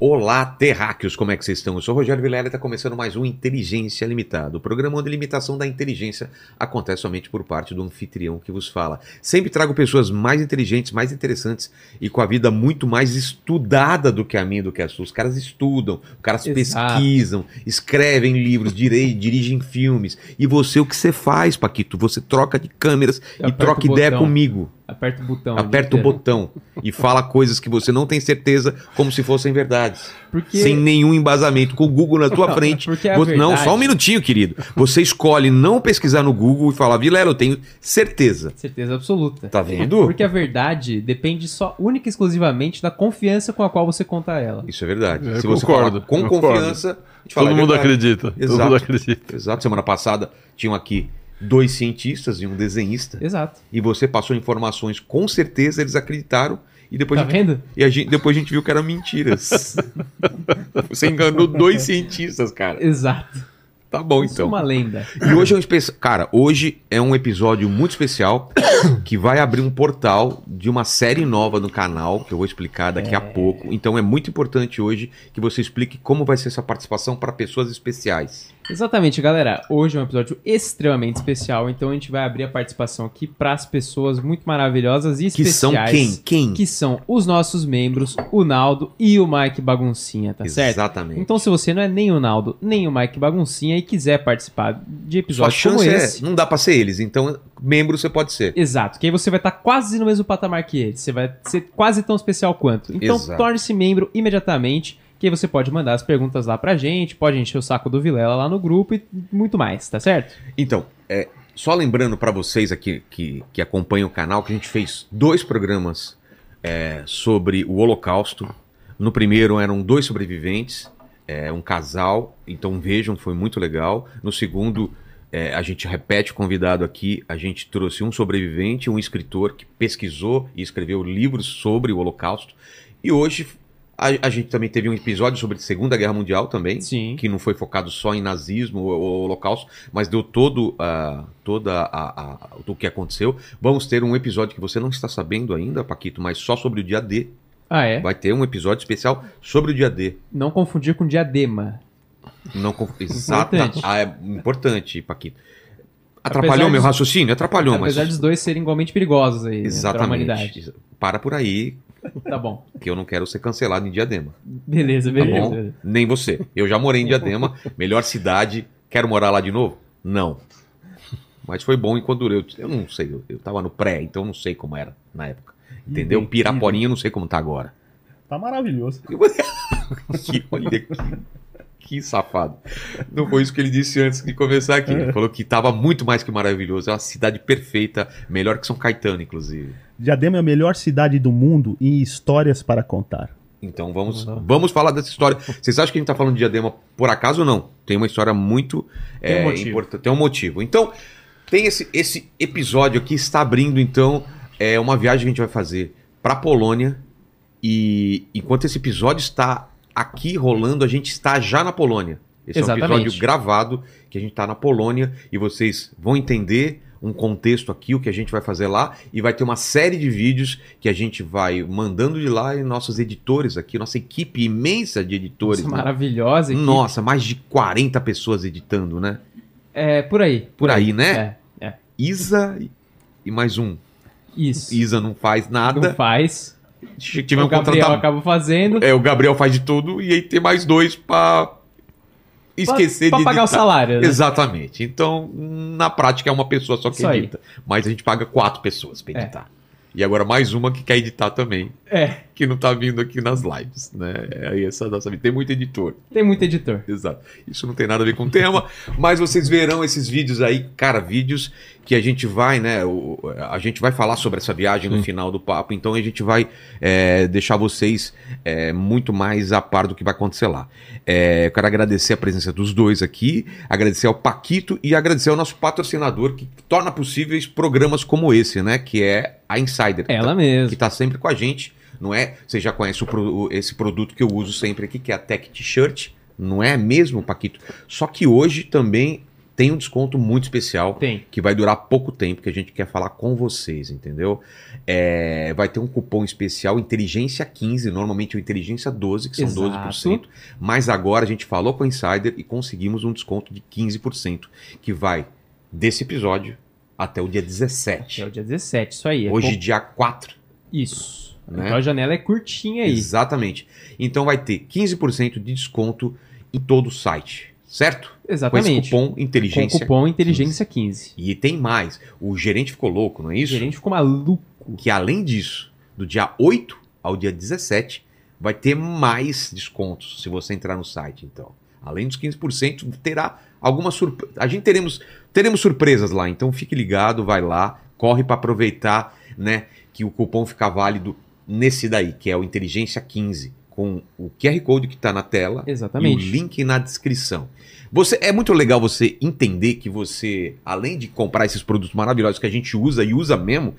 Olá, terráqueos, como é que vocês estão? Eu sou o Rogério Vilela e está começando mais um Inteligência Limitada, o programa onde a limitação da inteligência acontece somente por parte do anfitrião que vos fala. Sempre trago pessoas mais inteligentes, mais interessantes e com a vida muito mais estudada do que a minha, do que a sua. Os caras estudam, os caras Exato. pesquisam, escrevem livros, dirigem filmes. E você, o que você faz, Paquito? Você troca de câmeras Eu e troca ideia botão. comigo. Aperta o botão. Aperta o botão e fala coisas que você não tem certeza como se fossem verdades. Porque Sem nenhum embasamento, com o Google na tua Não, frente. porque a Você- Não, verdade- só um minutinho, querido. Você escolhe não pesquisar no Google e falar, Vilela, eu tenho certeza. certeza absoluta. Tá vendo? Porque a verdade depende só única e exclusivamente da confiança com a qual você conta ela. Isso é verdade. Eu Se você concordo, com concordo. confiança, fala, Todo é mundo verdade. acredita. Todo Exato. mundo acredita. Exato. Semana passada tinham aqui dois cientistas e um desenhista. Exato. E você passou informações, com certeza eles acreditaram. E depois, Tá a gente, vendo? e a gente- depois a gente viu que eram mentiras. você enganou dois cientistas, cara. Exato. Tá bom, Isso é então. uma lenda. E hoje é um especial. Cara, hoje é um episódio muito especial que vai abrir um portal de uma série nova no canal, que eu vou explicar daqui a pouco. Então é muito importante hoje que você explique como vai ser essa participação para pessoas especiais. Exatamente, galera. Hoje é um episódio extremamente especial, então a gente vai abrir a participação aqui para as pessoas muito maravilhosas e Que são especiais. quem? Quem? Que são os nossos membros, o Naldo e o Mike Baguncinha, tá certo? Exatamente. Então, se você não é nem o Naldo, nem o Mike Baguncinha e quiser participar de Sua episódios como chance é. esse, Não dá para ser eles. Então, membro você pode ser. Exato, que aí você vai estar quase no mesmo patamar que eles. Você vai ser quase tão especial quanto. Então, torne-se membro imediatamente, que você pode mandar as perguntas lá pra gente, pode encher o saco do Vilela lá no grupo e muito mais, tá certo? Então, é, só lembrando para vocês aqui que, que acompanham o canal que a gente fez dois programas é, sobre o Holocausto. No primeiro eram dois sobreviventes, é, um casal, então vejam, foi muito legal. No segundo, é, a gente repete o convidado aqui, a gente trouxe um sobrevivente, um escritor que pesquisou e escreveu livros sobre o Holocausto. E hoje a, a gente também teve um episódio sobre a Segunda Guerra Mundial também Sim. que não foi focado só em nazismo ou, ou holocausto, mas deu todo ah, toda a, a- o que aconteceu. Vamos ter um episódio que você não está sabendo ainda, Paquito, mas só sobre o dia D. Ah, é? Vai ter um episódio especial sobre o dia D. Não confundir com diadema. Não com- Exata. Importante. Ah, é importante, Paquito. Atrapalhou Apesar meu raciocínio? Atrapalhou, Apesar mas. dos dois serem igualmente perigosos aí, né, Exatamente. humanidade. Para por aí, Tá bom. que eu não quero ser cancelado em Diadema. Beleza, Tá beleza. bom? beleza. Nem você. Eu já morei em Diadema, melhor cidade. Quero morar lá de novo? Não. Mas foi bom enquanto durou. Eu não sei, eu, eu tava no pré, então eu não sei como era na época. Entendeu? Piraporinha eu não sei como tá agora. Tá maravilhoso. que, olha que, que safado. Não foi isso que ele disse antes de começar aqui. Ele falou que tava muito mais que maravilhoso. É uma cidade perfeita, melhor que São Caetano, inclusive. Diadema é a melhor cidade do mundo em histórias para contar. Então vamos, vamos falar dessa história. Vocês acham que a gente tá falando de Diadema por acaso ou não? Tem uma história muito um é, motivo. importante. Tem um motivo. Então, tem esse, esse episódio aqui, está abrindo então é uma viagem que a gente vai fazer para Polônia. E enquanto esse episódio está aqui rolando, a gente está já na Polônia. Esse é um Exatamente. episódio gravado que a gente está na Polônia e vocês vão entender um contexto aqui, o que a gente vai fazer lá, e vai ter uma série de vídeos que a gente vai mandando de lá e nossos editores aqui, nossa equipe imensa de editores. Nossa, né? maravilhosa. equipe. Nossa, mais de 40 pessoas editando, né? É, por aí. Por aí, né? É, é. Isa e- mais um. Isso. Isa não faz nada. Não faz. Tivemos o Gabriel contratar. acaba fazendo. É, o Gabriel faz de tudo e aí tem mais dois pra esquecer pra, de pra pagar o editar. salário. Né? Exatamente. Então, na prática é uma pessoa só que Isso aí. edita. Mas a gente paga quatro pessoas pra É. editar. E agora mais uma que quer editar também, É, que não tá vindo aqui nas lives, né? É Aí essa nossa. Tem muito editor. tem muito editor. Exato. Isso não tem nada a ver com o tema, mas vocês verão esses vídeos aí, cara, vídeos que a gente vai, né? o- a gente vai falar sobre essa viagem no final do papo, então a gente vai é, deixar vocês é, muito mais a par do que vai acontecer lá. É, eu quero agradecer a presença dos dois aqui, agradecer ao Paquito e agradecer ao nosso patrocinador que torna possíveis programas como esse, né? Que é a Insider. Ela que mesmo. está sempre com a gente, não é? Você já conhece o esse produto que eu uso sempre aqui, que é a Tech T-shirt, não é mesmo, Paquito? Só que hoje também tem um desconto muito especial Tem. que vai durar pouco tempo, que a gente quer falar com vocês, entendeu? É, vai ter um cupom especial Inteligência 15, normalmente o Inteligência 12, que são Exato. 12%. Mas agora a gente falou com o Insider e conseguimos um desconto de 15%, que vai desse episódio até o dia 17. É o dia 17, isso aí. É Hoje, com- dia 4. Isso. Né? Então a janela é curtinha aí. Exatamente. Então vai ter 15% de desconto em todo o site, certo? Com esse Exatamente. cupom Com Inteligência. o cupom Inteligência 15. E tem mais. O gerente ficou louco, não é O isso? gerente ficou maluco. Que além disso, do dia 8 ao dia 17, vai ter mais descontos se você entrar no site, então. Além dos 15%, terá alguma surpresa. A gente teremos, teremos surpresas lá, então fique ligado, vai lá, corre para aproveitar, né, que o cupom fica válido nesse daí, que é o Inteligência 15, com o QR Code que está na tela Exatamente. e o link na descrição. Você é muito legal você entender que você, além de comprar esses produtos maravilhosos que a gente usa e usa mesmo,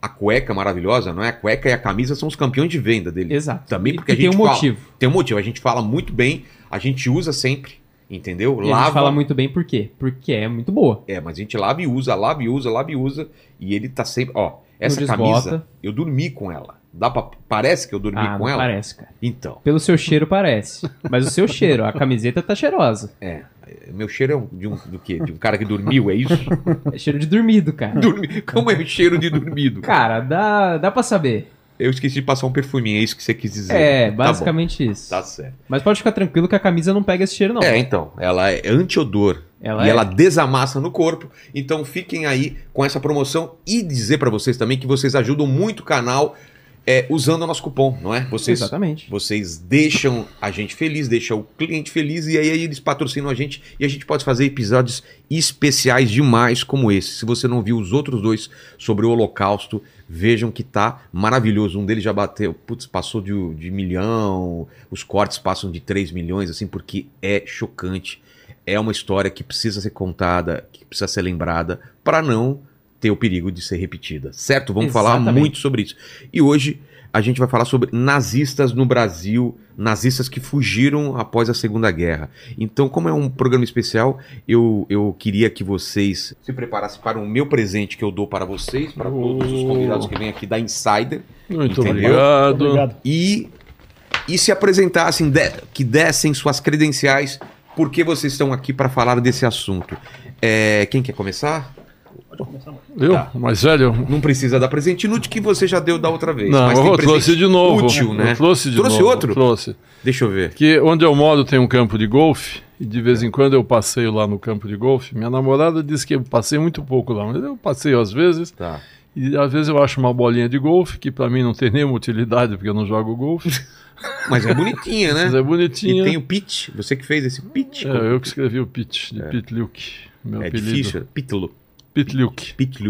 a cueca maravilhosa, não é? A cueca e a camisa são os campeões de venda dele. Exato. Também porque e a gente tem um fala- motivo. Tem um motivo, a gente fala muito bem, a gente usa sempre, entendeu? E a gente fala muito bem por quê? Porque é muito boa. É, mas a gente lava e usa, lava e usa, lava e usa, e ele tá sempre, ó, essa camisa, eu dormi com ela. Dá pra, parece que eu dormi ah, com ela? parece, cara. Então, Pelo seu cheiro parece. Mas o seu cheiro, a camiseta tá cheirosa. é, meu cheiro é um- de um do quê? De um cara que dormiu, é isso? É cheiro de dormido, cara. Dormi- Como é o cheiro de dormido? Cara, dá, dá pra saber. Eu esqueci de passar um perfuminho, é isso que você quis dizer. É, Tá basicamente isso. Tá certo. Mas pode ficar tranquilo que a camisa não pega esse cheiro, não. É, então, ela é anti-odor. Ela e é. ela desamassa no corpo. Então fiquem aí com essa promoção e dizer pra vocês também que vocês ajudam muito o canal é, usando o nosso cupom, não é? Vocês, Exatamente. vocês deixam a gente feliz, deixam o cliente feliz e aí eles patrocinam a gente e a gente pode fazer episódios especiais demais como esse. Se você não viu os outros dois sobre o Holocausto, vejam que tá maravilhoso. Um deles já bateu, putz, passou de, de milhão, os cortes passam de 3 milhões, assim, porque é chocante. É uma história que precisa ser contada, que precisa ser lembrada, para não ter o perigo de ser repetida. Certo? Vamos falar Exatamente. muito sobre isso. E hoje a gente vai falar sobre nazistas no Brasil, nazistas que fugiram após a Segunda Guerra. Então, como é um programa especial, eu, eu queria que vocês se preparassem para o meu presente que eu dou para vocês, para todos os convidados que vêm aqui da Insider, Muito Entendeu? obrigado. Obrigado. e, e se apresentassem, de- que dessem suas credenciais, porque vocês estão aqui para falar desse assunto. É, quem quer começar? Eu, Tá. mais velho? Não precisa dar presente inútil que você já deu da outra vez. Não, eu trouxe de novo. Útil, né? Eu trouxe de Trouxe novo. outro? Trouxe. Deixa eu ver. Que onde eu moro tem um campo de golfe e de vez em quando eu passeio lá no campo de golfe. Minha namorada disse que eu passei muito pouco lá, mas eu passeio às vezes Tá. e às vezes eu acho uma bolinha de golfe que pra mim não tem nenhuma utilidade porque eu não jogo golfe, Mas é bonitinha, né? mas é E bonitinha. tem o pitch. Você que fez esse pitch? É, eu que escrevi o pitch de Pete Luke, meu É apelido. difícil. Pitlook. Pitlook. Pete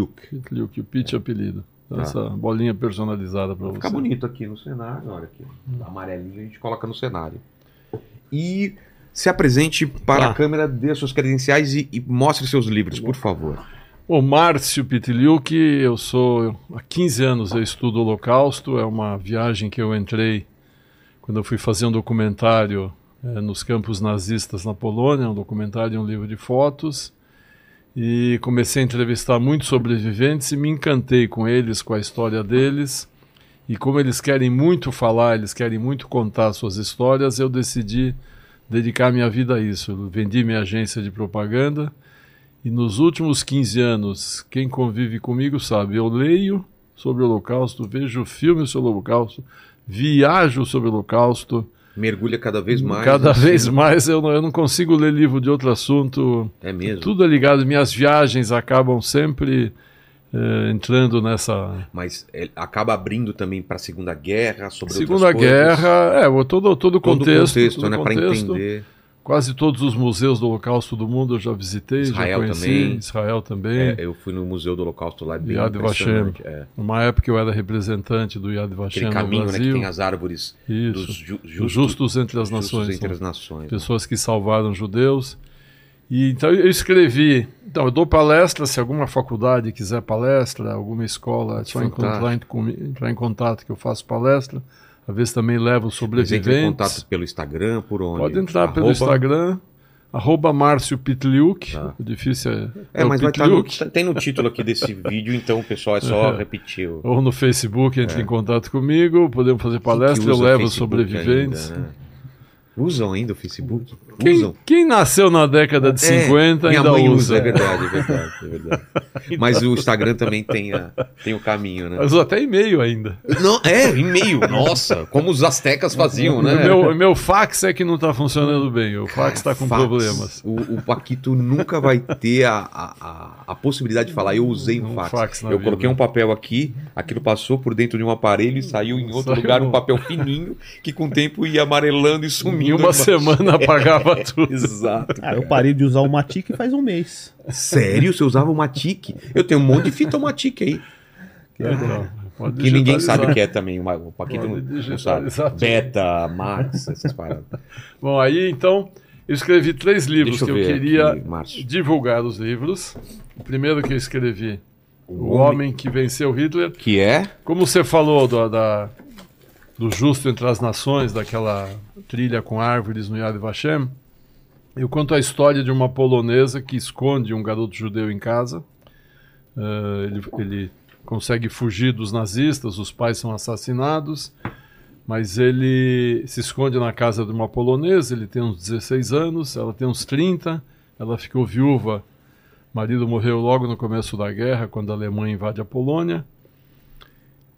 Luke, o Pete é apelido. Tá. Essa bolinha personalizada pra Vai você. ficar bonito aqui no cenário. Olha aqui. Amarelinho a gente coloca no cenário. E se apresente para Tá. a câmera, dê suas credenciais e, e mostre seus livros, por favor. O Márcio Pitiliuk, eu sou há 15 anos eu estudo o Holocausto, é uma viagem que eu entrei quando eu fui fazer um documentário eh, nos campos nazistas na Polônia, um documentário e um livro de fotos, e comecei a entrevistar muitos sobreviventes e me encantei com eles, com a história deles, e como eles querem muito falar, eles querem muito contar suas histórias, eu decidi dedicar minha vida a isso. Vendi minha agência de propaganda, e nos últimos 15 anos, quem convive comigo sabe, eu leio sobre o Holocausto, vejo filmes sobre o Holocausto, viajo sobre o Holocausto. Mergulha cada vez mais. Cada assim. vez mais eu não, eu não consigo ler livro de outro assunto. É mesmo. Tudo é ligado. Minhas viagens acabam sempre eh, entrando nessa. Mas é, acaba abrindo também para a Segunda Guerra, sobre Segunda outras coisas. Guerra, é, todo, todo o Todo contexto. o contexto, todo né? Para entender. Quase todos os museus do Holocausto do mundo eu já visitei, Israel já conheci. também. Israel também. É, eu fui no Museu do Holocausto lá, bem Yad Vashem. É. Numa época eu era representante do Yad Vashem Aquele no caminho né, que Brasil. tem as árvores Isso. dos ju- Os justos, justos entre as justos nações. entre são as nações. né? Pessoas que salvaram judeus. E então eu escrevi. Então eu dou palestra, se alguma faculdade quiser palestra, alguma escola, é só entrar em contato que eu faço palestra. Às vezes também levo Mas entra em sobreviventes. contato pelo Instagram, por onde? Pode entrar pelo Arroba- Instagram, Arroba Márcio Pitliuk. Tá. O difícil é, É, o mas vai estar no, Pitliuk. tem no título aqui desse vídeo, então o pessoal é só É. repetir. Ou no Facebook, entre em contato comigo, podemos fazer palestra, eu levo Facebook sobreviventes. ainda, né? Usam ainda o Facebook? Quem, Usam. quem nasceu na década de 50 É, minha ainda mãe usa. usa, é verdade, é verdade, é verdade. Mas o Instagram também tem, a- tem o caminho, né? Usa até e-mail ainda. Não, é, e-mail, nossa, como os astecas faziam, né? Meu, meu fax é que não está funcionando bem. O fax está com Fax. problemas. O, o Paquito nunca vai ter a, a, a, possibilidade de falar, eu usei um Um fax. eu vida. coloquei um papel aqui, aquilo passou por dentro de um aparelho e saiu em outro Saiu lugar um papel fininho que com o tempo ia amarelando e sumindo. Em uma semana apagava tudo. Exato. Ah, eu parei de usar o Matic faz um mês. Sério? Você usava o Matic? Eu tenho um monte de fita Matic aí. Então, pode Que ninguém sabe o que é também. uma- O Paquito não, sabe. Beta, Max, essas paradas. Bom, aí então eu escrevi três livros Deixa que eu eu queria aqui, divulgar os livros. O primeiro que eu escrevi, O Homem que Venceu Hitler. Que é? Como você falou do, da, do Justo entre as Nações, daquela trilha com árvores no Yad Vashem, eu conto a história de uma polonesa que esconde um garoto judeu em casa. Eh, ele, ele consegue fugir dos nazistas, os pais são assassinados, mas ele se esconde na casa de uma polonesa. Ele tem uns 16 anos, ela tem uns 30, ela ficou viúva. O marido morreu logo no começo da guerra, quando a Alemanha invade a Polônia.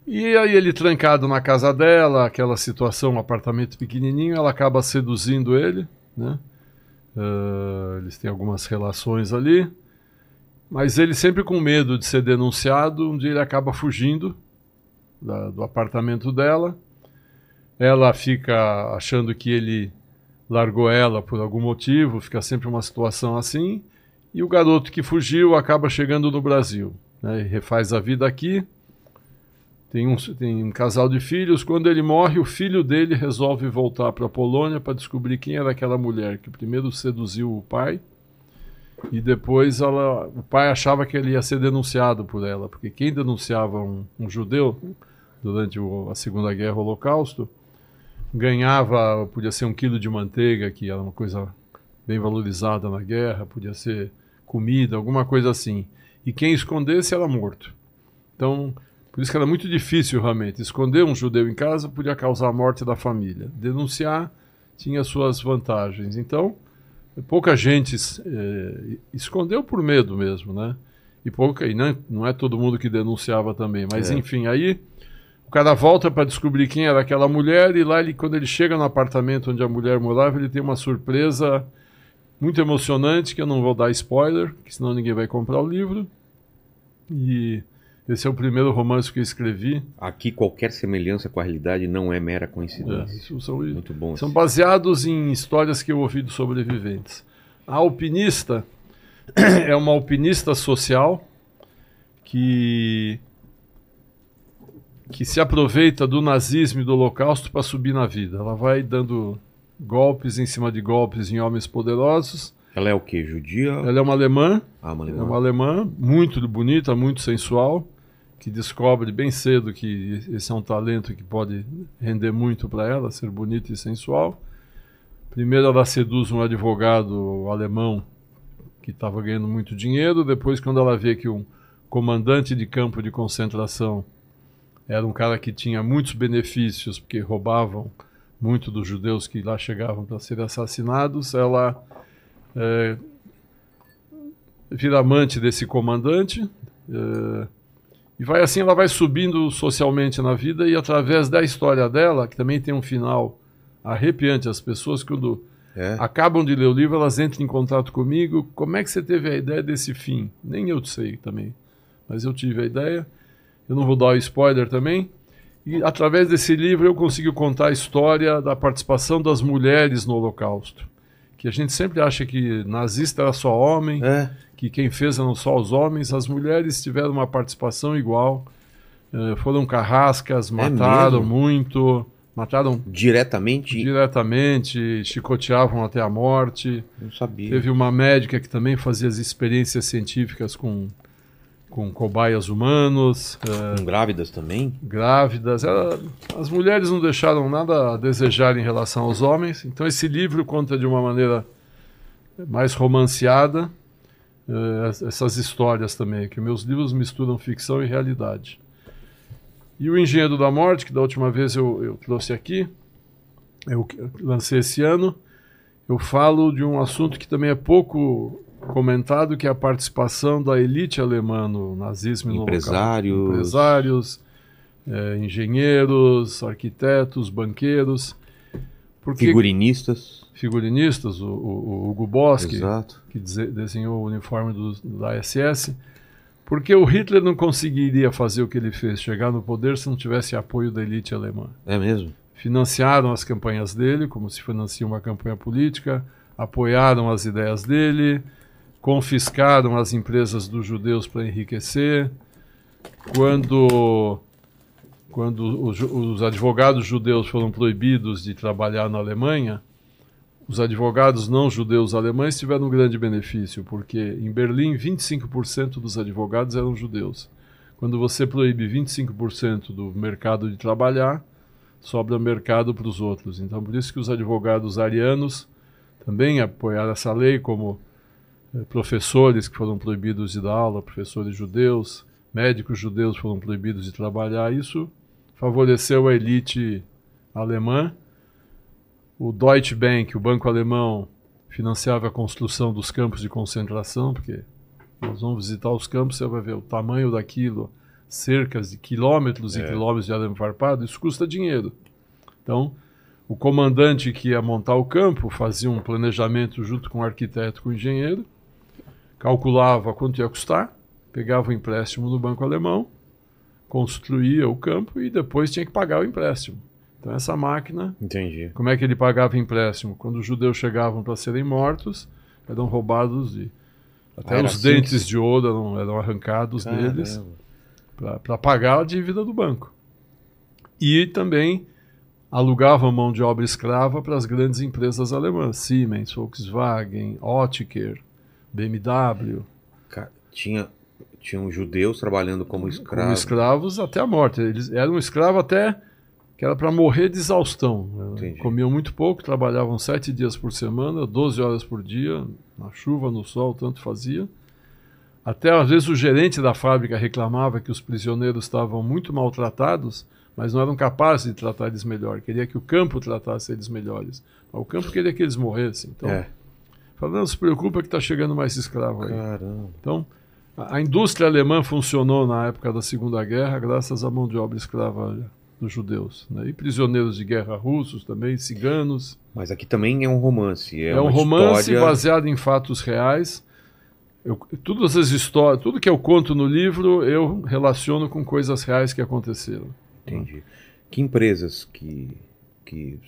E aí ele trancado na casa dela, aquela situação, um apartamento pequenininho, ela acaba seduzindo ele, né? Ah, eles têm algumas relações ali, mas ele sempre com medo de ser denunciado, um dia ele acaba fugindo da- do apartamento dela. Ela fica achando que ele largou ela por algum motivo, fica sempre uma situação assim. E o garoto que fugiu acaba chegando no Brasil, né? E refaz a vida aqui. Tem um, tem um casal de filhos. Quando ele morre, o filho dele resolve voltar para a Polônia para descobrir quem era aquela mulher que primeiro seduziu o pai e depois ela, o pai achava que ele ia ser denunciado por ela, porque quem denunciava um, um judeu durante o- a Segunda Guerra, Holocausto, ganhava, podia ser um quilo de manteiga, que era uma coisa bem valorizada na guerra, podia ser comida, alguma coisa assim. E quem escondesse era morto. Então, por isso que era muito difícil realmente. Esconder um judeu em casa podia causar a morte da família. Denunciar tinha suas vantagens. Então, pouca gente eh, escondeu por medo mesmo, né? E pouca, e não, não é todo mundo que denunciava também. Mas É. enfim, aí o cara volta para descobrir quem era aquela mulher e lá ele, quando ele chega no apartamento onde a mulher morava, ele tem uma surpresa muito emocionante que eu não vou dar spoiler, que senão ninguém vai comprar o livro. E esse é o primeiro romance que eu escrevi. Aqui qualquer semelhança com a realidade não é mera É, coincidência. isso são, Muito bom. são esse. baseados em histórias que eu ouvi dos sobreviventes. A alpinista é uma alpinista social que que se aproveita do nazismo e do holocausto para subir na vida. Ela vai dando golpes em cima de golpes em homens poderosos. Ela é o quê? Judia? Ela é uma alemã, Ah, uma é alemã. uma alemã muito bonita, muito sensual, que descobre bem cedo que esse é um talento que pode render muito para ela, ser bonita e sensual. Primeiro ela seduz um advogado alemão que estava ganhando muito dinheiro, depois quando ela vê que um comandante de campo de concentração era um cara que tinha muitos benefícios, porque roubavam muito dos judeus que lá chegavam para serem assassinados, ela eh, vira amante desse comandante eh, e vai assim, ela vai subindo socialmente na vida e através da história dela, que também tem um final arrepiante, as pessoas quando É. acabam de ler o livro, elas entram em contato comigo, como é que você teve a ideia desse fim? Nem eu sei também, mas eu tive a ideia, eu não vou dar o spoiler também, e através desse livro eu consigo contar a história da participação das mulheres no Holocausto. Que a gente sempre acha que nazista era só homem, É. que quem fez eram só os homens, as mulheres tiveram uma participação igual. eh, foram carrascas, mataram mesmo? muito, mataram Diretamente? diretamente, chicoteavam até a morte. Não sabia. Teve uma médica que também fazia as experiências científicas com, com cobaias humanos, eh, Com grávidas também? grávidas. Ela- as mulheres não deixaram nada a desejar em relação aos homens. Então esse livro conta de uma maneira mais romanceada, eh, essas histórias também, que meus livros misturam ficção e realidade. E o Engenheiro da Morte, que da última vez eu, eu trouxe aqui, eu lancei esse ano, eu falo de um assunto que também é pouco comentado, que é a participação da elite alemã no nazismo e no Empresários. Holocausto. Empresários, eh, engenheiros, arquitetos, banqueiros. Porque Figurinistas. figurinistas, o, o, o Hugo Boss, que, que dese- desenhou o uniforme do, da SS, porque o Hitler não conseguiria fazer o que ele fez, chegar no poder, se não tivesse apoio da elite alemã. É mesmo? Financiaram as campanhas dele, como se financia uma campanha política, apoiaram as ideias dele, confiscaram as empresas dos judeus para enriquecer. Quando, quando os, os advogados judeus foram proibidos de trabalhar na Alemanha, os advogados não judeus alemães tiveram um grande benefício, porque em Berlim 25% dos advogados eram judeus. Quando você proíbe 25% do mercado de trabalhar, sobra mercado para os outros. Então, por isso que os advogados arianos também apoiaram essa lei, como eh, professores que foram proibidos de dar aula, professores judeus, médicos judeus foram proibidos de trabalhar. Isso favoreceu a elite alemã. O Deutsche Bank, o banco alemão, financiava a construção dos campos de concentração, porque nós vamos visitar os campos, você vai ver o tamanho daquilo, cercas de quilômetros e quilômetros de arame farpado, isso custa dinheiro. Então, o comandante que ia montar o campo fazia um planejamento junto com o arquiteto, com o engenheiro, calculava quanto ia custar, pegava o empréstimo no banco alemão, construía o campo e depois tinha que pagar o empréstimo. Então, essa máquina Entendi. como é que ele pagava empréstimo? Quando os judeus chegavam para serem mortos, eram roubados de. Até Ah, os assim dentes de ouro eram, eram arrancados deles Caramba. para pagar a dívida do banco. E também alugavam mão de obra escrava para as grandes empresas alemãs: Siemens, Volkswagen, Oetker, BMW. Ca- Tinha, tinham judeus trabalhando como escravos. Como escravos até a morte. Eles eram escravos até que era para morrer de exaustão. Entendi. Comiam muito pouco, trabalhavam sete dias por semana, 12 horas por dia, na chuva, no sol, tanto fazia. Até às vezes o gerente da fábrica reclamava que os prisioneiros estavam muito maltratados, mas não eram capazes de tratar eles melhor. Queria que o campo tratasse eles melhores. Mas o campo queria que eles morressem. Então, É. falando, não se preocupa que está chegando mais escravo aí. Caramba. Então, a indústria alemã funcionou na época da Segunda Guerra graças à mão de obra escrava dos judeus. Né? E prisioneiros de guerra russos também, ciganos. Mas aqui também é um romance. É, É, um romance história- baseado em fatos reais. Eu, todas as histórias, tudo que eu conto no livro, eu relaciono com coisas reais que aconteceram. Entendi. Que empresas que. que...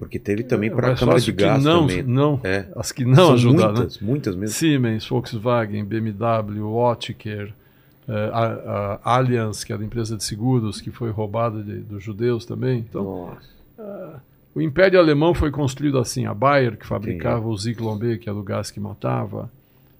Porque teve também para a É Câmara de Gás não, também. não, É. as que não São ajudaram. né? muitas, muitas mesmo. Siemens, Volkswagen, BMW, Oetker, eh, a, a Allianz, que era a empresa de seguros que foi roubada de- dos judeus também. Então, Nossa. o Império Alemão foi construído assim. A Bayer, que fabricava o Zyklon B, que era o gás que matava.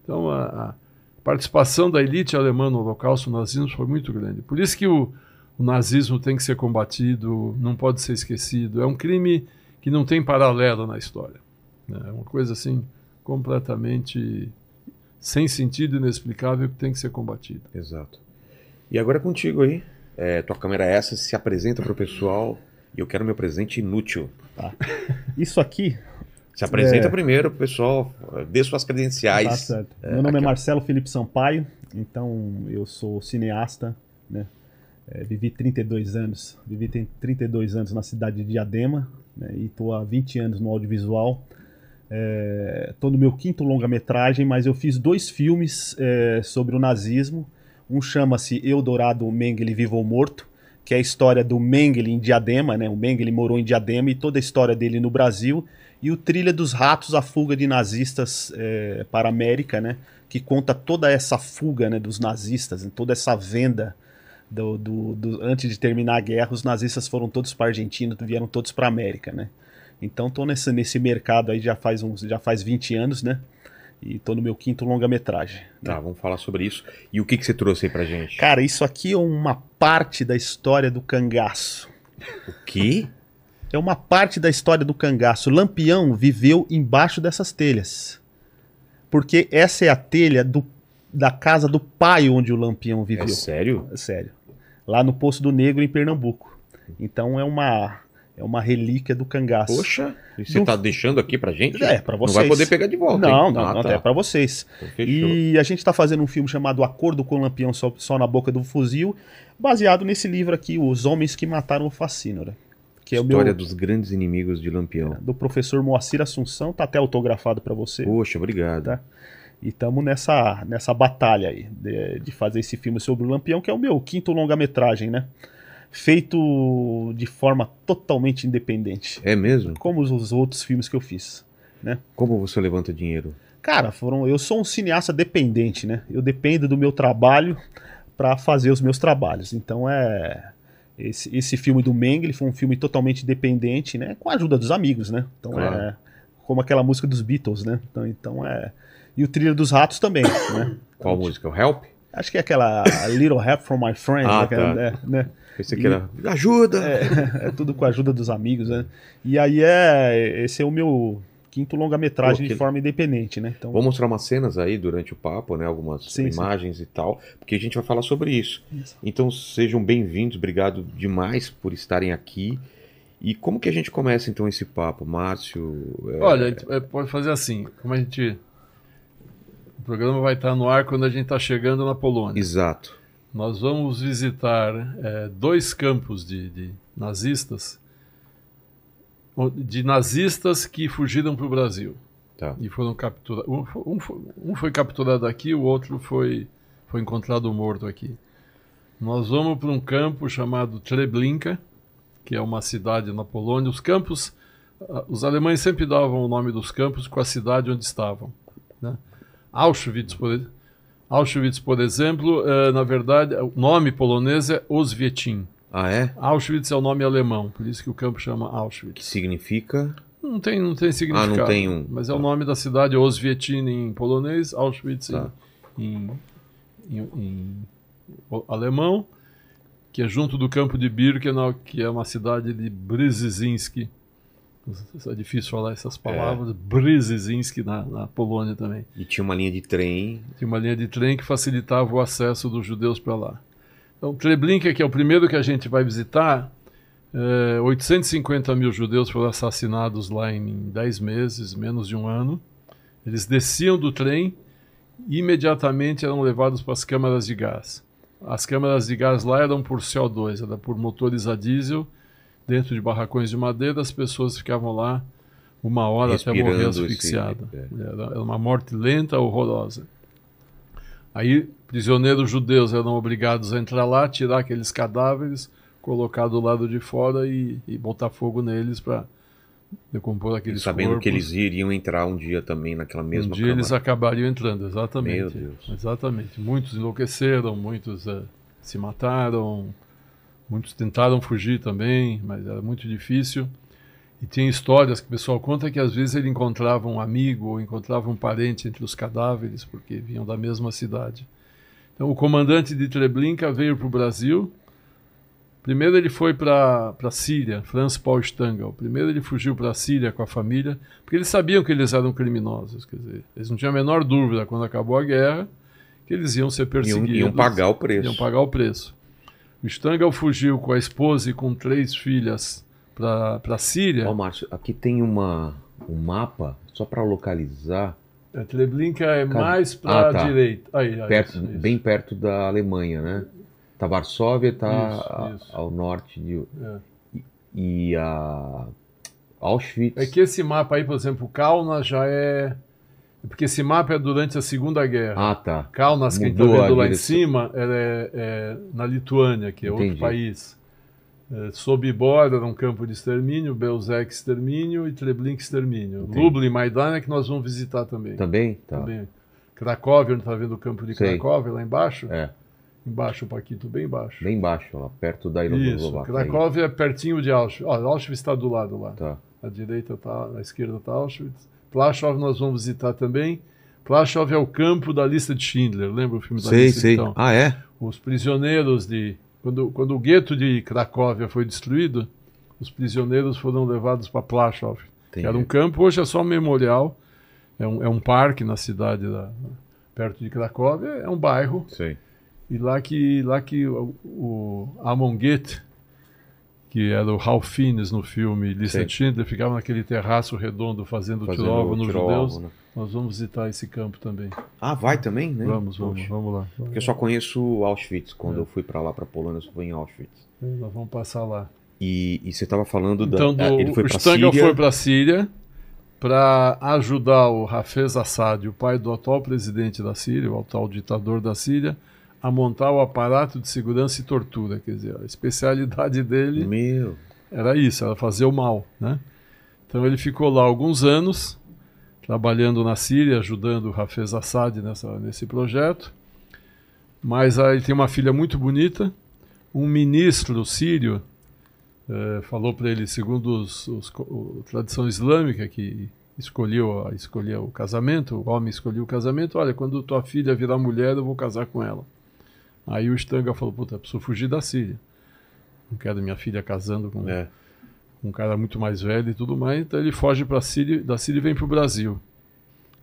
Então, a, a participação da elite alemã no Holocausto, no nazismo, foi muito grande. Por isso que o, o nazismo tem que ser combatido, não pode ser esquecido. É um crime que não tem paralelo na história. né? É uma coisa assim completamente sem sentido, inexplicável, que tem que ser combatido. Exato. E agora é contigo aí. É, tua câmera é essa, se apresenta pro pessoal. E eu quero meu presente inútil. Isso aqui. Se apresenta É. primeiro, pessoal. Dê suas Tá credenciais. certo. Meu nome é Marcelo Felipe Sampaio, então eu sou cineasta, né? É, vivi 32 anos, vivi tem 32 anos na cidade de Diadema, né? E estou há 20 anos no audiovisual. Estou no meu quinto longa-metragem, mas eu fiz dois filmes é, sobre o nazismo. Um chama-se Eldorado Mengele Vivo ou Morto, que é a história do Mengele em Diadema, né? O Mengele morou em Diadema e toda a história dele no Brasil. E o Trilha dos Ratos, a fuga de nazistas é, para a América, né? Que conta toda essa fuga né, dos nazistas, né, toda essa venda do, do- do- antes de terminar a guerra, os nazistas foram todos para a Argentina, vieram todos para a América, né? Então tô nesse, nesse mercado aí já faz uns já faz 20 anos, né? E tô no meu quinto longa-metragem. Tá, vamos falar sobre isso. E o que, que você trouxe aí pra gente? Cara, isso aqui é uma parte da história do cangaço. O quê? É uma parte da história do cangaço. Lampião viveu embaixo dessas telhas. Porque essa é a telha do, da casa do pai onde o Lampião viveu. É sério? É sério. Lá no Poço do Negro, em Pernambuco. Então é uma, é uma relíquia do cangaço. Poxa, você Do- tá deixando aqui pra gente? É, Não vocês. vai poder pegar de volta. Não, hein? não, Ah, não, tá. é pra vocês. Então. E a gente tá fazendo um filme chamado Acordo com o Lampião só, só na Boca do Fuzil, baseado nesse livro aqui, Os Homens que Mataram o Facínora. Que é História meu, dos grandes inimigos de Lampião. do professor Moacir Assunção, tá até autografado pra você. Poxa, obrigado. Tá. E estamos nessa, nessa batalha aí de, de fazer esse filme sobre o Lampião, que é o meu quinto longa-metragem, né? Feito de forma totalmente independente, É mesmo? como os, os outros filmes que eu fiz. Como você levanta dinheiro? Cara, foram, eu sou um cineasta dependente, né? Eu dependo do meu trabalho para fazer os meus trabalhos. Então é esse, esse filme do Meng, ele foi um filme totalmente independente, né? Com a ajuda dos amigos, né? Então Claro. é como aquela música dos Beatles, né? Então, então é e o Trilha dos Ratos também, né? Qual música? O Help? Acho que é aquela Little Help from My Friend, Ah, né? que é- tá. é, né? Pensei que era. Ajuda! É, é tudo com a ajuda dos amigos, né? E aí é esse é o meu quinto longa-metragem Pô, que- de forma independente, né? Então Vou mostrar umas cenas aí durante o papo, né? Algumas Sim, sim. imagens e tal, porque a gente vai falar sobre isso. Isso. Então sejam bem-vindos, obrigado demais por estarem aqui. E como que a gente começa então esse papo, Márcio? é, Olha, a gente, é, pode fazer assim, como a gente... O programa vai estar no ar quando a gente está chegando na Polônia. Exato. Nós vamos visitar é, dois campos de, de nazistas, de nazistas que fugiram para o Brasil Tá. e foram capturados. Um, um um foi capturado aqui, o outro foi, foi encontrado morto aqui. Nós vamos para um campo chamado Treblinka, que é uma cidade na Polônia. Os campos, os alemães sempre davam o nome dos campos com a cidade onde estavam. né? Auschwitz, por, Auschwitz, por exemplo, eh, na verdade, o nome polonês é Oswiecim. Ah, é? Auschwitz é o nome alemão, por isso que o campo chama Que Auschwitz. significa. Não tem, não tem significado. Ah, não tem um- Mas é o nome da cidade, Oswiecim em polonês, Auschwitz em- Tá. em, em- em o- alemão, que é junto do campo de Birkenau, que é uma cidade de Brzezinski. É difícil falar essas palavras. Brzezinski na, na Polônia também. E tinha uma linha de trem. Tinha uma linha de trem que facilitava o acesso dos judeus para lá. Então, Treblinka, que é o primeiro que a gente vai visitar, eh, 850 mil judeus foram assassinados lá em 10 meses, menos de um ano. Eles desciam do trem e imediatamente eram levados para as câmaras de gás. As câmaras de gás lá eram por CO2, era por motores a diesel, dentro de barracões de madeira, as pessoas ficavam lá uma hora até morrer asfixiada. é. Era, era uma morte lenta, horrorosa. Aí, prisioneiros judeus eram obrigados a entrar lá, tirar aqueles cadáveres, colocar do lado de fora e, e botar fogo neles para decompor aqueles sabendo corpos. que eles iriam entrar um dia também naquela mesma um dia câmara. eles acabariam entrando, exatamente. Meu Deus. Exatamente. Muitos enlouqueceram, muitos eh, se mataram, muitos tentaram fugir também, mas era muito difícil. E tem histórias que o pessoal conta que às vezes ele encontrava um amigo ou encontrava um parente entre os cadáveres, porque vinham da mesma cidade. Então o comandante de Treblinka veio para o Brasil. Primeiro ele foi para a Síria, Franz Paul Stangl. Primeiro ele fugiu para a Síria com a família, porque eles sabiam que eles eram criminosos. Quer dizer, eles não tinham a menor dúvida quando acabou a guerra que eles iam ser Iam, perseguidos. iam pagar o preço. Iam pagar o preço. O Stangl fugiu com a esposa e com três filhas para a Síria. Ó, Márcio, aqui tem uma, um mapa, só para localizar, A Treblinka é mais para a Ah, tá. direita. Aí, aí, perto, isso, isso. bem perto da Alemanha, né? Tá Varsóvia, tá a- isso. ao norte de. É. E a Auschwitz. É que esse mapa aí, por exemplo, Kaunas já é. Porque esse mapa é durante a Segunda Guerra. Ah, tá. Kaunas, quem está Mudou a vendo lá em cima, ela é, é na Lituânia, que é outro Entendi. país. É, Sobibor era um campo de extermínio, Belzec extermínio e Treblinka extermínio. Entendi. Lublin e Maidan é que nós vamos visitar também. Também? Tá. também. Cracóvia, onde está vendo o campo de Sei. Cracóvia, lá embaixo? É, Embaixo, Paquito, bem embaixo. bem baixo, lá perto da Isso, Iugoslávia. Cracóvia é pertinho de Auschwitz. Ó, Auschwitz está do lado lá. Tá. À direita tá, à esquerda está Auschwitz. Plaszow nós vamos visitar também. Plaszow é o campo da lista de Schindler, lembra o filme da Sei, lista? sei. Então, Ah, é? os prisioneiros de quando, quando o gueto de Cracóvia foi destruído, os prisioneiros foram levados para. Entendi. Era um campo, hoje é só um memorial. é um, é um parque na cidade, da, perto de Cracóvia, é um bairro. Sei. E lá que, lá que o, o Amon Goethe, que era o Ralph Fiennes no filme Lista de Schindler, ficava naquele terraço redondo fazendo, Fazendo tirova nos judeus. né? Nós vamos visitar esse campo também. Ah, vai também, né? Vamos, vamos, Poxa. vamos lá. Porque eu só conheço Auschwitz. Quando É. eu fui pra lá, pra Polônia, eu só fui em Auschwitz. Nós vamos passar lá. E, e você estava falando Então, da. do, ele foi Stangl Síria. foi para a Síria para ajudar o Hafez Assad, o pai do atual presidente da Síria, o atual ditador da Síria, a montar o aparato de segurança e tortura. Quer dizer, a especialidade dele Meu. era isso, era fazer o mal, né? Então ele ficou lá alguns anos, trabalhando na Síria, ajudando o Hafez Assad nessa, nesse projeto. Mas aí ele tem uma filha muito bonita. Um ministro sírio eh, falou para ele, segundo os, os a tradição islâmica, que escolheu, escolheu o casamento, o homem escolheu o casamento, olha, quando tua filha virar mulher, eu vou casar com ela. Aí o Stanga falou, puta, preciso fugir da Síria. Não quero minha filha casando com, É. um cara muito mais velho e tudo mais, então ele foge para Síria, da Síria e vem para o Brasil.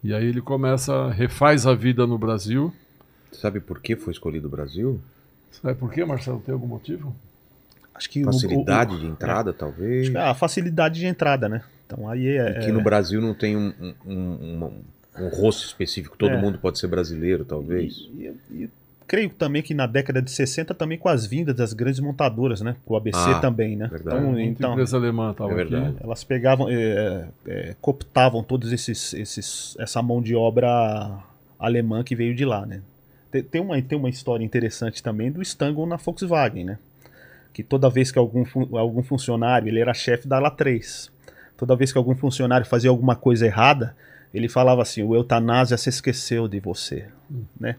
E aí ele começa, refaz a vida no Brasil. Sabe por que foi escolhido o Brasil? Sabe por quê, Marcelo? Tem algum motivo? Acho que o- Facilidade o- o- de entrada, talvez. acho que é a facilidade de entrada, né? Então aí é. Que no Brasil não tem um, um, um- um- um rosto específico. Todo É. mundo pode ser brasileiro, talvez. E, e- e creio também que na década de 60 também com as vindas das grandes montadoras, né? Com o ABC Ah, também, né? verdade. Então, então empresa alemã estava É verdade. aqui. elas pegavam, é, é, cooptavam todos esses, esses, essa mão de obra alemã que veio de lá, né? Tem, tem uma, tem uma história interessante também do Stangl na Volkswagen, né? Que toda vez que algum, algum funcionário, ele era chefe da ala 3, toda vez que algum funcionário fazia alguma coisa errada, ele falava assim, o eutanásia se esqueceu de você, né?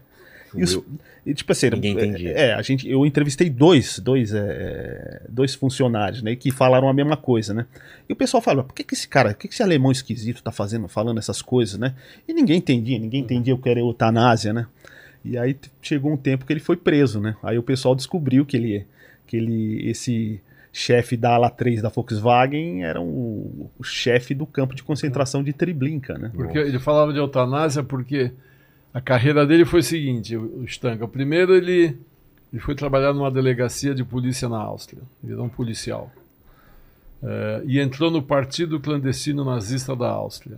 E, os- Eu- e, tipo assim, Ninguém entendia. É, a gente, eu entrevistei dois, dois, é, dois funcionários, né, que falaram a mesma coisa, né? E o pessoal fala, por que, que esse cara, por que, que esse alemão esquisito tá fazendo, falando essas coisas, né? E ninguém entendia, ninguém entendia o que era eutanásia, né? E aí chegou um tempo que ele foi preso, né? Aí o pessoal descobriu que ele, que ele, esse chefe da ala 3 da Volkswagen era o, o chefe do campo de concentração de Treblinka, né? Porque ele falava de eutanásia porque a carreira dele foi o seguinte, o Stanga. Primeiro ele, ele foi trabalhar numa delegacia de polícia na Áustria, virou um policial. Eh, e entrou no partido clandestino nazista da Áustria.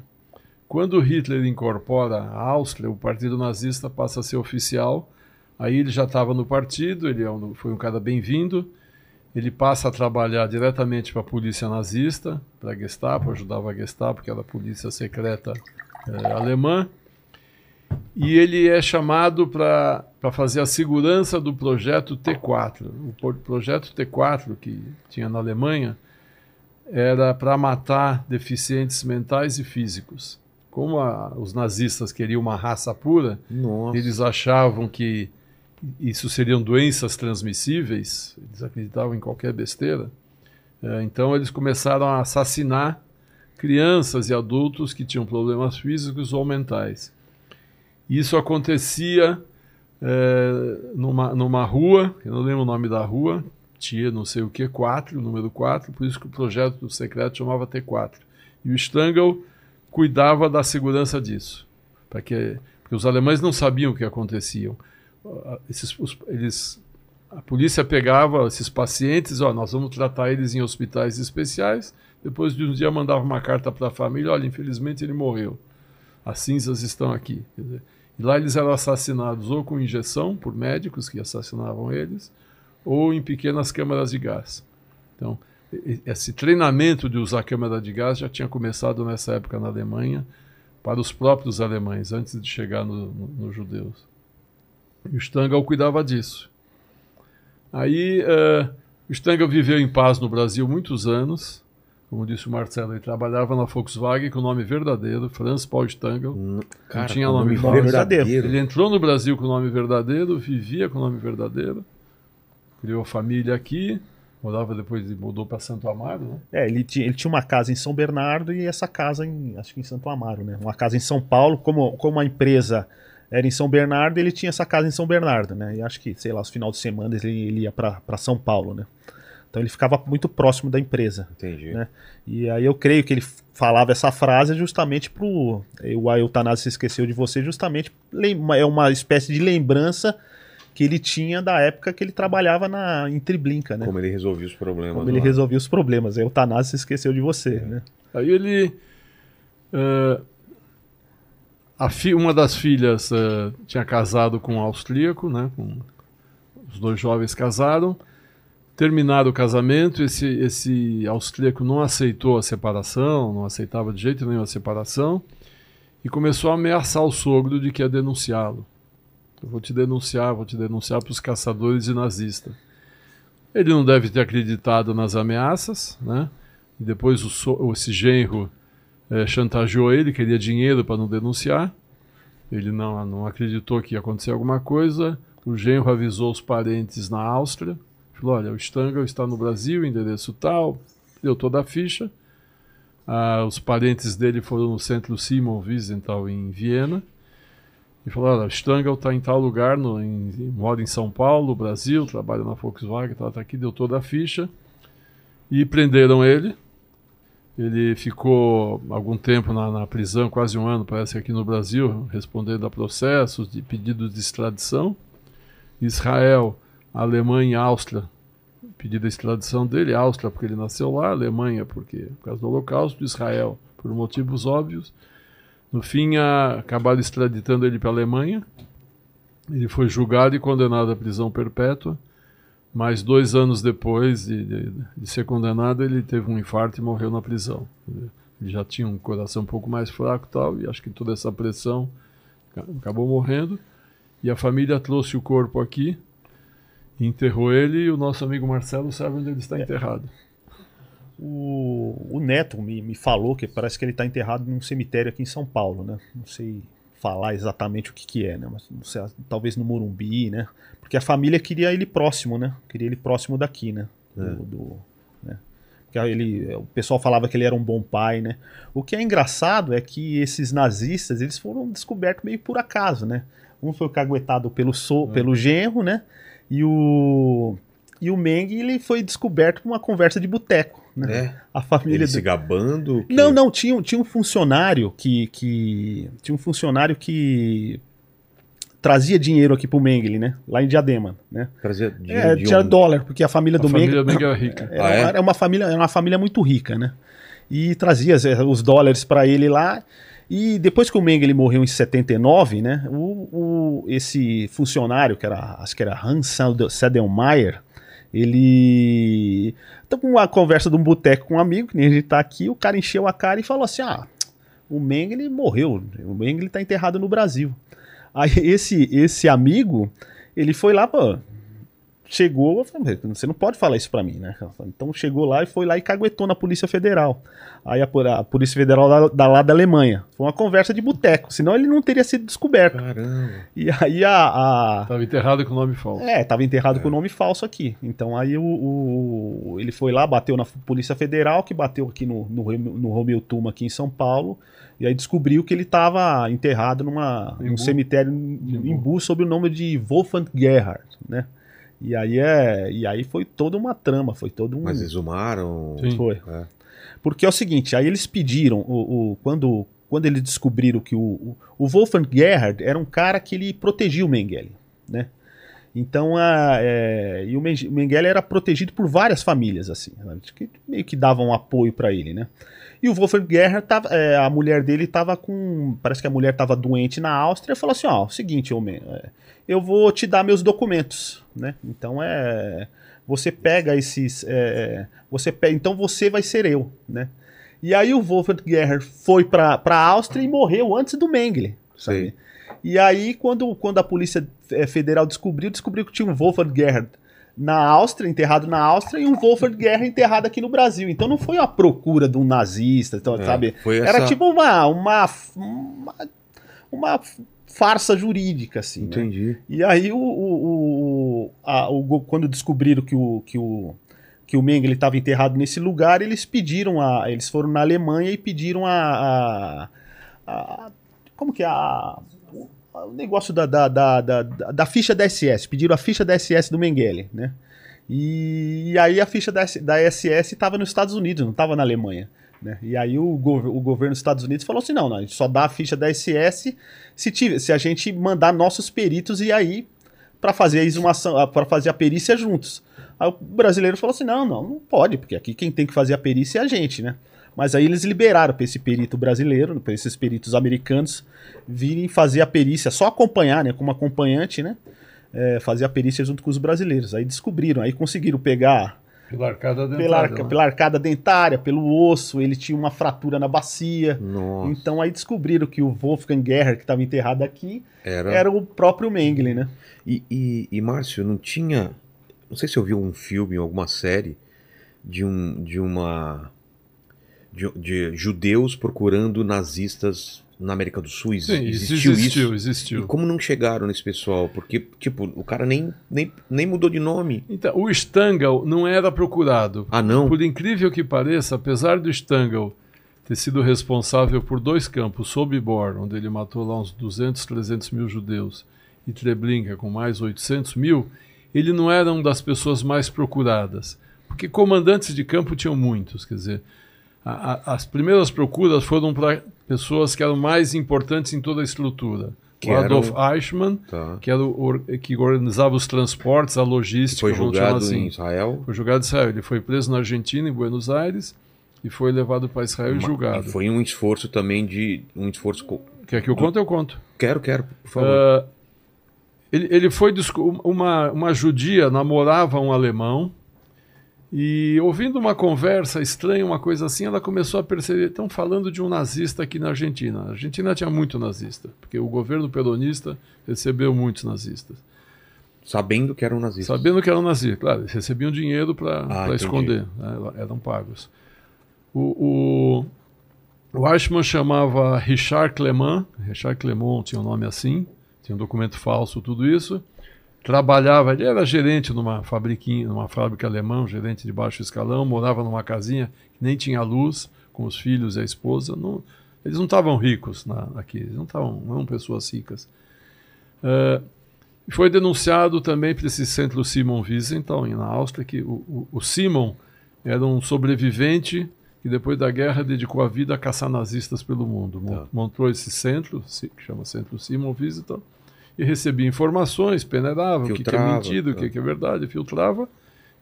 Quando Hitler incorpora a Áustria, o partido nazista passa a ser oficial. Aí ele já estava no partido, ele é um- foi um cara bem-vindo. Ele passa a trabalhar diretamente para a polícia nazista, para a Gestapo, ajudava a Gestapo, que era a polícia secreta eh, alemã. E ele é chamado para fazer a segurança do projeto T4. O pro- projeto T4, que tinha na Alemanha, era para matar deficientes mentais e físicos. Como a- os nazistas queriam uma raça pura, Nossa. eles achavam que isso seriam doenças transmissíveis, eles acreditavam em qualquer besteira. Eh, Então eles começaram a assassinar crianças e adultos que tinham problemas físicos ou mentais. Isso acontecia eh, numa, numa rua, eu não lembro o nome da rua, tinha não sei o que, 4, número 4, por isso que o projeto secreto chamava T4. E o Stangl cuidava da segurança disso, para que porque os alemães não sabiam o que acontecia. Ah, Esses, os- eles, a polícia pegava esses pacientes, ó, nós vamos tratar eles em hospitais especiais. Depois de um dia mandava uma carta para a família, olha, infelizmente ele morreu. As cinzas estão aqui. Quer dizer, e lá eles eram assassinados ou com injeção por médicos que assassinavam eles, ou em pequenas câmaras de gás. Então, esse treinamento de usar câmara de gás já tinha começado nessa época na Alemanha, para os próprios alemães, antes de chegar no- no- nos judeus. E o Stangl cuidava disso. Aí, eh, o Stangl viveu em paz no Brasil muitos anos. Como disse o Marcelo, ele trabalhava na Volkswagen com o nome verdadeiro, Franz Paul Stangl. N- Cara, tinha com nome nome verdadeiro. verdadeiro. Ele entrou no Brasil com o nome verdadeiro, vivia com o nome verdadeiro, criou família aqui, morava depois e mudou para Santo Amaro, né? É, ele tinha, ele tinha uma casa em São Bernardo e essa casa em, acho que em Santo Amaro, né? Uma casa em São Paulo, como, como a empresa era em São Bernardo, ele tinha essa casa em São Bernardo, né? E acho que, sei lá, os final de semana ele, ele ia para São Paulo, né? Então ele ficava muito próximo da empresa. Entendi. Né? E aí eu creio que ele falava essa frase justamente pro. O Ailtanás se esqueceu de você, justamente é uma espécie de lembrança que ele tinha da época que ele trabalhava na em Triblinca, né? Como ele resolvia os problemas. Como ele lá. resolvia os problemas. Aí o Tanás se esqueceu de você, né? Aí ele. eh, a fi- uma das filhas eh, tinha casado com um austríaco, né? Com, os dois jovens casaram. Terminado o casamento, esse, esse austríaco não aceitou a separação, não aceitava de jeito nenhum a separação, e começou a ameaçar o sogro de que ia denunciá-lo. Eu vou te denunciar, vou te denunciar para os caçadores e nazistas. Ele não deve ter acreditado nas ameaças, né? E depois o so- esse genro eh, chantageou ele, queria dinheiro para não denunciar. Ele não, não acreditou que ia acontecer alguma coisa. O genro avisou os parentes na Áustria. Falou: olha, o Stangl está no Brasil, endereço tal. Deu toda a ficha. Ah, os parentes dele foram no centro Simon Wiesenthal em Viena. E falou: olha, o Stangl está em tal lugar, no, em, mora em São Paulo, Brasil, trabalha na Volkswagen, está aqui, deu toda a ficha. E prenderam ele. Ele ficou algum tempo na, na prisão, quase um ano, parece, aqui no Brasil, respondendo a processos de pedidos de extradição. Israel, Alemanha e Áustria, pedido a extradição dele, Áustria porque ele nasceu lá, Alemanha porque por causa do Holocausto, Israel por motivos óbvios. No fim, a, acabaram extraditando ele para a Alemanha. Ele foi julgado e condenado à prisão perpétua. Mas dois anos depois de, de- de ser condenado, ele teve um infarto e morreu na prisão. Ele já tinha um coração um pouco mais fraco tal, e acho que toda essa pressão ca- acabou morrendo. E a família trouxe o corpo aqui, enterrou ele, e o nosso amigo Marcelo sabe onde ele está enterrado. O, o Neto me, me falou que parece que ele está enterrado num cemitério aqui em São Paulo, né? Não sei falar exatamente o que, que é, né? Mas não sei, talvez no Morumbi, né? Porque a família queria ele próximo, né? Queria ele próximo daqui, né? Do, do- né? Porque ele, o pessoal falava que ele era um bom pai, né? O que é engraçado é que esses nazistas eles foram descobertos meio por acaso, né? Um foi caguetado pelo, so, pelo genro, né? E o e o Meng ele foi descoberto com uma conversa de boteco, né? É. A família Ele do- se gabando. que- não, não, tinha, um- tinha um funcionário que, que. Tinha um funcionário que trazia dinheiro aqui pro Mengele, né? Lá em Diadema, né? Trazia dinheiro É, tinha onde? dólar, porque a família A do família Mengele Meng é rica. era, Ah, é? uma, era uma família, era uma família muito rica, né? E trazia as- os dólares para ele lá. E depois que o Mengele morreu em 79, né? O, o- esse funcionário, que era, acho que era Hans Sedelmeier, ele. Então, com uma conversa de um boteco com um amigo, que nem a gente tá aqui, o cara encheu a cara e falou assim: ah, o Mengele morreu, o Mengele tá enterrado no Brasil. Aí esse, esse amigo, ele foi lá, pô, chegou, você não pode falar isso pra mim, né? Então chegou lá e foi lá e caguetou na Polícia Federal. Aí a, a Polícia Federal da, da lá da Alemanha. Foi uma conversa de boteco, senão ele não teria sido descoberto. Caramba. E aí a. a- Estava enterrado com o nome falso. é, tava enterrado com o nome falso aqui. Então aí o, o- ele foi lá, bateu na Polícia Federal, que bateu aqui no, no, Romeu- no Romeu Tuma, aqui em São Paulo, e aí descobriu que ele estava enterrado numa, num cemitério em Imbu. Imbu sob o nome de Wolfgang Gerhard, né? E aí, é, e aí foi toda uma trama, foi todo um... Mas exumaram. Sim. Foi. É. Porque é o seguinte, aí eles pediram, o, o- quando, quando eles descobriram que o, o, o Wolfgang Gerhard era um cara que ele protegia o Mengele, né? Então, a, é, e o Men- o Mengele era protegido por várias famílias, assim, que meio que davam apoio para ele, né? E o Wolfgang Gerhard, tava, é, a mulher dele estava com, parece que a mulher estava doente na Áustria, falou assim, ó, seguinte, homem, é, eu vou te dar meus documentos, né? Então, é, você pega esses, é, você pega, então você vai ser eu, né? E aí o Wolfgang Gerhard foi para a Áustria e morreu antes do Mengele, sabe? Sei. E aí, quando, quando a Polícia eh, Federal descobriu, descobriu que tinha um Wolfgang Gerhard na Áustria, enterrado na Áustria, e um Wolfgang Gerhard enterrado aqui no Brasil. Então não foi uma procura de um nazista, então, É, sabe? foi Era essa- tipo uma, uma, uma, uma farsa jurídica, assim. né? Entendi. E aí, o, o, o- a- o quando descobriram que o, que o, que o Mengele estava enterrado nesse lugar, eles pediram a. Eles foram na Alemanha e pediram a. a- a- como que é? A, o, negócio da, da, da, da, da ficha da SS. Pediram a ficha da SS do Mengele, né? E aí a ficha da, da SS estava nos Estados Unidos, não estava na Alemanha. Né? E aí o, gov o, governo dos Estados Unidos falou assim: não, não, a gente só dá a ficha da SS se, tiver, se a gente mandar nossos peritos e aí para fazer a exumação, para fazer a perícia juntos. Aí o brasileiro falou assim: não, não, não pode, porque aqui quem tem que fazer a perícia é a gente, né? Mas aí eles liberaram para esse perito brasileiro, para esses peritos americanos virem fazer a perícia, só acompanhar, né, como acompanhante, né? É, fazer a perícia junto com os brasileiros. Aí descobriram, aí conseguiram pegar pela arcada dentária. Pela, arca, né? pela, arcada dentária, pelo osso, ele tinha uma fratura na bacia. Nossa. Então aí descobriram que o Wolfgang Gerhard, que estava enterrado aqui, Era... era o próprio Mengele, né? E, e, e, Márcio, não tinha. Não sei se eu vi um filme ou alguma série de, um, de uma. De, de judeus procurando nazistas na América do Sul? Ex Sim, existiu, existiu isso? Existiu. E como não chegaram nesse pessoal? Porque, tipo, o cara nem, nem, nem mudou de nome. Então, o Stangl não era procurado. Ah, não? Por incrível que pareça, apesar do Stangl ter sido responsável por dois campos, Sobibor, onde ele matou lá uns 200, 300 mil judeus, e Treblinka com mais 800 mil, ele não era uma das pessoas mais procuradas. Porque comandantes de campo tinham muitos, quer dizer, a, a, as primeiras procuras foram para pessoas que eram mais importantes em toda a estrutura. Que o Adolf eram... Eichmann, Tá. que, era o, que organizava os transportes, a logística, Foi julgado assim. em Israel. Foi julgado em Israel. Ele foi preso na Argentina, em Buenos Aires, e foi levado para Israel e Ma- julgado. e foi um esforço também de. Um esforço. Quer que eu conte? Eu conto. Quero, quero, por favor. Ah, ele, ele foi uma, uma judia namorava um alemão e ouvindo uma conversa estranha, uma coisa assim, ela começou a perceber, estão falando de um nazista aqui na Argentina. A Argentina tinha muito nazista, porque o governo peronista recebeu muitos nazistas. Sabendo que era um nazista. Sabendo que eram nazistas, claro, eles recebiam dinheiro para entendi. esconder, né, eram pagos. O, o, o Eichmann chamava Richard Clement, Richard Clement tinha um nome assim, tinha um documento falso, tudo isso. Trabalhava, ele era gerente numa fabriquinha, numa fábrica alemã, gerente de baixo escalão, morava numa casinha que nem tinha luz, com os filhos e a esposa. Não, eles não estavam ricos na, aqui, eles não estavam, não eram pessoas ricas. Eh, foi denunciado também por esse centro Simon Wiesenthal, na Áustria, que o, o, o Simon era um sobrevivente que depois da guerra dedicou a vida a caçar nazistas pelo mundo. Tá. Montou esse centro, que chama Centro Simon Wiesenthal, e recebia informações, peneirava o que, que é mentira, o que, tá. que é verdade, filtrava,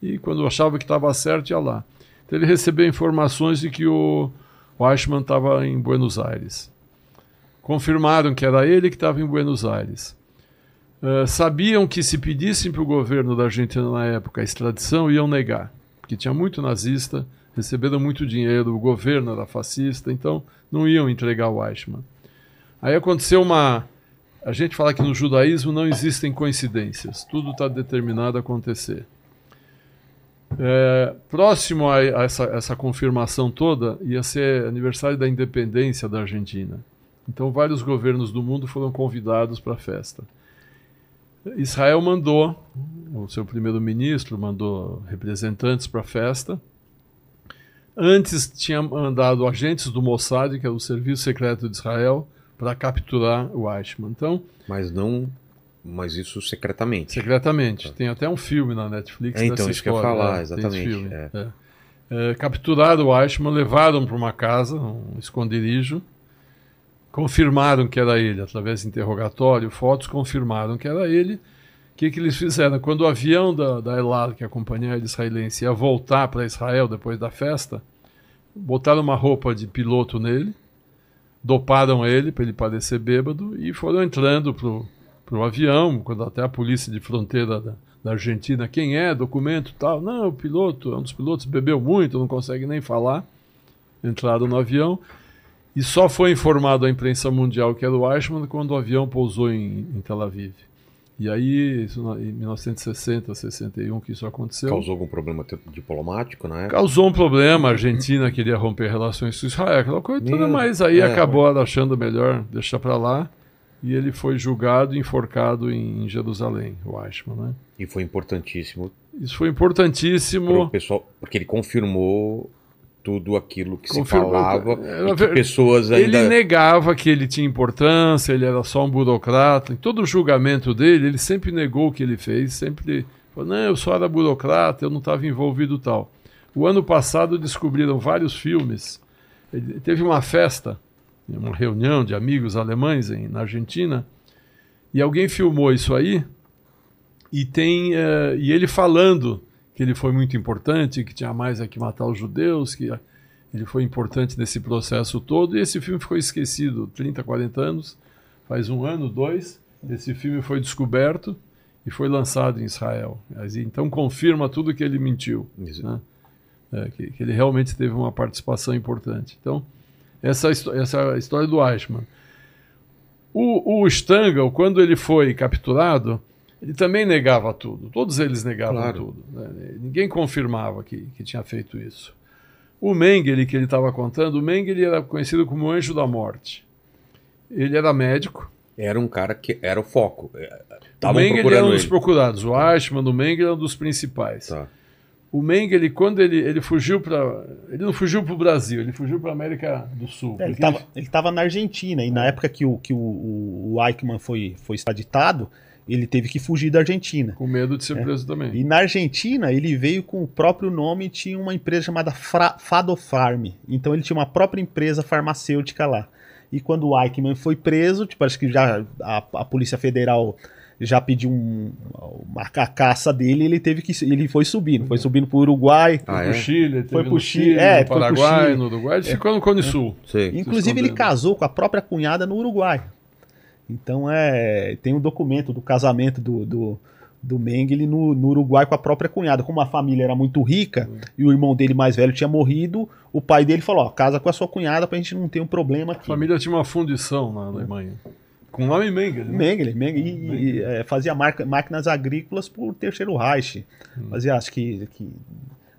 e quando achava que estava certo, ia lá. Então ele recebeu informações de que o, o Eichmann estava em Buenos Aires. Confirmaram que era ele que estava em Buenos Aires. Uh, sabiam que se pedissem para o governo da Argentina na época a extradição, iam negar, porque tinha muito nazista, receberam muito dinheiro, o governo era fascista, então não iam entregar o Eichmann. Aí aconteceu uma. A gente fala que no judaísmo não existem coincidências, tudo está determinado a acontecer. É, próximo a, a essa, essa confirmação toda, ia ser aniversário da independência da Argentina. Então, vários governos do mundo foram convidados para a festa. Israel mandou, o seu primeiro-ministro mandou representantes para a festa. Antes tinha mandado agentes do Mossad, que é o Serviço Secreto de Israel, para capturar o Eichmann. Então, Mas não. Mas isso secretamente. secretamente. Tem até um filme na Netflix É, então, isso que eu ia falar, né? Exatamente, é. é. É, capturaram o Eichmann, levaram para uma casa, um esconderijo, confirmaram que era ele, através de interrogatório, fotos, confirmaram que era ele. O que, que eles fizeram? Quando o avião da, da Elad, que é a companhia israelense, ia voltar para Israel depois da festa, botaram uma roupa de piloto nele, doparam ele para ele parecer bêbado e foram entrando pro pro avião, quando até a polícia de fronteira da, da Argentina, quem é, documento tal, não, o piloto, um dos pilotos bebeu muito, não consegue nem falar, entraram no avião e só foi informado à imprensa mundial que era o Eichmann quando o avião pousou em, em Tel Aviv. E aí, isso em 1960, 61 que isso aconteceu. Causou algum problema diplomático na época? Causou um problema, a Argentina queria romper relações com Israel, aquela coisa toda, mas aí é. acabou achando melhor deixar para lá. E ele foi julgado e enforcado em Jerusalém, o Eichmann, né? E foi importantíssimo Isso foi importantíssimo. pessoal, porque ele confirmou tudo aquilo que Confirmou- se falava Era e que pessoas Ele ainda negava que ele tinha importância, ele era só um burocrata. Em todo o julgamento dele, ele sempre negou o que ele fez, sempre Falou, não, eu só era burocrata, eu não estava envolvido tal. O ano passado descobriram vários filmes. Ele teve uma festa, uma reunião de amigos alemães em, na Argentina, e alguém filmou isso aí, e tem uh, e ele falando que ele foi muito importante, que tinha mais a que matar os judeus, que ele foi importante nesse processo todo, e esse filme ficou esquecido 30, 40 anos, faz um ano, dois, esse filme foi descoberto e foi lançado em Israel. Então confirma tudo que ele mentiu. Né? É, que, que, ele realmente teve uma participação importante. Então, essa, essa é história do Eichmann. O, o Stangl, quando ele foi capturado, ele também negava tudo. Todos eles negavam claro. tudo. Né? Ninguém confirmava que, que tinha feito isso. O Mengele, que ele estava contando, o Mengele era conhecido como Anjo da Morte. Ele era médico. Era um cara que era o foco. Tavam o Mengele era um dos ele. procurados. O Eichmann, o Mengele era um dos principais. Tá. O Mengele, quando ele, ele fugiu para. Ele não fugiu para o Brasil, ele fugiu para a América do Sul. É, ele estava ele... ele na Argentina, e na é. época que o, que o, o Eichmann foi, foi extraditado, ele teve que fugir da Argentina. Com medo de ser é. preso também. E na Argentina, ele veio com o próprio nome e tinha uma empresa chamada Fra Fadofarm. Então ele tinha uma própria empresa farmacêutica lá. E quando o Eichmann foi preso, tipo, acho que já a, a Polícia Federal já pediu um, uma caça dele, ele teve que ele foi subindo, foi subindo para o Uruguai, ah, foi é? Chile, foi para o Chile, Chile, é, no Paraguai, Chile. no Uruguai, ele é. ficou no Cone Sul. Inclusive ele casou com a própria cunhada no Uruguai. Então é tem um documento do casamento do, do, do Mengele no, no Uruguai com a própria cunhada. Como a família era muito rica uhum. e o irmão dele mais velho tinha morrido, o pai dele falou: ó, casa com a sua cunhada pra gente não ter um problema aqui. A família tinha uma fundição na Alemanha. Com o nome Mengele. Né? Mengele, Mengele. E, Mengele. é, fazia marca, máquinas agrícolas por terceiro Reich. Hum. Fazia, acho que, que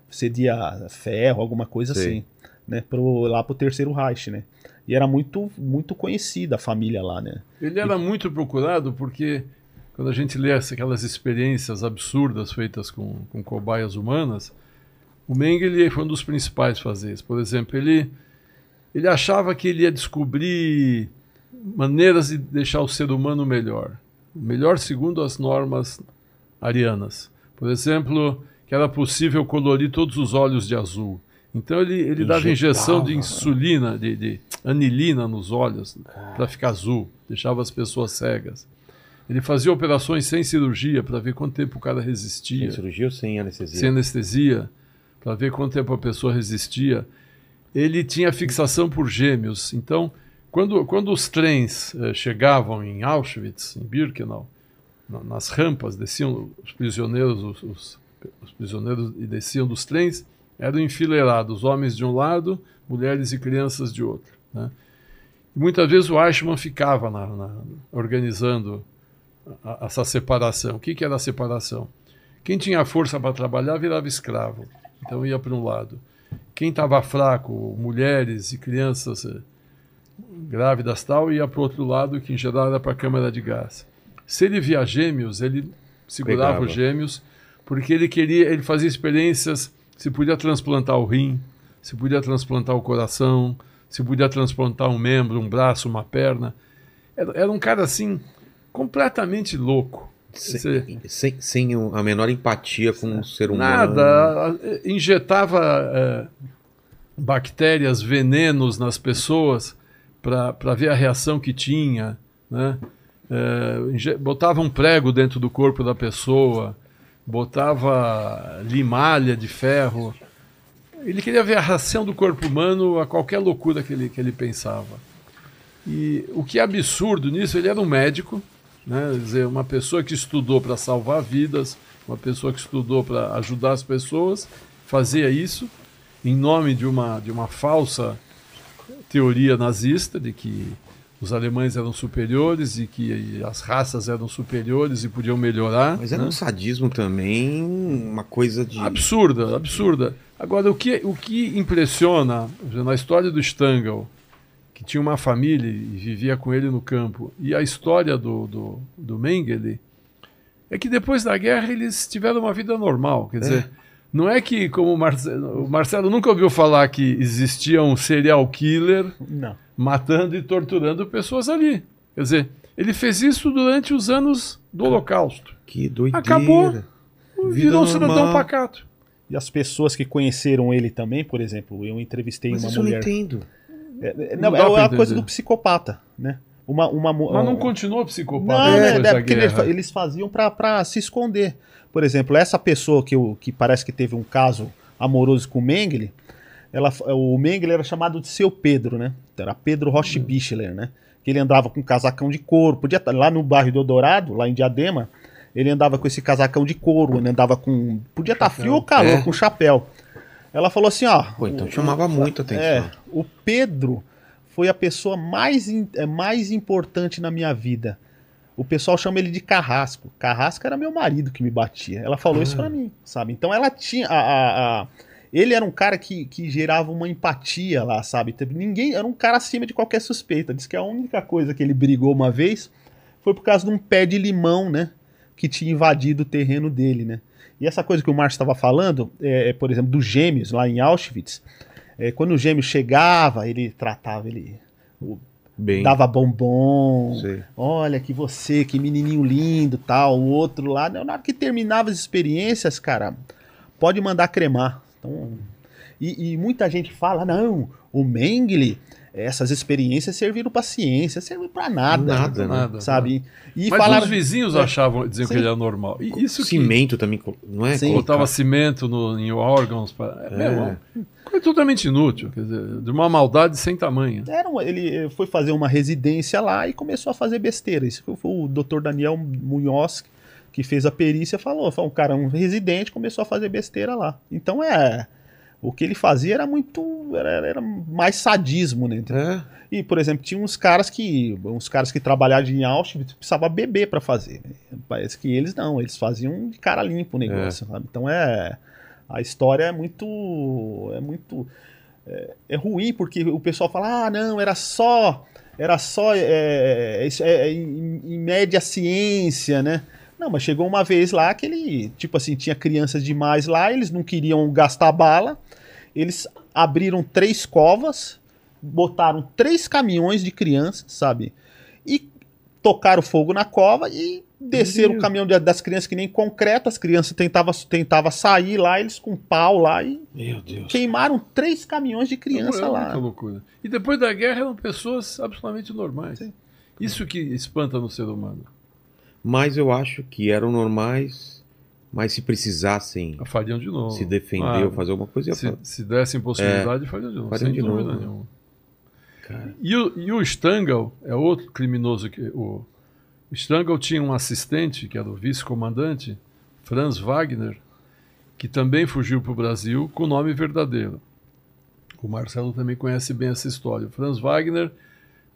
cedia ferro, alguma coisa Sim. assim. Né, pro, lá pro terceiro Reich, né? E era muito, muito conhecida a família lá, né? Ele era e... muito procurado porque quando a gente lê aquelas experiências absurdas feitas com, com cobaias humanas, o Mengele foi um dos principais fazer isso. Por exemplo, ele, ele achava que ele ia descobrir maneiras de deixar o ser humano melhor. Melhor segundo as normas arianas. Por exemplo, que era possível colorir todos os olhos de azul. Então ele, ele dava injeção de insulina, de, de anilina nos olhos para ficar azul, deixava as pessoas cegas. Ele fazia operações sem cirurgia para ver quanto tempo o cara resistia. Sem cirurgia ou sem anestesia? Sem anestesia, para ver quanto tempo a pessoa resistia. Ele tinha fixação por gêmeos. Então, quando, quando os trens eh, chegavam em Auschwitz, em Birkenau, na, nas rampas, desciam os prisioneiros, os, os, os, prisioneiros e desciam dos trens, eram enfileirados, homens de um lado, mulheres e crianças de outro. Né? E muitas vezes o Eichmann ficava na, na, organizando a, a, essa separação. O que, que era a separação? Quem tinha força para trabalhar virava escravo, então ia para um lado. Quem estava fraco, mulheres e crianças eh, grávidas tal, ia para o outro lado, que em geral era para a câmara de gás. Se ele via gêmeos, ele segurava Pegava. os gêmeos, porque ele queria, ele fazia experiências, se podia transplantar o rim, se podia transplantar o coração, se podia transplantar um membro, um braço, uma perna. Era, era um cara assim, completamente louco. Sem, sem, sem, a menor empatia com o ser humano. Nada. Injetava é, bactérias, venenos nas pessoas para ver a reação que tinha, né? É, botava um prego dentro do corpo da pessoa, botava limalha de ferro. Ele queria ver a reação do corpo humano a qualquer loucura que ele, que ele pensava. E o que é absurdo nisso, ele era um médico, né? Quer dizer, uma pessoa que estudou para salvar vidas, uma pessoa que estudou para ajudar as pessoas, fazia isso em nome de uma, de uma falsa teoria nazista de que os alemães eram superiores e que as raças eram superiores e podiam melhorar. Mas era né? um sadismo também, uma coisa de. Absurda, absurda. Agora, o que, o que impressiona na história do Stangl, que tinha uma família e vivia com ele no campo, e a história do, do, do Mengele, é que depois da guerra eles tiveram uma vida normal. Quer dizer, é. Não é que, como o Marcelo, o Marcelo nunca ouviu falar que existia um serial killer Não. Matando e torturando pessoas ali. Quer dizer, ele fez isso durante os anos do Holocausto. Que doideira. Acabou. virou um cidadão pacato. E as pessoas que conheceram ele também, por exemplo, eu entrevistei Mas uma isso eu não mulher. entendo. É, é, Não não, é pra a coisa do psicopata, né? Uma, uma, Mas não continuou psicopata Não, depois né, da é porque eles, eles faziam pra, pra se esconder. Por exemplo, essa pessoa que, eu, que parece que teve um caso amoroso com o Mengele, ela, o Mengele era chamado de seu Pedro, né? Então, Era Pedro Roche. Bichler, né? Que ele andava com um casacão de couro. Podia estar lá no bairro do Dourado, lá em Diadema, ele andava com esse casacão de couro, ele andava com. Podia estar frio ou calor, É. com chapéu. Ela falou assim, ó. Pô, então o- chamava muito atenção. é, o Pedro foi a pessoa mais, é, mais importante na minha vida. O pessoal chama ele de Carrasco. Carrasco era meu marido que me batia. Ela falou isso pra mim, sabe? Então ela tinha. A, a- a- ele era um cara que, que gerava uma empatia lá, sabe? Ninguém. Era um cara acima de qualquer suspeita. Diz que a única coisa que ele brigou uma vez foi por causa de um pé de limão, né? Que tinha invadido o terreno dele, né? E essa coisa que o Márcio estava falando, é, é, por exemplo, dos gêmeos lá em Auschwitz, é, quando o gêmeo chegava, ele tratava, ele Bem. dava bombom. Sei. Olha que você, que menininho lindo, tal. O outro lá, na hora que terminava as experiências, cara, pode mandar cremar. Então, e, e muita gente fala, não, o Mengele, essas experiências serviram pra ciência, serviram pra nada. Nada, né? Nada. Sabe? E Mas falaram, os vizinhos achavam, diziam Sim. que ele era normal. E isso que Cimento também, co- não é? Sim. Botava cimento no, em órgãos. Pra, é, mesmo, coisa totalmente inútil. Quer dizer, de uma maldade sem tamanho. Era um- ele foi fazer uma residência lá e começou a fazer besteira. Isso foi o Dr. Daniel Munhoz que fez a perícia falou, falou, um cara, um residente começou a fazer besteira lá. Então é, o que ele fazia era muito, era, era mais sadismo, né? É. E por exemplo, tinha uns caras que, uns caras que trabalhavam em Auschwitz precisava beber para fazer. Parece que eles não, eles faziam de cara limpo o negócio, sabe? Então é, a história é muito, é muito é, é ruim porque o pessoal fala, ah, não, era só, era só, é, é, é, em, em média ciência, né? Não, mas chegou uma vez lá que ele, tipo assim, tinha crianças demais lá, eles não queriam gastar bala, eles abriram três covas, botaram três caminhões de crianças, sabe? E tocaram fogo na cova e desceram o caminhão das crianças que nem concreto, as crianças tentavam tentava sair lá, eles com pau lá e Meu Deus. queimaram três caminhões de criança é muita lá. loucura. E depois da guerra eram pessoas absolutamente normais. Sim. Isso que espanta no ser humano. Mas eu acho que eram normais, mas se precisassem A fariam de novo. se defender Claro. ou fazer alguma coisa, Se, se dessem possibilidade, fariam de novo. fariam sem de dúvida novo, né? E o, e o Stangl é outro criminoso que o, o Stangl tinha um assistente que era o vice-comandante Franz Wagner, que também fugiu para o Brasil com o nome verdadeiro. O Marcelo também conhece bem essa história. O Franz Wagner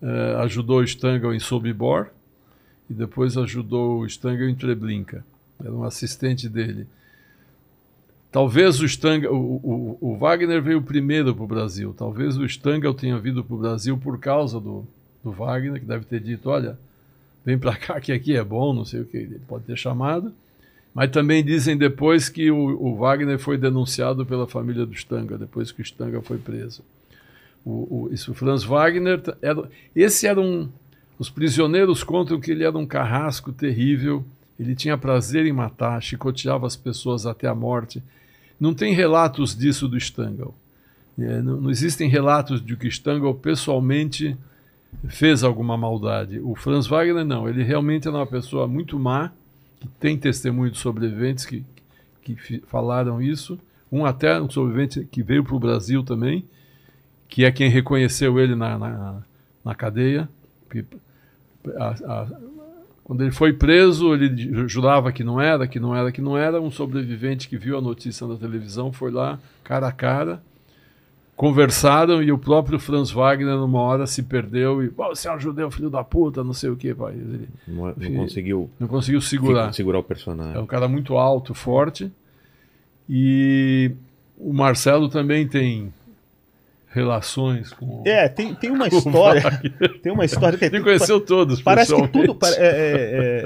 eh, ajudou o Stangl em Sobibor e depois ajudou o Stangl em Treblinka. Era um assistente dele. Talvez o Stangl, o, o, o Wagner veio primeiro para o Brasil. Talvez o Stangl tenha vindo para o Brasil por causa do, do Wagner, que deve ter dito: olha, vem para cá que aqui é bom, não sei o que. Ele pode ter chamado. Mas também dizem depois que o, o Wagner foi denunciado pela família do Stangl, depois que o Stangl foi preso. O, o, isso, Franz Wagner, era, esse era um. Os prisioneiros contam que ele era um carrasco terrível, ele tinha prazer em matar, chicoteava as pessoas até a morte. Não tem relatos disso do Stangl. É, não, existem relatos de que Stangl pessoalmente fez alguma maldade. O Franz Wagner não, ele realmente era uma pessoa muito má, que tem testemunho de sobreviventes que, que falaram isso. Um até um sobrevivente que veio para o Brasil também, que é quem reconheceu ele na, na, na cadeia. Que, a- a- quando ele foi preso, ele ju- jurava que não era, que não era, que não era. Um sobrevivente que viu a notícia na televisão foi lá, cara a cara, conversaram e o próprio Franz Wagner, numa hora, se perdeu e, "Pô, você é um judeu, filho da puta, não sei o que. Ele Não, não Sim. conseguiu não conseguiu segurar. segurar o É personagem. um cara muito alto, forte. E o Marcelo também tem relações com. É, tem, tem uma história, tem uma história que Ele conheceu todos, Parece que tudo. pare- é,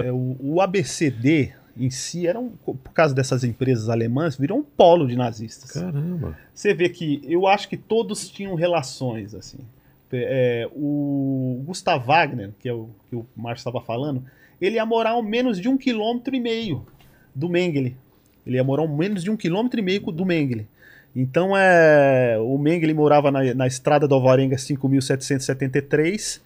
é, é, o, o ABCD em si era um, por causa dessas empresas alemãs, virou um polo de nazistas. Caramba. Você vê que eu acho que todos tinham relações assim. É, o Gustav Wagner, que é o que o Márcio estava falando, ele ia morar a menos de um quilômetro e meio do Mengele. Ele ia morar menos de um quilômetro e meio do Mengele. Então é, o Mengele morava na, na estrada do Alvarenga 5.773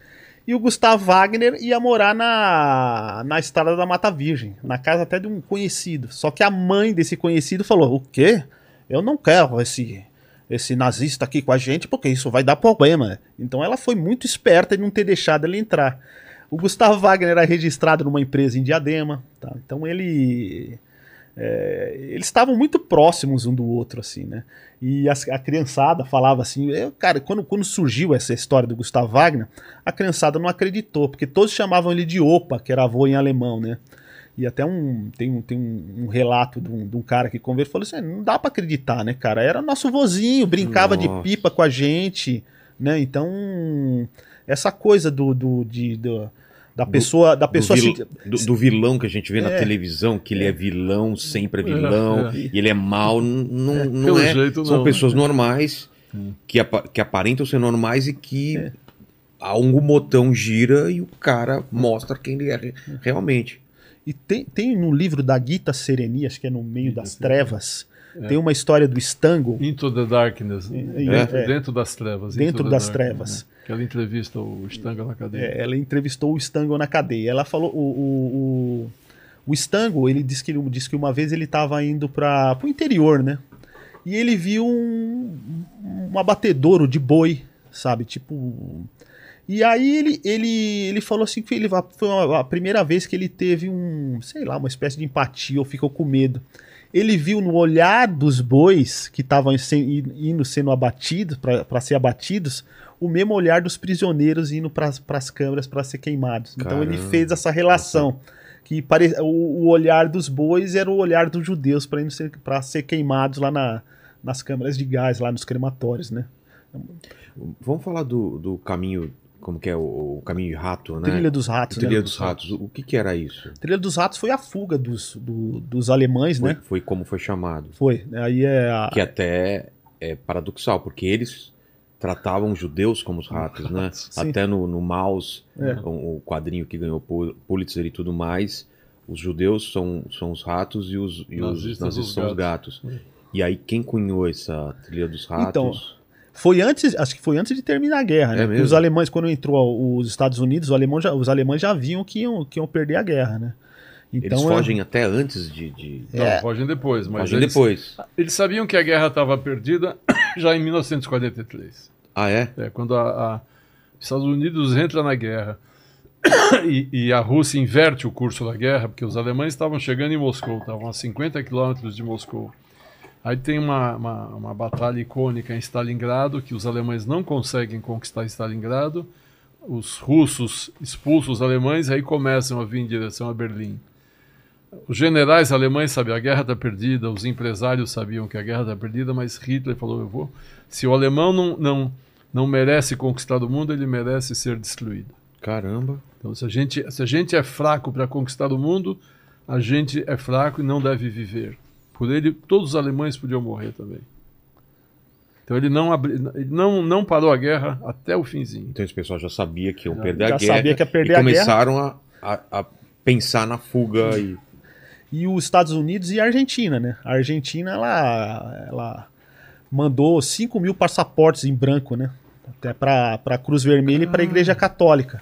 e o Gustavo Wagner ia morar na, na estrada da Mata Virgem, na casa até de um conhecido. Só que a mãe desse conhecido falou: O quê? Eu não quero esse, esse nazista aqui com a gente porque isso vai dar problema. Então ela foi muito esperta de não ter deixado ele entrar. O Gustavo Wagner era registrado numa empresa em Diadema, tá? então ele é, eles estavam muito próximos um do outro, assim, né? E a, a criançada falava assim, eu, cara, quando, quando surgiu essa história do Gustavo Wagner, a criançada não acreditou, porque todos chamavam ele de Opa, que era avô em alemão, né? E até um tem um, tem um, um relato de um, de um, cara que conversou falou assim: não dá para acreditar, né, cara? Era nosso vozinho, brincava Nossa. de pipa com a gente, né? Então, essa coisa do, do, de, do da pessoa, do, da pessoa do, vil, se... do, do, vilão que a gente vê é, na televisão, que ele é, é vilão, sempre é. vilão, é, e ele é mal, não, é, não é. Jeito, São não, pessoas normais que, que aparentam ser normais e que algum botão gira e o cara mostra quem ele é realmente. E tem, tem no livro da Gita Sereni, acho que é no meio das trevas, é. Tem uma história do Stango. Into the Darkness. É, é, dentro das trevas. Dentro das trevas. Né? Que ela entrevista o Stango na cadeia. É, ela entrevistou o Stango na cadeia. Ela falou. O, o, o, o Stango, ele disse que, disse que uma vez ele estava indo para o interior, né? E ele viu um, um abatedouro de boi, sabe? Tipo. E aí ele, ele, ele falou assim que ele, foi a primeira vez que ele teve um, sei lá, uma espécie de empatia ou ficou com medo ele viu no olhar dos bois que estavam indo sendo abatidos, para ser abatidos, o mesmo olhar dos prisioneiros indo para as câmeras para ser queimados. Caramba. Então ele fez essa relação. Que pare... o, olhar dos bois era o olhar dos judeus para ser, ser queimados lá na, nas câmaras de gás, lá nos crematórios, né? Vamos falar do, do caminho como que é o, o, caminho de rato, né? Trilha dos ratos. Trilha né? dos ratos. O que, que era isso? Trilha dos ratos foi a fuga dos, do, dos alemães, foi, né? Foi como foi chamado. Foi. Aí é a... Que até é paradoxal, porque eles tratavam os judeus como os ratos, né? Sim. Até no, no Maus, é. o, o, quadrinho que ganhou Pulitzer e tudo mais, os judeus são, são os ratos e os, e nazistas, os nazistas são os gatos. gatos. E aí quem cunhou essa trilha dos ratos? Então, foi antes, acho que foi antes de terminar a guerra, né? É os alemães, quando entrou os Estados Unidos, os alemães já, os alemães já viam que iam, que iam perder a guerra, né? Então, eles fogem é... até antes de. de... Não, é. fogem depois. Mas fogem eles, depois. Eles sabiam que a guerra estava perdida já em 1943. Ah, é? É, quando a, a Estados Unidos entra na guerra e, e, a Rússia inverte o curso da guerra, porque os alemães estavam chegando em Moscou, estavam a 50 quilômetros de Moscou. Aí tem uma, uma, uma, batalha icônica em Stalingrado, que os alemães não conseguem conquistar Stalingrado. Os russos expulsam os alemães, aí começam a vir em direção a Berlim. Os generais alemães sabiam a guerra está perdida, os empresários sabiam que a guerra está perdida, mas Hitler falou: eu vou. Se o alemão não, não, não merece conquistar o mundo, ele merece ser destruído. Caramba! Então, se a gente, se a gente é fraco para conquistar o mundo, a gente é fraco e não deve viver. Por ele, todos os alemães podiam morrer também. Então ele não, abri, ele não, não parou a guerra até o finzinho. Então esse pessoal já sabia que iam perder já a guerra. Sabia que ia perder e começaram a, a, a, pensar na fuga. E... e os Estados Unidos e a Argentina, né? A Argentina, ela, ela mandou 5 mil passaportes em branco, né? Até para a Cruz Vermelha ah. e para a Igreja Católica.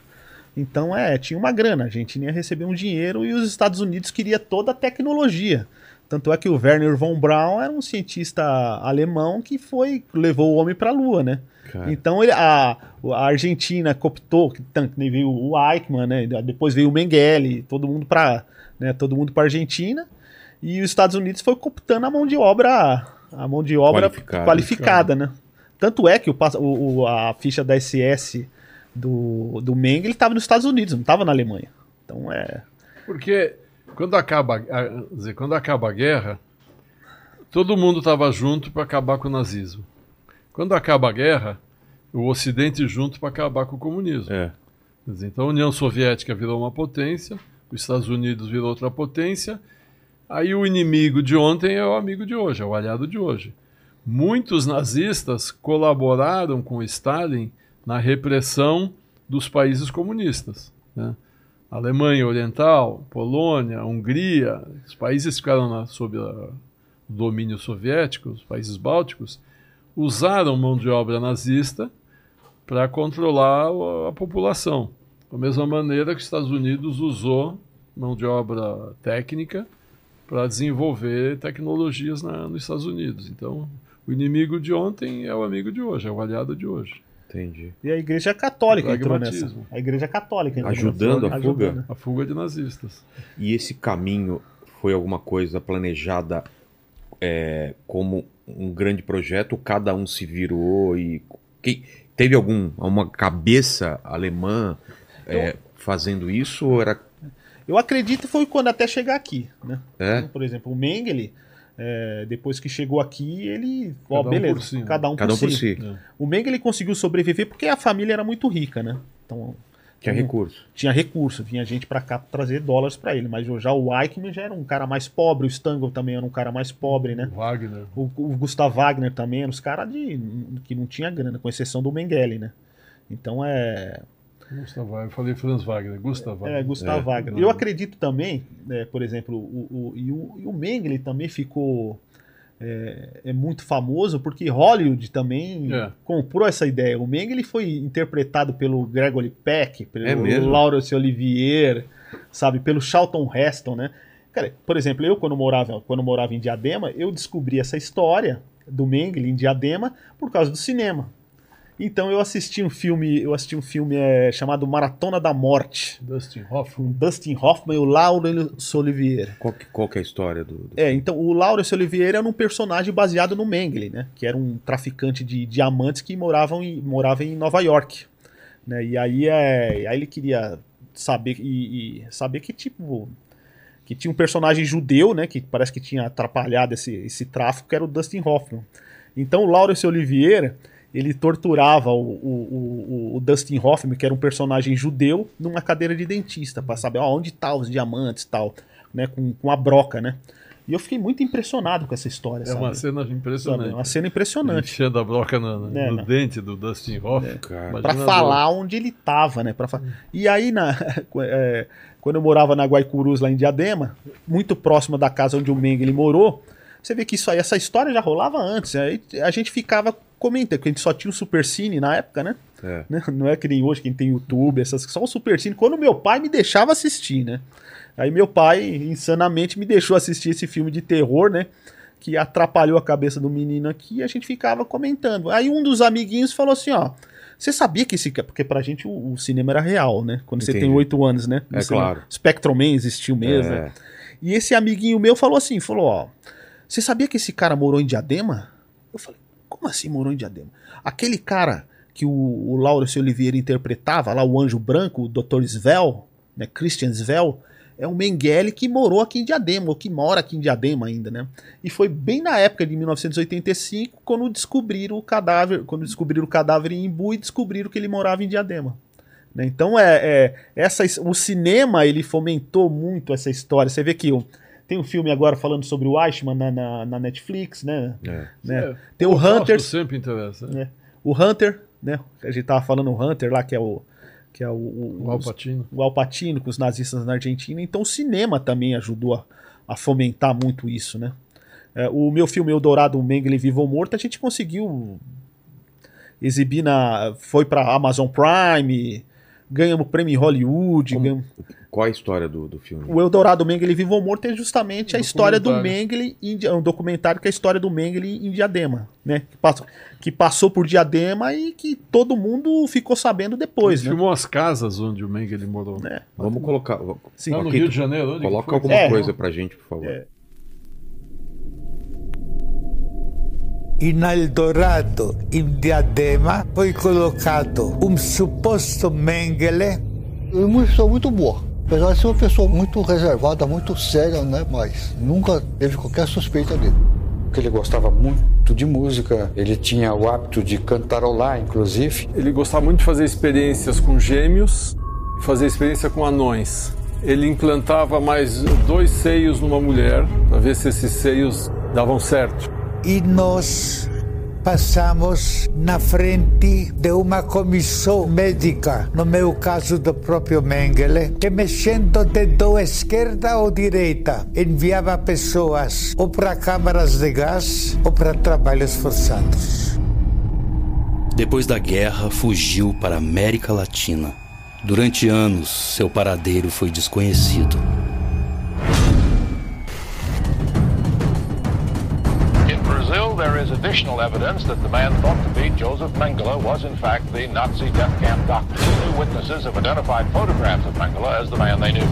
Então, é, tinha uma grana. A Argentina ia receber um dinheiro e os Estados Unidos queria toda a tecnologia. Tanto é que o Werner von Braun era um cientista alemão que foi levou o homem para a Lua, né? Cara. Então ele, a, a Argentina cooptou, nem veio o Eichmann, né? Depois veio o Mengele, todo mundo para, né? Todo mundo para Argentina e os Estados Unidos foi cooptando a mão de obra, a mão de obra qualificada, qualificada né? Tanto é que o, o, a ficha da SS do, do Mengele estava nos Estados Unidos, não estava na Alemanha. Então é. Porque quando acaba, dizer, quando acaba a guerra, todo mundo estava junto para acabar com o nazismo. Quando acaba a guerra, o Ocidente junto para acabar com o comunismo. É. Dizer, então a União Soviética virou uma potência, os Estados Unidos virou outra potência, aí o inimigo de ontem é o amigo de hoje, é o aliado de hoje. Muitos nazistas colaboraram com Stalin na repressão dos países comunistas. Né? Alemanha Oriental, Polônia, Hungria, os países que ficaram na, sob o domínio soviético, os países bálticos, usaram mão de obra nazista para controlar a, a população. Da mesma maneira que os Estados Unidos usou mão de obra técnica para desenvolver tecnologias na, nos Estados Unidos. Então, o inimigo de ontem é o amigo de hoje, é o aliado de hoje. Entendi. E a igreja católica entrou nessa. A igreja católica entrou Ajudando nessa. a fuga? Ajudando. A fuga de nazistas. E esse caminho foi alguma coisa planejada é, como um grande projeto? Cada um se virou e que- teve algum uma cabeça alemã é, fazendo isso ou era Eu acredito que foi quando até chegar aqui, né? é? Então, por exemplo, o Mengele, é, depois que chegou aqui, ele. Ó, Cada um beleza, por si, né? cada um cada um por por si. si? O Mengele conseguiu sobreviver porque a família era muito rica, né? Então Tinha recurso. tinha recurso, vinha gente pra cá pra trazer dólares pra ele. Mas já o Eichmann já era um cara mais pobre, o Stangl também era um cara mais pobre, né? Wagner. O, o Gustav Wagner também, eram os caras de que não tinha grana, com exceção do Mengele, né? Então é. Gustav Wagner. Eu falei Franz Wagner. Gustav Wagner. É, Gustav É. Wagner. Eu acredito também, né, por exemplo, o, o, e, o, e o Mengele também ficou é, é muito famoso porque Hollywood também É. comprou essa ideia. O Mengele foi interpretado pelo Gregory Peck, pelo É? Laurence Olivier, sabe, pelo Charlton Heston, né? Cara, por exemplo, eu quando morava, quando morava em Diadema, eu descobri essa história do Mengele em Diadema por causa do cinema. Então eu assisti um filme, eu assisti um filme é, chamado Maratona da Morte, Dustin Hoffman. Dustin Hoffman e o Laurence Olivier. Qual que, qual que é a história do, do- É, então o Laurence Olivier era um personagem baseado no Mengele, né? Que era um traficante de diamantes que moravam em, morava em Nova York. Né? E aí, é, aí ele queria saber e, e saber que tipo que tinha um personagem judeu, né? Que parece que tinha atrapalhado esse, esse tráfico, que era o Dustin Hoffman. Então o Laurence Olivier ele torturava o, o, o, o Dustin Hoffman, que era um personagem judeu, numa cadeira de dentista, para saber ó, onde tá os diamantes e tal, né? Com, com a broca, né? E eu fiquei muito impressionado com essa história, É sabe? uma cena Sabe? impressionante. Uma cena impressionante. Enchendo a broca no, no- É, no né? dente do Dustin Hoffman. Cara, Imagina Pra a falar onde ele tava, né? Pra fa... E aí, na, é, quando eu morava na Guaicurus, lá em Diadema, muito próximo da casa onde o Mengele morou, você vê que isso aí, essa história já rolava antes. Aí a gente ficava comentando, porque a gente só tinha o Super Cine na época, né? é. né? Não é que nem hoje, quem tem YouTube, essas só o Super Cine. Quando meu pai me deixava assistir, né? Aí meu pai, insanamente, me deixou assistir esse filme de terror, né? Que atrapalhou a cabeça do menino aqui e a gente ficava comentando. Aí um dos amiguinhos falou assim, ó. Você sabia que esse. Porque pra gente o, o cinema era real, né? Quando você Entendi. tem oito anos, né? É cinema- claro. Spectrum Man existiu mesmo. É. né? E esse amiguinho meu falou assim: falou, ó. Você sabia que esse cara morou em Diadema? Como assim morou em Diadema? Aquele cara que o, o Laurence Oliveira interpretava, lá o Anjo Branco, o Dr. Svel, né, Christian Svel, é um Mengele que morou aqui em Diadema, ou que mora aqui em Diadema ainda, né? E foi bem na época de 1985 quando descobriram o cadáver, quando descobriram o cadáver em Imbu e descobriram que ele morava em Diadema. né? Então é, é essa, o cinema ele fomentou muito essa história. Você vê que o- tem um filme agora falando sobre o Eichmann na, na, na Netflix, né? É. né? É, Tem o Holocausto Hunter, sempre interessa. né? O Hunter, né? A gente tava falando o Hunter lá, que é o. Que é o, o, O os- Alpatino. o Alpatino com os nazistas na Argentina. Então o cinema também ajudou a, a fomentar muito isso, né? É, o meu filme Eldorado, o Mengele Vivo ou Morto, a gente conseguiu exibir na. Foi pra Amazon Prime, ganhamos prêmio em Hollywood. Como- ganhamos- Qual é a história do, do filme? O Eldorado Mengele Vivo ou Morto é justamente a história do. Mengele, em é um documentário que é a história do Mengele em Diadema, né? Que passou, que passou por Diadema e que todo mundo ficou sabendo depois, Ele né? filmou as casas onde o Mengele morou. É, Vamos colocar. sim. Lá no Rio de Janeiro. Coloca alguma É. coisa pra gente, por favor. É. In Eldorado, in Diadema, foi colocado um suposto Mengele Ele é uma pessoa muito boa. Apesar de ser uma pessoa muito reservada, muito séria, né? Mas nunca teve qualquer suspeita dele. porque ele gostava muito de música, ele tinha o hábito de cantarolar, inclusive. Ele gostava muito de fazer experiências com gêmeos e fazer experiência com anões. Ele implantava mais dois seios numa mulher para ver se esses seios davam certo. E nós passamos na frente de uma comissão médica, no meu caso do próprio Mengele, que mexendo o dedo esquerda ou direita, enviava pessoas ou para câmaras de gás ou para trabalhos forçados. Depois da guerra, fugiu para a América Latina. Durante anos, seu paradeiro foi desconhecido. There is additional evidence that the man thought to be Joseph Mengele was, in fact, the Nazi death camp doctor. Two witnesses have identified photographs of Mengele as the man they knew.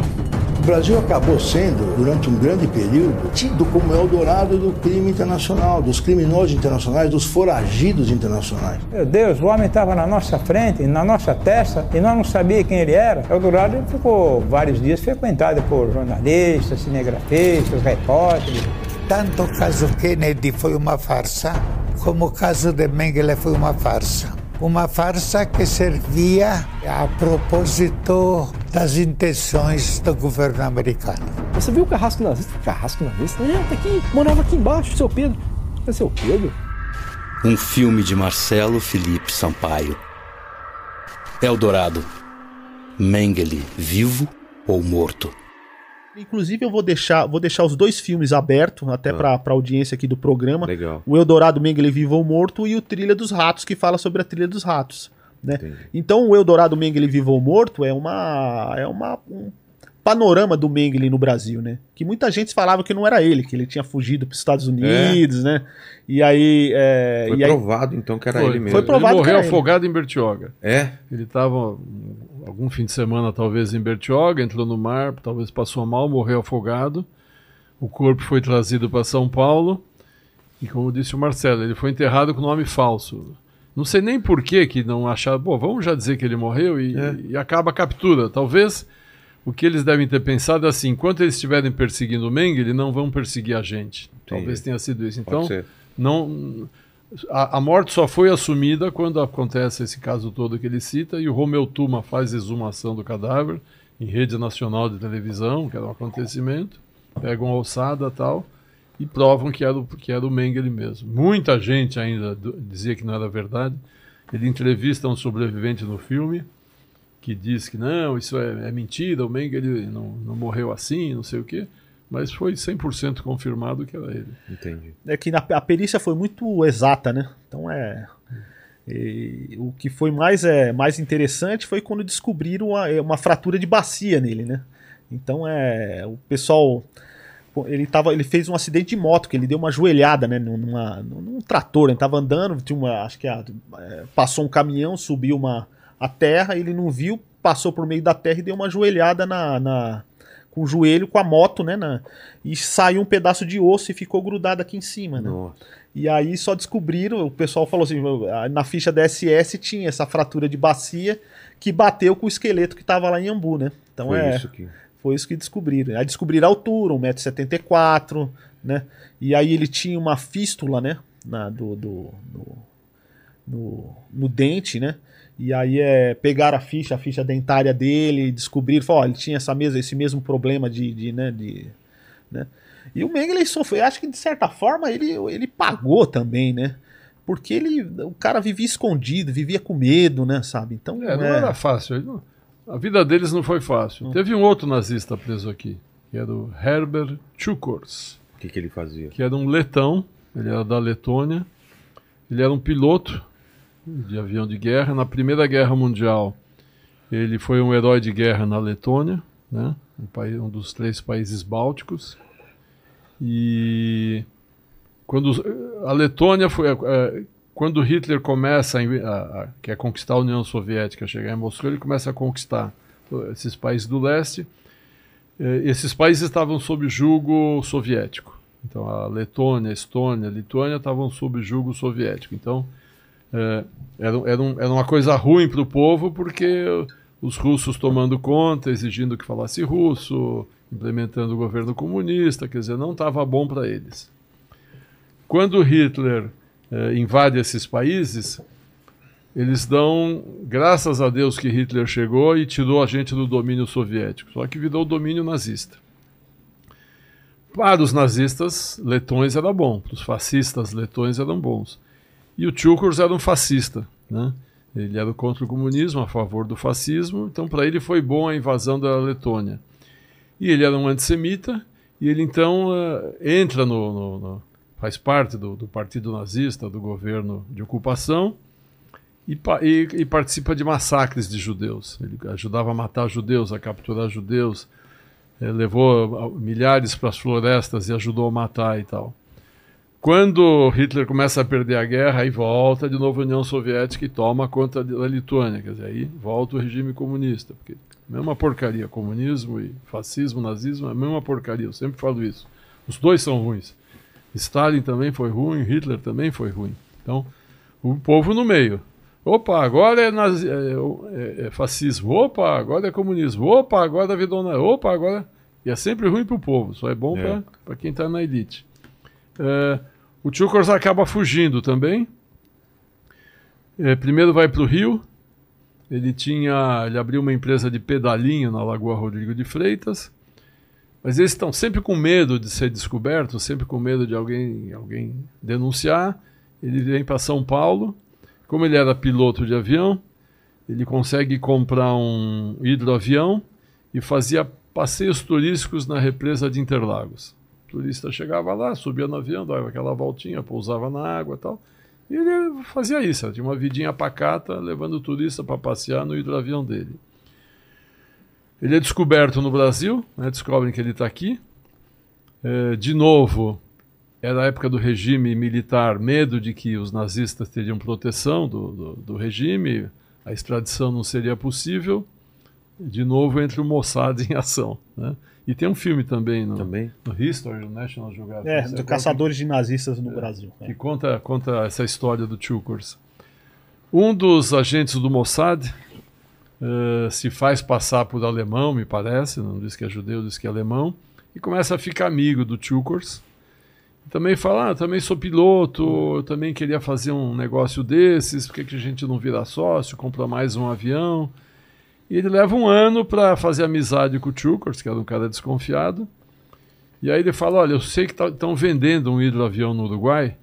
O Brasil acabou sendo, durante um grande período, tido como Eldorado do crime internacional, dos criminosos internacionais, dos foragidos internacionais. Meu Deus, o homem estava na nossa frente, na nossa testa, e nós não sabíamos quem ele era. Eldorado ficou vários dias frequentado por jornalistas, cinegrafistas, repórteres. Tanto o caso Kennedy foi uma farsa, como o caso de Mengele foi uma farsa. Uma farsa que servia a propósito das intenções do governo americano. Você viu o carrasco nazista? Carrasco nazista? É, tá aqui, morava aqui embaixo, seu Pedro. É seu Pedro? Um filme de Marcelo Felipe Sampaio. Eldorado. Mengele, vivo ou morto? Inclusive, eu vou deixar, vou deixar os dois filmes abertos, até Ah. pra para audiência aqui do programa. Legal. O Eldorado Mengele Vivo ou Morto e o Trilha dos Ratos, que fala sobre a Trilha dos Ratos. Né? Então, o Eldorado Mengele Vivo ou Morto é uma é uma um panorama do Mengele no Brasil, né? Que muita gente falava que não era ele, que ele tinha fugido para os Estados Unidos, né? E aí é, Foi e aí- provado, então, que era Foi, ele mesmo. Foi provado ele que morreu era ele. afogado em Bertioga. É? Ele estava algum fim de semana, talvez, em Bertioga, entrou no mar, talvez passou mal, morreu afogado. O corpo foi trazido para São Paulo. E como disse o Marcelo, ele foi enterrado com nome falso. Não sei nem por que que não acharam. Pô, vamos já dizer que ele morreu e, É. e acaba a captura. Talvez o que eles devem ter pensado é assim: enquanto eles estiverem perseguindo o Mengele, não vão perseguir a gente. Talvez tenha sido isso. Então, não a, a morte só foi assumida quando acontece esse caso todo que ele cita e o Romeu Tuma faz exumação do cadáver em rede nacional de televisão, que era um acontecimento, pegam a alçada e tal e provam que era, o, que era o Mengele mesmo. Muita gente ainda dizia que não era verdade. Ele entrevista um sobrevivente no filme que diz que não, isso é, é mentira, o Mengele não, não morreu assim, não sei o quê. Mas foi 100% confirmado que era ele. Entendi. é que na- a perícia foi muito exata, né? Então é. e o que foi mais, é, mais interessante foi quando descobriram uma, é, uma fratura de bacia nele, né? Então é. O pessoal. Ele, tava, ele fez um acidente de moto, que ele deu uma joelhada, né? Numa, num trator, ele tava andando, tinha uma. Acho que a- é, passou um caminhão, subiu uma, a terra, ele não viu, passou por meio da terra e deu uma joelhada na, na- com o joelho, com a moto, né? na- e saiu um pedaço de osso e ficou grudado aqui em cima, né? Nossa. E aí só descobriram, o pessoal falou assim, na ficha da SS tinha essa fratura de bacia que bateu com o esqueleto que tava lá em Ambu, né? Então Foi é, isso que. foi isso que descobriram. Aí descobriram a altura, 1,74m, né? E aí ele tinha uma fístula, né? Na, do, do, do- no, no dente, né? E aí é, pegaram a ficha, a ficha dentária dele, descobriram, falaram, ó, ele tinha essa mesma, esse mesmo problema de, de, né, de, né? E o Mengele sofreu, acho que de certa forma ele, ele pagou também, né? Porque ele, o cara vivia escondido, vivia com medo, né, sabe? Então, É, não é, era fácil. A vida deles não foi fácil. Teve um outro nazista preso aqui, que era o Herbert Chukors, O que, que ele fazia? que era um letão, ele era da Letônia. Ele era um piloto de avião de guerra. Na Primeira Guerra Mundial, ele foi um herói de guerra na Letônia, né? um, país, um dos três países bálticos. E quando a Letônia foi eh, quando Hitler começa a, a, a- quer conquistar a União Soviética, chegar em Moscou, ele começa a conquistar esses países do leste. Eh, esses países estavam sob jugo soviético. Então a Letônia, a Estônia, a Lituânia estavam sob jugo soviético. Então eh, era, era, um- era uma coisa ruim para o povo porque os russos tomando conta, exigindo que falasse russo, implementando o governo comunista, quer dizer, não estava bom para eles. Quando Hitler eh, invade esses países, eles dão, graças a Deus que Hitler chegou e tirou a gente do domínio soviético, só que virou domínio nazista. Para os nazistas, letões era bom, para os fascistas, letões eram bons. E o Chukurs era um fascista, né? Ele era contra o comunismo, a favor do fascismo, então para ele foi bom a invasão da Letônia. E ele era um antissemita, e ele então uh, entra no, no, no, faz parte do, do, partido nazista, do governo de ocupação, e, e, e, participa de massacres de judeus. Ele ajudava a matar judeus, a capturar judeus, eh, levou milhares para as florestas e ajudou a matar e tal. Quando Hitler começa a perder a guerra, aí volta de novo a União Soviética e toma conta da Lituânia. Quer dizer, aí volta o regime comunista. Porque mesma porcaria, comunismo e fascismo, nazismo, é a mesma porcaria. Eu sempre falo isso. Os dois são ruins. Stalin também foi ruim, Hitler também foi ruim. Então, o povo no meio. Opa, agora é, nazi, é, é, é fascismo. Opa, agora é comunismo. Opa, agora é vidona. Opa, agora. E é sempre ruim para o povo, só é bom é. para quem está na elite. É, o Chukors acaba fugindo também. É, primeiro vai para o Rio. Ele tinha, ele abriu uma empresa de pedalinho na Lagoa Rodrigo de Freitas. Mas eles estão sempre com medo de ser descobertos, sempre com medo de alguém, alguém denunciar. Ele vem para São Paulo. Como ele era piloto de avião, ele consegue comprar um hidroavião e fazia passeios turísticos na represa de Interlagos. Turista chegava lá, subia no avião, dava aquela voltinha, pousava na água e tal. E ele fazia isso, tinha uma vidinha pacata, levando o turista para passear no hidroavião dele. Ele é descoberto no Brasil, né, descobrem que ele está aqui. É, de novo, era a época do regime militar, medo de que os nazistas teriam proteção do, do, do regime, a extradição não seria possível. De novo, entre o Mossad em ação. Né? E tem um filme também no, também? no History, no National Geographic. É, do Caçadores de Nazistas no é, Brasil. Que conta, conta essa história do Chukurs. Um dos agentes do Mossad uh, se faz passar por alemão, me parece, não diz que é judeu, diz que é alemão, e começa a ficar amigo do Chukurs. Também fala, ah, também sou piloto, eu também queria fazer um negócio desses, por que, que a gente não vira sócio, compra mais um avião? E ele leva um ano para fazer amizade com o Chukors, que era um cara desconfiado. E aí ele fala: Olha, eu sei que estão tá, vendendo um hidroavião no Uruguai.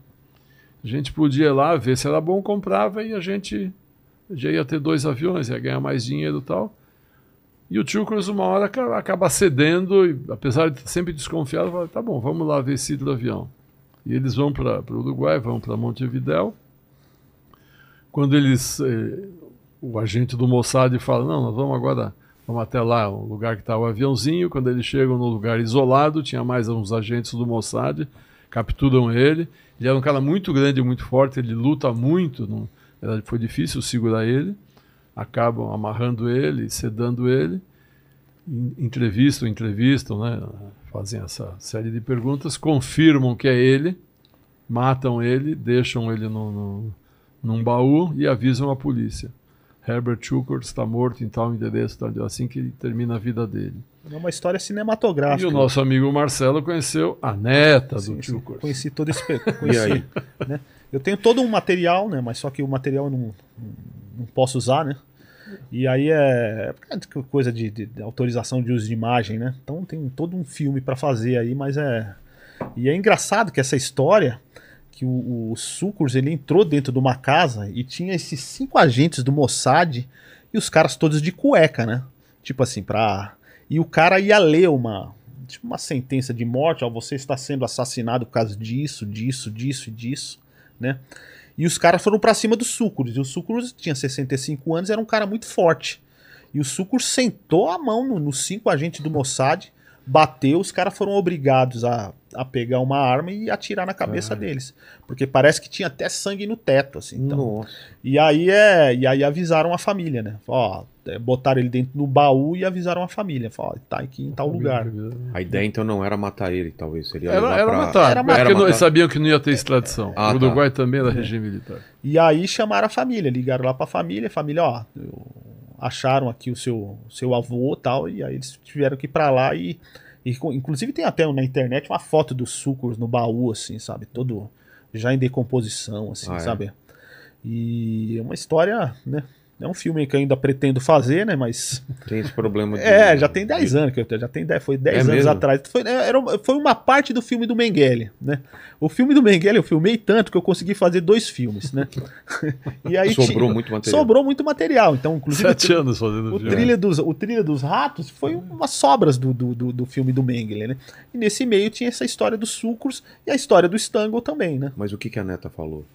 A gente podia ir lá ver se era bom, comprava e a gente já ia ter dois aviões, ia ganhar mais dinheiro e tal. E o Chukros, uma hora, acaba cedendo, e, apesar de sempre desconfiado, fala: Tá bom, vamos lá ver esse hidroavião. E eles vão para o Uruguai, vão para Montevidéu. Quando eles. Eh, o agente do Mossad fala: Não, nós vamos agora, vamos até lá, o lugar que está o aviãozinho. Quando eles chegam no lugar isolado, tinha mais uns agentes do Mossad, capturam ele. Ele era um cara muito grande, muito forte, ele luta muito, não, foi difícil segurar ele. Acabam amarrando ele, sedando ele. Entrevistam, entrevistam, né? fazem essa série de perguntas, confirmam que é ele, matam ele, deixam ele no, no, num baú e avisam a polícia. Herbert Chukor está morto em tal endereço, tal, assim que termina a vida dele. É uma história cinematográfica. E o nosso amigo Marcelo conheceu a neta sim, do Chukor. Conheci todo esse conheci, aí? Né? Eu tenho todo um material, né? Mas só que o material eu não, não posso usar, né? E aí é, é coisa de, de, de, autorização de uso de imagem, né? Então tem todo um filme para fazer aí, mas é. E é engraçado que essa história que o, o Sucurs ele entrou dentro de uma casa e tinha esses cinco agentes do Mossad e os caras todos de cueca, né? Tipo assim, pra. E o cara ia ler uma, tipo uma sentença de morte, ó, você está sendo assassinado por causa disso, disso, disso e disso, né? E os caras foram para cima do Sucurs. E o Sucurs tinha 65 anos, era um cara muito forte. E o Sucurs sentou a mão nos no cinco agentes do Mossad, bateu, os caras foram obrigados a a pegar uma arma e atirar na cabeça ah. deles. Porque parece que tinha até sangue no teto, assim. Então, Nossa. E aí é. E aí avisaram a família, né? Ó, é, botaram ele dentro do baú e avisaram a família. Falaram, tá aqui em tal lugar. A ideia então não era matar ele, talvez. Seria era, era pra... matar. Era matar. Porque eles sabiam que não ia ter extradição. Ah, o Uruguai tá. também era é. regime militar. E aí chamaram a família, ligaram lá pra família, família, ó, acharam aqui o seu, seu avô e tal, e aí eles tiveram que ir pra lá e e, inclusive tem até na internet uma foto dos sucos no baú, assim, sabe? Todo já em decomposição, assim, ah, é? sabe? E é uma história, né? É um filme que eu ainda pretendo fazer, né? Mas. Tem esse problema. De... É, já tem 10 anos, que eu já tem 10, foi 10 É anos mesmo? atrás. Foi, é, era, uma- foi uma parte do filme do Mengele, né? O filme do Mengele eu filmei tanto que eu consegui fazer dois filmes, né? e aí Sobrou muito material. Sobrou muito material. Então, inclusive. Sete anos fazendo o filme. trilha, dos, o Trilha dos Ratos foi umas sobras do, do, do, do filme do Mengele, né? E nesse meio tinha essa história dos sucros e a história do Stangle também, né? Mas o que, que a neta falou?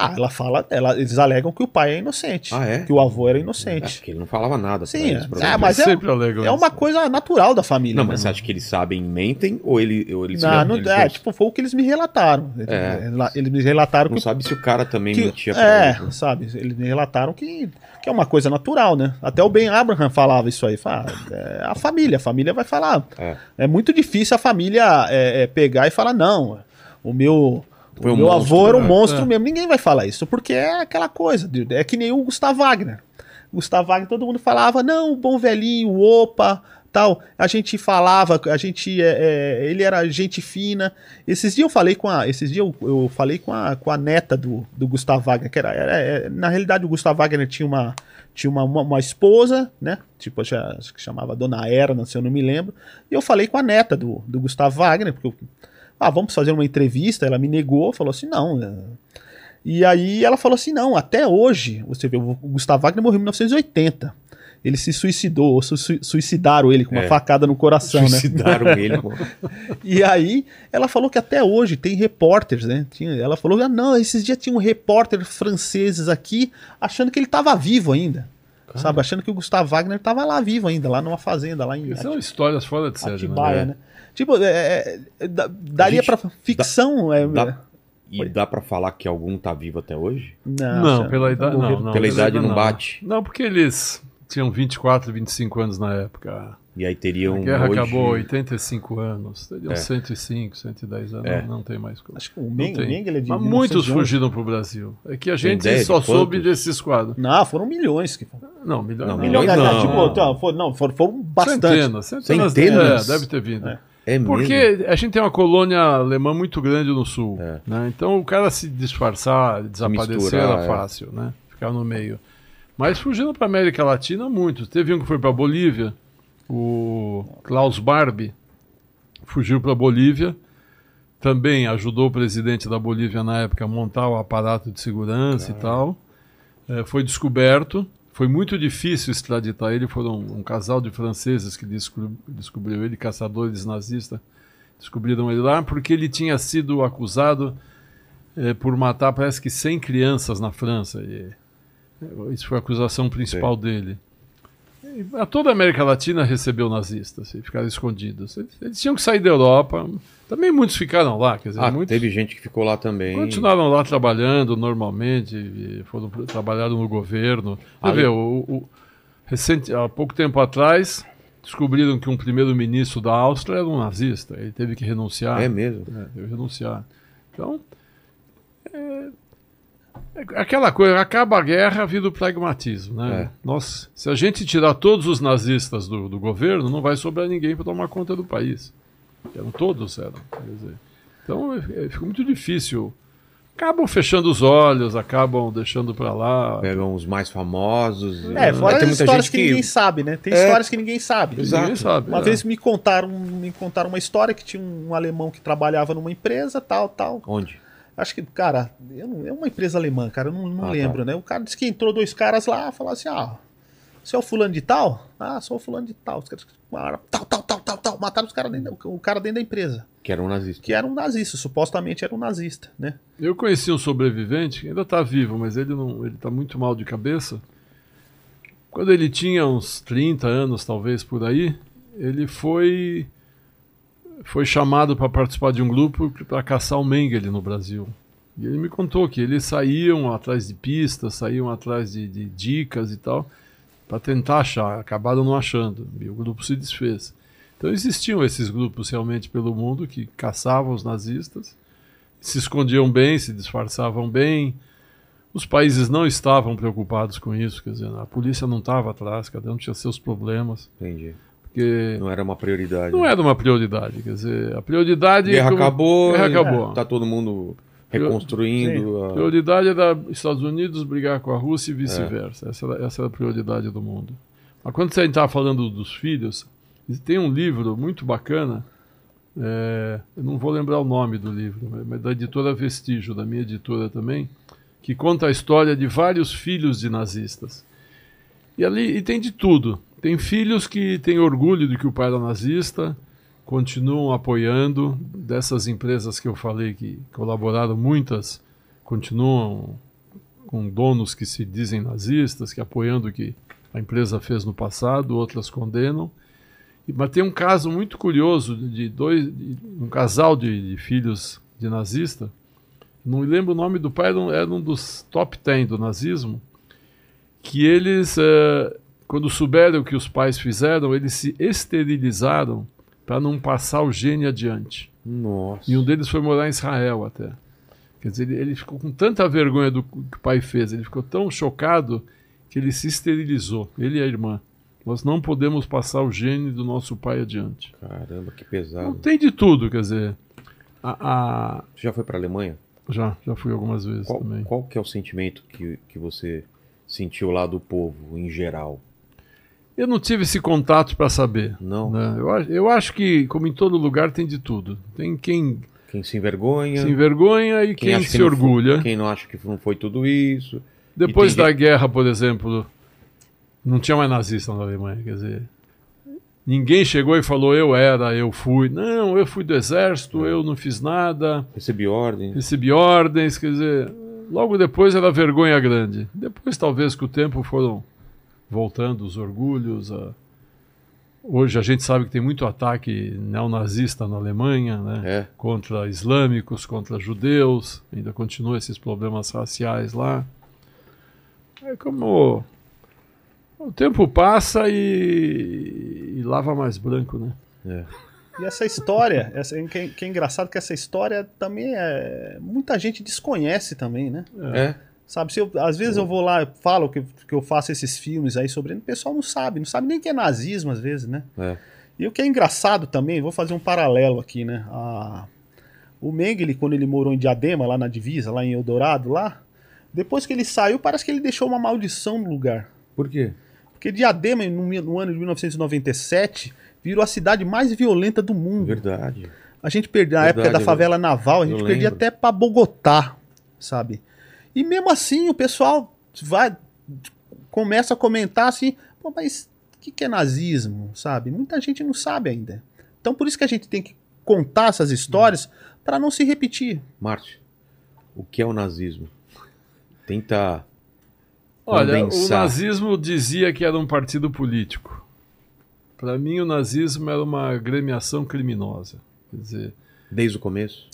Ah, ela fala, ela, eles alegam que o pai é inocente. Ah, é? Que o avô era inocente. Acho que ele não falava nada. Sim, eles, é, mas é, Sempre alegam é uma coisa natural da família. Não, né, mas você acha que eles sabem, mentem ou, ele, ou eles Não, não, eles é, tipo, foi o que eles me relataram. É. Eles- Eles me relataram não que, sabe se o cara também que- mentia pra é, eles, né? sabe? Eles me relataram que, que é uma coisa natural, né? Até o Ben Abraham falava isso aí. Fala, é, a família, a família vai falar. É. É muito difícil a família é, é, pegar e falar, não, o meu. Foi o um meu monstro, avô era um né? monstro É. mesmo. Ninguém vai falar isso, porque é aquela coisa. de- É que nem o Gustavo Wagner. Gustavo Wagner, todo mundo falava, não, o bom velhinho, opa, tal. A gente falava, a gente. é, é, ele era gente fina. Esses dias eu falei com a. Esses dias eu, eu falei com a, com a neta do, do Gustavo Wagner, que era, era- é, Na realidade, o Gustavo Wagner tinha uma. Tinha uma, uma, uma esposa, né? Tipo, já, acho que chamava Dona Era, se eu não me lembro. E eu falei com a neta do, do Gustavo Wagner, porque eu, ah, vamos fazer uma entrevista. Ela me negou, falou assim: não. é, e aí ela falou assim: não, até hoje, você vê, o Gustavo Wagner morreu em 1980. Ele se suicidou, ou su- suicidaram ele com uma É. facada no coração, Suicidaram né? ele, pô. E aí ela falou que até hoje tem repórteres, né? Tinha, ela falou: ah, não, esses dias tinha um repórter franceses aqui achando que ele estava vivo ainda. Sabe, achando que o Gustavo Wagner estava lá vivo ainda, lá numa fazenda, lá em São histórias fora de série, Atibaia, né? né? Tipo, é, é, é, da- daria Gente, pra ficção. é, Dá- e dá pra falar que algum tá vivo até hoje? Não, Não, já- pela já idade não, não. Pela idade não bate? Não, porque eles tinham 24, 25 anos na época. E aí teriam. A guerra hoje... acabou há 85 anos. Teriam É. 105, 110 anos. É. Não tem mais coisa. Acho que o Não Meng- tem. Mengele é de Mas 1911. muitos fugiram pro Brasil. É que a gente ideia de só soube quantos? desses quadros. Não, foram milhões que Não, milhões Não, não. milhões Milhões, não. tipo, então, não, foram, foram bastante. Centenas, centenas. Centenas? É, deve ter vindo. É. É Porque mesmo? a gente tem uma colônia alemã muito grande no sul. É. né? Então o cara se disfarçar, desaparecer misturar, era é. fácil, né? Ficar no meio. Mas fugindo para América Latina, muitos. Teve um que foi para Bolívia, o Klaus Barbie, fugiu para Bolívia. Também ajudou o presidente da Bolívia na época a montar o aparato de segurança e tal. É, foi descoberto. Foi muito difícil extraditar ele. Foram um casal de franceses que descob- descobriu ele, caçadores nazistas, descobriram ele lá, porque ele tinha sido acusado eh, por matar, parece que 100 crianças na França. E, eh, isso foi a acusação principal dele. A toda a América Latina recebeu nazistas e ficaram escondidos. Eles, tinham que sair da Europa. Também muitos ficaram lá, quer dizer, Ah, muitos teve gente que ficou lá também. continuaram lá trabalhando normalmente, foram trabalharam no governo. Você vê, o, o- recente, há pouco tempo atrás descobriram que um primeiro-ministro da Áustria era um nazista. Ele teve que renunciar. É mesmo? É, teve que renunciar. Então, é aquela coisa, acaba a guerra, vira o pragmatismo. Né? É. Nós, se a gente tirar todos os nazistas do, do governo, não vai sobrar ninguém para tomar conta do país. Eram todos, eram. Quer dizer, então, é, é, fica muito difícil. Acabam fechando os olhos, acabam deixando para lá. Pegam os mais famosos. É, fora Tem as muita histórias gente que... ninguém sabe, né? Tem É. histórias que ninguém sabe. Exato. Ninguém sabe. Uma é. vez me contaram, me contaram uma história que tinha um alemão que trabalhava numa empresa, tal, tal. Onde? Acho que, cara, eu não- é uma empresa alemã, cara, eu não, não Ah, tá. lembro, né? O cara disse que entrou dois caras lá, falaram assim, ah, você é o fulano de tal? Ah, sou o fulano de tal. Os caras tal, tal, tal, tal, tal. Mataram os caras dentro, o cara dentro da empresa. Que era um nazista. Que era um nazista, supostamente era um nazista, né? Eu conheci um sobrevivente, que ainda está vivo, mas ele não, ele está muito mal de cabeça. Quando ele tinha uns 30 anos, talvez por aí, ele foi foi chamado para participar de um grupo para caçar o Mengele no Brasil. E ele me contou que eles saíam atrás de pistas, saíam atrás de, de dicas e tal, para tentar achar. Acabaram não achando. E o grupo se desfez. Então existiam esses grupos realmente pelo mundo que caçavam os nazistas se escondiam bem, se disfarçavam bem. Os países não estavam preocupados com isso, quer dizer, a polícia não estava atrás, cada um tinha seus problemas. Entendi. Porque Não era uma prioridade. não era uma prioridade, quer dizer, a prioridade. Guerra como- acabou. Guerra acabou. Tá todo mundo reconstruindo. A... Prioridade era Estados Unidos brigar com a Rússia e vice-versa. Essa, era, essa era a prioridade do mundo. Mas quando você estava falando dos filhos, tem um livro muito bacana. É, eu não vou lembrar o nome do livro, mas da editora Vestígio, da minha editora também, que conta a história de vários filhos de nazistas. E ali e tem de tudo. Tem filhos que têm orgulho de que o pai era nazista, continuam apoiando. Dessas empresas que eu falei que colaboraram, muitas continuam com donos que se dizem nazistas, que apoiando o que a empresa fez no passado, outras condenam. Mas tem um caso muito curioso de dois, de um casal de, de, filhos de nazista. Não me lembro o nome do pai, era um, dos top 10 do nazismo. Que eles, eh, quando souberam o que os pais fizeram, eles se esterilizaram para não passar o gene adiante. Nossa. E um deles foi morar em Israel até. Quer dizer, ele, ele ficou com tanta vergonha do que o pai fez, ele ficou tão chocado que ele se esterilizou, ele e a irmã. Nós não podemos passar o gene do nosso pai adiante. Caramba, que pesado. Não tem de tudo, quer dizer. A, a... Você já foi para a Alemanha? Já, já fui algumas vezes qual, também. Qual que é o sentimento que, que você sentiu lá do povo, em geral? Eu não tive esse contato para saber. Não. Né? Eu, eu acho que, como em todo lugar, tem de tudo. Tem quem. Quem se envergonha. Se envergonha e quem, quem se orgulha. Foi, quem não acha que não foi tudo isso. Depois da guerra, por exemplo, não tinha mais nazista na Alemanha. Quer dizer, ninguém chegou e falou eu era, eu fui. Não, eu fui do exército, eu não fiz nada. Recebi ordens. Recebi ordens, quer dizer, logo depois era vergonha grande. Depois, talvez, com o tempo foram voltando os orgulhos. A... Hoje a gente sabe que tem muito ataque neonazista na Alemanha, né? É. Contra islâmicos, contra judeus. Ainda continuam esses problemas raciais lá. É como o tempo passa e, e lava mais branco, né? É. E essa história, essa, que, que, é engraçado que essa história também é. Muita gente desconhece também, né? É. Sabe, se eu, às vezes eu vou lá, falo que, que eu faço esses filmes aí sobre ele, o pessoal não sabe, não sabe nem que é nazismo às vezes, né? É. E o que é engraçado também, vou fazer um paralelo aqui, né? A, o Mengele, quando ele morou em Diadema, lá na divisa, lá em Eldorado, lá, depois que ele saiu, parece que ele deixou uma maldição no lugar. Por quê? Porque Diadema, no, no ano de 1997, virou a cidade mais violenta do mundo. Verdade. A gente perdeu, na época da favela naval, a gente perdia até para Bogotá, sabe? E mesmo assim, o pessoal vai começa a comentar assim, Pô, mas o que, que é nazismo, sabe? Muita gente não sabe ainda. Então por isso que a gente tem que contar essas histórias hum. para não se repetir. Marte, o que é o nazismo? Tenta Olha, condensar. o nazismo dizia que era um partido político. Para mim, o nazismo era uma agremiação criminosa. Quer dizer, desde o começo?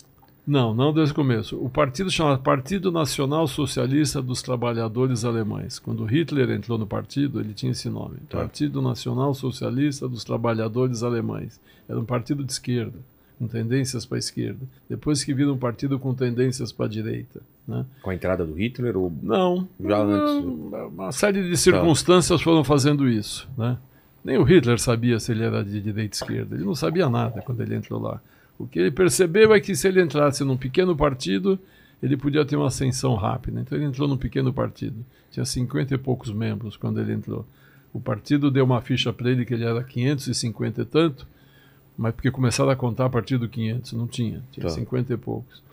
Não, não desde o começo. O partido chamado Partido Nacional Socialista dos Trabalhadores Alemães. Quando Hitler entrou no partido, ele tinha esse nome. Tá. Partido Nacional Socialista dos Trabalhadores Alemães. Era um partido de esquerda, com tendências para a esquerda. Depois que vira um partido com tendências para a direita. Né? Com a entrada do Hitler? Ou não. Já antes? Uma série de circunstâncias tá. foram fazendo isso. Né? Nem o Hitler sabia se ele era de direita ou esquerda. Ele não sabia nada quando ele entrou lá. O que ele percebeu é que se ele entrasse num pequeno partido, ele podia ter uma ascensão rápida. Então ele entrou num pequeno partido. Tinha 50 e poucos membros quando ele entrou. O partido deu uma ficha para ele que ele era 550 e tanto, mas porque começaram a contar a partir do 500, não tinha, tinha tá. 50 e poucos.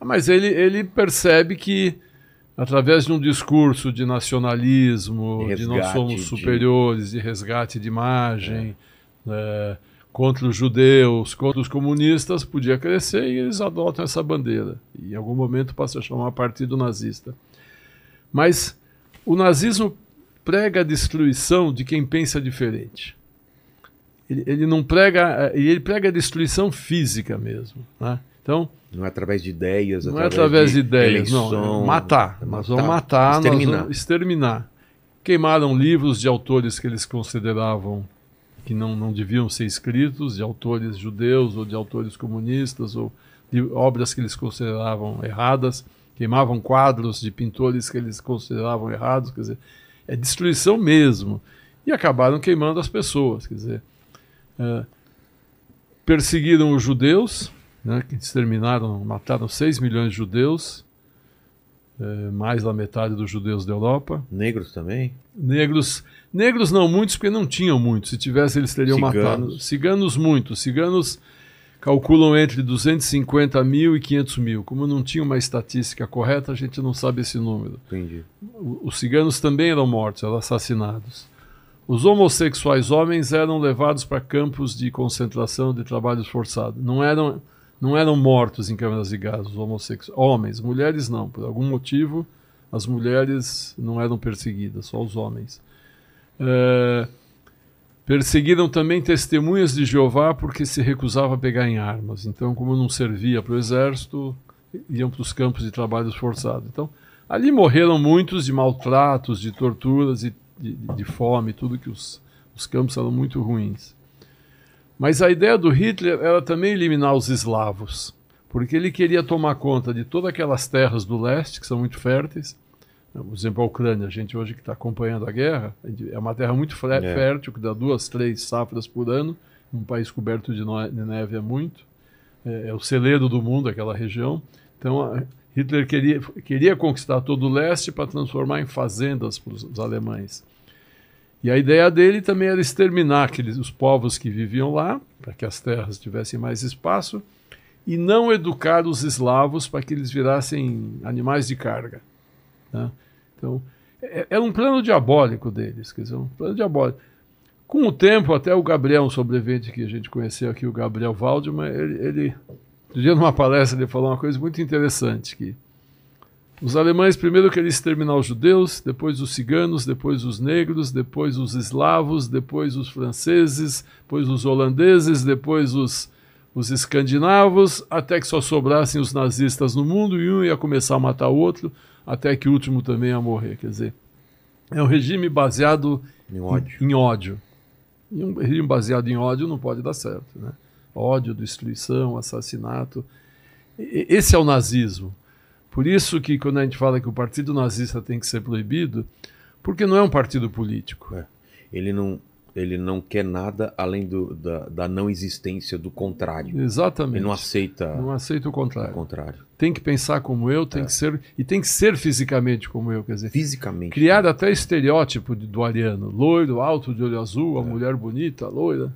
Mas ele, ele percebe que, através de um discurso de nacionalismo, de, de nós somos superiores, de resgate de imagem, é. É, contra os judeus, contra os comunistas, podia crescer e eles adotam essa bandeira. E em algum momento passa a chamar partido nazista. Mas o nazismo prega a destruição de quem pensa diferente. Ele, ele não prega, e ele prega a destruição física mesmo. Né? Então, não é através de ideias, não é através de, de ideias, eleição, não. É matar. Nós vamos matar, exterminar. nós vamos exterminar. Queimaram livros de autores que eles consideravam que não, não deviam ser escritos, de autores judeus ou de autores comunistas, ou de obras que eles consideravam erradas, queimavam quadros de pintores que eles consideravam errados, quer dizer, é destruição mesmo. E acabaram queimando as pessoas, quer dizer, é, perseguiram os judeus, né, que exterminaram, mataram 6 milhões de judeus, é, mais da metade dos judeus da Europa. Negros também? Negros, negros não muitos, porque não tinham muitos. Se tivesse, eles teriam Ciganos. matado. Ciganos, muitos. Ciganos calculam entre 250 mil e 500 mil. Como não tinha uma estatística correta, a gente não sabe esse número. Entendi. Os ciganos também eram mortos, eram assassinados. Os homossexuais homens eram levados para campos de concentração de trabalhos forçados. Não eram, não eram mortos em câmeras de gás, os homossexuais. Homens, mulheres não. Por algum motivo, as mulheres não eram perseguidas, só os homens. Eh, perseguiram também testemunhas de Jeová porque se recusava a pegar em armas. Então, como não servia para o exército, iam para os campos de trabalhos forçados. Então, ali morreram muitos de maltratos, de torturas de, de- de fome, tudo que os, os campos eram muito ruins. Mas a ideia do Hitler era também eliminar os eslavos, porque ele queria tomar conta de todas aquelas terras do leste, que são muito férteis. Por exemplo, a Ucrânia, a gente hoje que está acompanhando a guerra, é uma terra muito É. fértil, que dá duas, três safras por ano. Um país coberto de neve é muito. É, é o celeiro do mundo, aquela região. Então, a- Hitler queria, queria conquistar todo o leste para transformar em fazendas para os alemães. E a ideia dele também era exterminar aqueles, os povos que viviam lá, para que as terras tivessem mais espaço, e não educar os eslavos para que eles virassem animais de carga. Né? Então, é- era um plano diabólico deles, quer dizer, um plano diabólico. Com o tempo, até o Gabriel, um sobrevivente que a gente conheceu aqui, o Gabriel Waldman, ele, ele um dia numa palestra ele falou uma coisa muito interessante, que os alemães primeiro queriam exterminar os judeus, depois os ciganos, depois os negros, depois os eslavos, depois os franceses, depois os holandeses, depois os, os escandinavos, até que só sobrassem os nazistas no mundo e um ia começar a matar o outro, até que o último também ia morrer. Quer dizer, é um regime baseado Em ódio. Em, em ódio. E um regime baseado em ódio não pode dar certo. Né? Ódio, destruição, assassinato. E- Esse é o nazismo. Por isso que quando a gente fala que o partido nazista tem que ser proibido, porque não é um partido político. É. Ele não, ele não quer nada além do, da, da não existência do contrário. Exatamente. Ele não aceita Não aceita o contrário. o contrário. Tem que pensar como eu, tem que ser e tem que ser fisicamente como eu, quer dizer, Fisicamente. criar até estereótipo de- do ariano, loiro, alto, de olho azul, a mulher bonita, loira.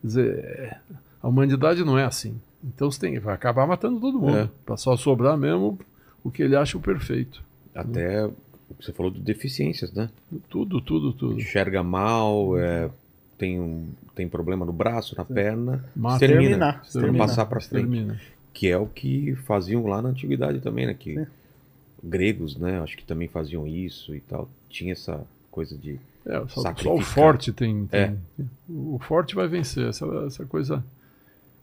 Quer dizer, é, a humanidade não é assim. Então você tem, vai acabar matando todo mundo, É. para só sobrar mesmo o que ele acha o perfeito. Até que você falou de deficiências, né? Tudo, tudo, tudo. Enxerga mal, é, tem, um, tem problema no braço, na perna. Mata. extermina. Exterminar, Pra exterminar. passar pra frente. Termina. Que é o que faziam lá na antiguidade também, né? Que gregos, né? Acho que também faziam isso e tal. Tinha essa coisa de É, só, só o forte tem. tem- É. O forte vai vencer, essa, essa coisa.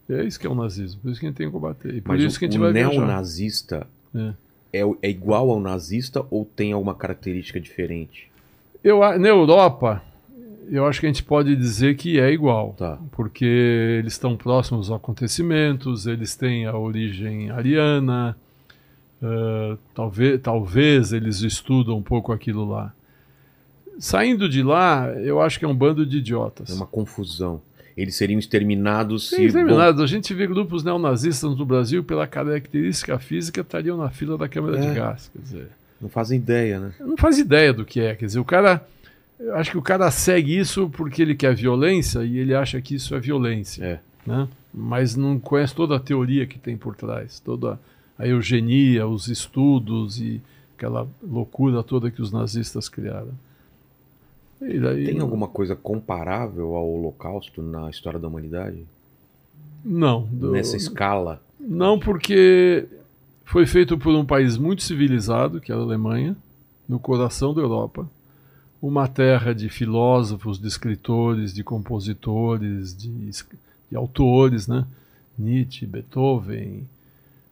É isso que é o nazismo, por isso que a gente tem que combater. E por Mas isso o, que a gente o vai neonazista É. é. é igual ao nazista ou tem alguma característica diferente? Eu, na Europa, eu acho que a gente pode dizer que é igual. Tá. Porque eles estão próximos aos acontecimentos, eles têm a origem ariana, eh, talvez, talvez eles estudam um pouco aquilo lá. Saindo de lá, eu acho que é um bando de idiotas. É uma confusão. Eles seriam exterminados Sim, se. exterminados. A gente vê grupos neonazistas no Brasil, pela característica física, estariam na fila da câmara É. de gás. Quer dizer, Não fazem ideia, né? não faz ideia do que é. Quer dizer, o cara. Acho que o cara segue isso porque ele quer violência e ele acha que isso é violência. É. Né? Mas não conhece toda a teoria que tem por trás, toda a eugenia, os estudos e aquela loucura toda que os nazistas criaram. Daí, Tem alguma coisa comparável ao Holocausto na história da humanidade? Não. do- Nessa escala? Não, porque foi feito por um país muito civilizado, que era a Alemanha, no coração da Europa. Uma terra de filósofos, de escritores, de compositores, de, de autores, né? Nietzsche, Beethoven,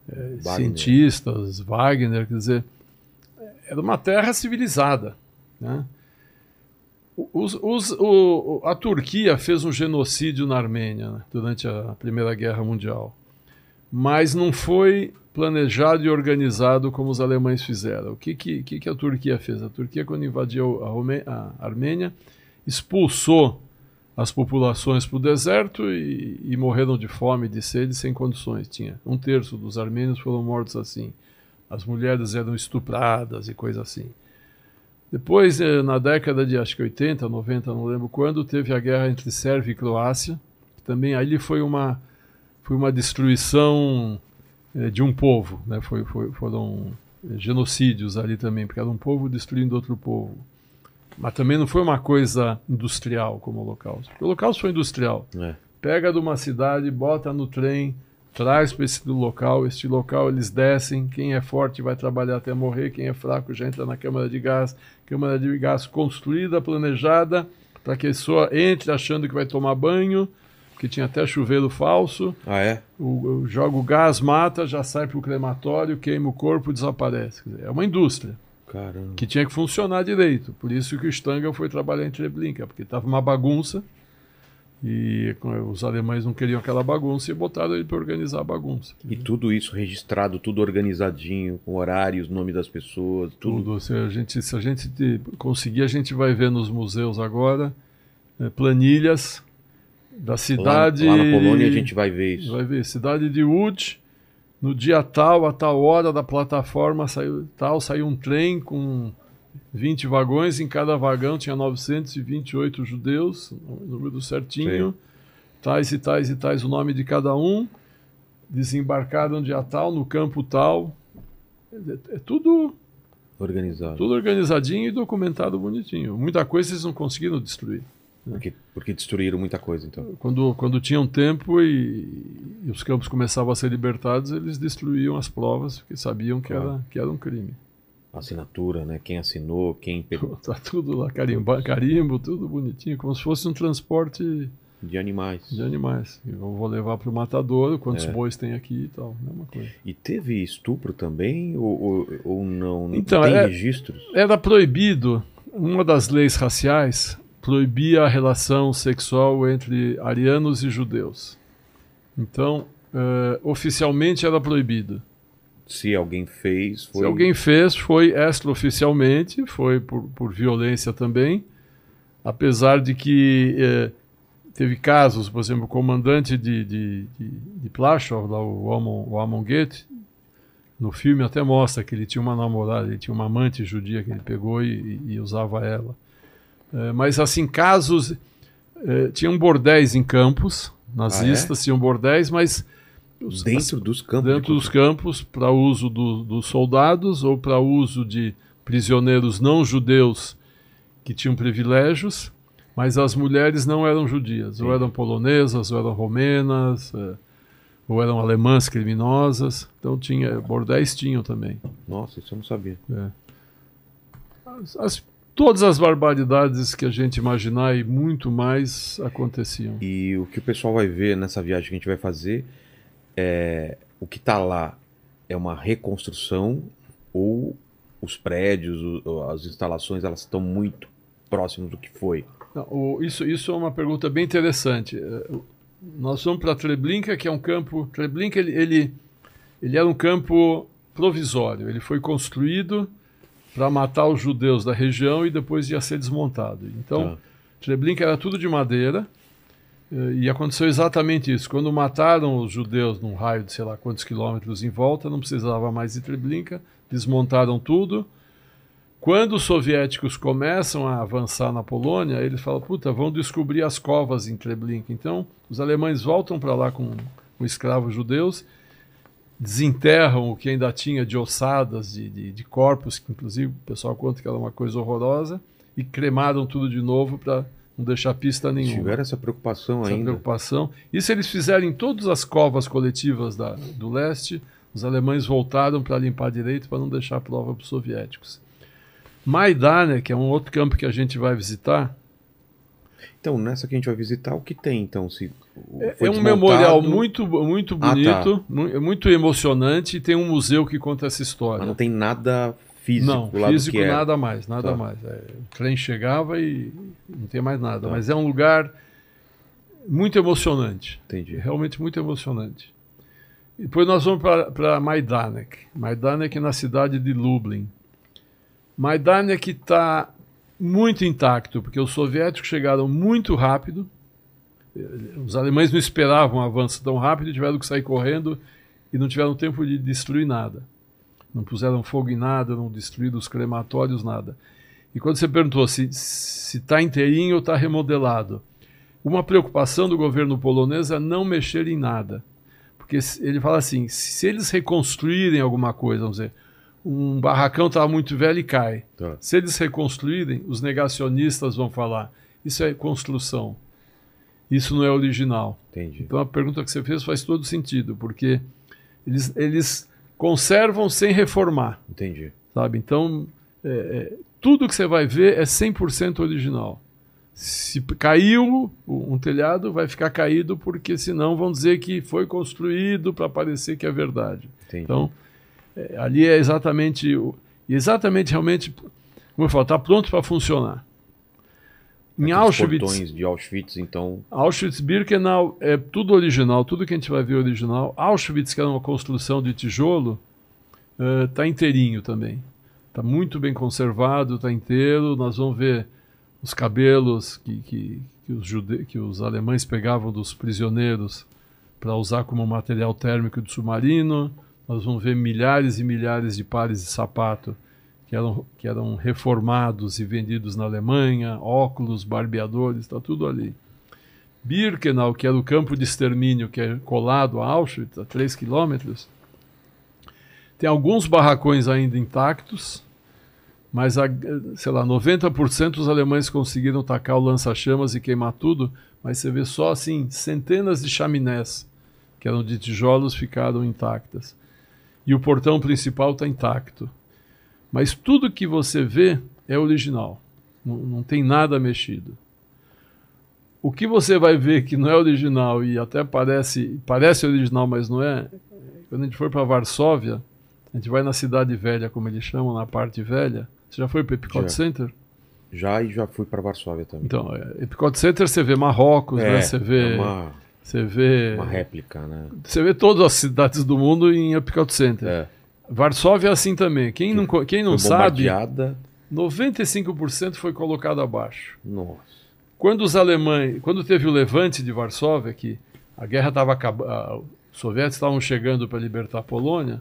eh, Wagner. cientistas, Wagner, quer dizer, era uma terra civilizada, né? Os- os- o- a Turquia fez um genocídio na Armênia né, durante a Primeira Guerra Mundial, mas não foi planejado e organizado como os alemães fizeram. O que, que, que que a Turquia fez? A Turquia, quando invadiu a, Rome- a Armênia, expulsou as populações para o deserto e, e morreram de fome, de sede, sem condições. Tinha um terço dos armênios foram mortos assim. As mulheres eram estupradas e coisa assim. Depois, eh, na década de acho que 80, 90, não lembro quando, teve a guerra entre Sérvia e Croácia. Também ali foi uma foi uma destruição eh, de um povo, né? Foi, foi, foram eh, genocídios ali também, porque era um povo destruindo outro povo. Mas também não foi uma coisa industrial como o Holocausto. O Holocausto foi industrial. É. Pega de uma cidade, bota no trem, traz para esse local, este local eles descem, quem é forte vai trabalhar até morrer, quem é fraco já entra na câmara de gás, câmara de gás construída, planejada, para que a pessoa entre achando que vai tomar banho, que tinha até chuveiro falso, Ah, é? o, o- joga o gás, mata, já sai para o crematório, queima o corpo, desaparece. Dizer, é uma indústria Caramba. que tinha que funcionar direito. Por isso que o Stangl foi trabalhar em Treblinka, porque estava uma bagunça e os alemães não queriam aquela bagunça e botaram ele para organizar a bagunça. E tudo isso registrado, tudo organizadinho, com horários, nome das pessoas, tudo. Tudo. Se a gente, se a gente te- conseguir, a gente vai ver nos museus agora eh, planilhas da cidade. Lá, lá na Polônia a gente vai ver isso. Vai ver, cidade de Łódź, no dia tal, a tal hora da plataforma saiu tal, saiu um trem com 20 vagões, em cada vagão tinha 928 judeus, o número certinho, Sim. tais e tais e tais o nome de cada um, desembarcaram dia tal, no campo tal. É, é tudo, Organizado. tudo organizadinho e documentado bonitinho. Muita coisa eles não conseguiram destruir. Porque, porque destruíram muita coisa, então. Quando, quando tinham tempo e, e os campos começavam a ser libertados, eles destruíam as provas, porque sabiam que, era, que era um crime. Assinatura, né? Quem assinou, quem pegou. Tá tudo lá, carimba, carimbo, tudo bonitinho, como se fosse um transporte De animais. de animais. Eu vou levar para o matadouro, quantos É. bois tem aqui e tal, mesma coisa. E teve estupro também? Ou, ou, ou não? Não Então, tem é- registros? Era proibido, uma das leis raciais proibia a relação sexual entre arianos e judeus. Então, eh, oficialmente era proibido. Se alguém fez, foi. Se alguém fez, foi extraoficialmente, foi por, por violência também, apesar de que eh, teve casos, por exemplo, o comandante de, de, de, de Plaszow, lá, o Amon, o Amon Goethe, no filme até mostra que ele tinha uma namorada, ele tinha uma amante judia que ele pegou e, e usava ela. Eh, mas assim, casos... eh, tinham bordéis em campos, nazistas tinham bordéis, mas... Dentro dos campos. dentro dos campos para uso do- dos soldados ou para uso de prisioneiros não judeus que tinham privilégios, mas as mulheres não eram judias, ou eram polonesas, ou eram romenas, eh, ou eram alemãs criminosas. Então tinha bordéis tinham também. Nossa, isso eu não sabia. É. As- as- todas as barbaridades que a gente imaginar e muito mais aconteciam. E o que o pessoal vai ver nessa viagem que a gente vai fazer é o que está lá é uma reconstrução ou os prédios, o- as instalações, elas estão muito próximas do que foi. Não, o- isso, isso é uma pergunta bem interessante. O- Nós vamos para Treblinka, que é um campo. Treblinka ele, ele, ele era um campo provisório. Ele foi construído para matar os judeus da região e depois ia ser desmontado. Então, Tá. Treblinka era tudo de madeira. Eh, E aconteceu exatamente isso. Quando mataram os judeus num raio de sei lá quantos quilômetros em volta, não precisava mais de Treblinka, desmontaram tudo. Quando os soviéticos começam a avançar na Polônia, eles falam: puta, vão descobrir as covas em Treblinka. Então, os alemães voltam para lá com, com escravos judeus, desenterram o que ainda tinha de ossadas, de, de, de corpos, que inclusive o pessoal conta que era uma coisa horrorosa, e cremaram tudo de novo para não deixar pista nenhuma. Tiveram essa preocupação Essa ainda. preocupação. Isso eles fizeram em todas as covas coletivas da, do leste. Os alemães voltaram para limpar direito para não deixar prova para os soviéticos. Maidane, que é um outro campo que a gente vai visitar, Então, nessa que a gente vai visitar, o que tem, então? Se é foi um memorial muito, muito Ah, tá. bonito, mu- muito emocionante e tem um museu que conta essa história. Mas não tem nada físico Não, lá físico do que é. nada mais, nada Tá. mais. É, o trem chegava e não tem mais nada. Tá. Mas é um lugar muito emocionante. Entendi. Realmente muito emocionante. E Depois nós vamos para Majdanek. Majdanek na cidade de Lublin. Majdanek está muito intacto, porque os soviéticos chegaram muito rápido, os alemães não esperavam um avanço tão rápido, tiveram que sair correndo e não tiveram tempo de destruir nada. Não puseram fogo em nada, não destruíram os crematórios, nada. E quando você perguntou se está inteirinho ou está remodelado, uma preocupação do governo polonês é não mexer em nada. Porque ele fala assim: se eles reconstruírem alguma coisa, vamos dizer, um barracão está muito velho e cai. Tá. Se eles reconstruírem, os negacionistas vão falar: isso é construção. Isso não é original. Entendi. Então a pergunta que você fez faz todo sentido, porque eles, eles conservam sem reformar. Entendi. Sabe? Então, é, é, tudo que você vai ver é 100% original. Se caiu um telhado, vai ficar caído, porque senão vão dizer que foi construído para parecer que é verdade. Entendi. Então, é, ali é exatamente, exatamente realmente, como eu falo, está pronto para funcionar. Em Auschwitz, portões de Auschwitz, então. Auschwitz-Birkenau é tudo original, tudo que a gente vai ver original. Auschwitz, que era uma construção de tijolo, está inteirinho também. Está muito bem conservado, está inteiro. Nós vamos ver os cabelos que, que, que, os jude... que os alemães pegavam dos prisioneiros para usar como material térmico de submarino. Nós vamos ver milhares e milhares de pares de sapato que eram, que eram reformados e vendidos na Alemanha, óculos, barbeadores, está tudo ali. Birkenau, que era o campo de extermínio que é colado a Auschwitz, a 3 quilômetros, tem alguns barracões ainda intactos, mas, a, sei lá, 90% dos alemães conseguiram tacar o lança-chamas e queimar tudo, mas você vê só, assim, centenas de chaminés, que eram de tijolos, ficaram intactas. E o portão principal está intacto. Mas tudo que você vê é original. Não, não tem nada mexido. O que você vai ver que não é original e até parece, parece original, mas não é, quando a gente for para Varsóvia, a gente vai na cidade velha, como eles chamam, na parte velha. Você já foi para o Epicot Já. Center? Já e já fui para Varsóvia também. Então, é, Epicot Center você vê Marrocos, É, né? Você vê, é uma- você vê, Uma réplica, né? você vê todas as cidades do mundo em Epicot Center. É. Varsóvia é assim também. Quem não, quem não sabe, bombardeada. 95% foi colocado abaixo. Nossa. Quando os alemães, quando teve o levante de Varsóvia, que a guerra estava acabando, os soviéticos estavam chegando para libertar a Polônia,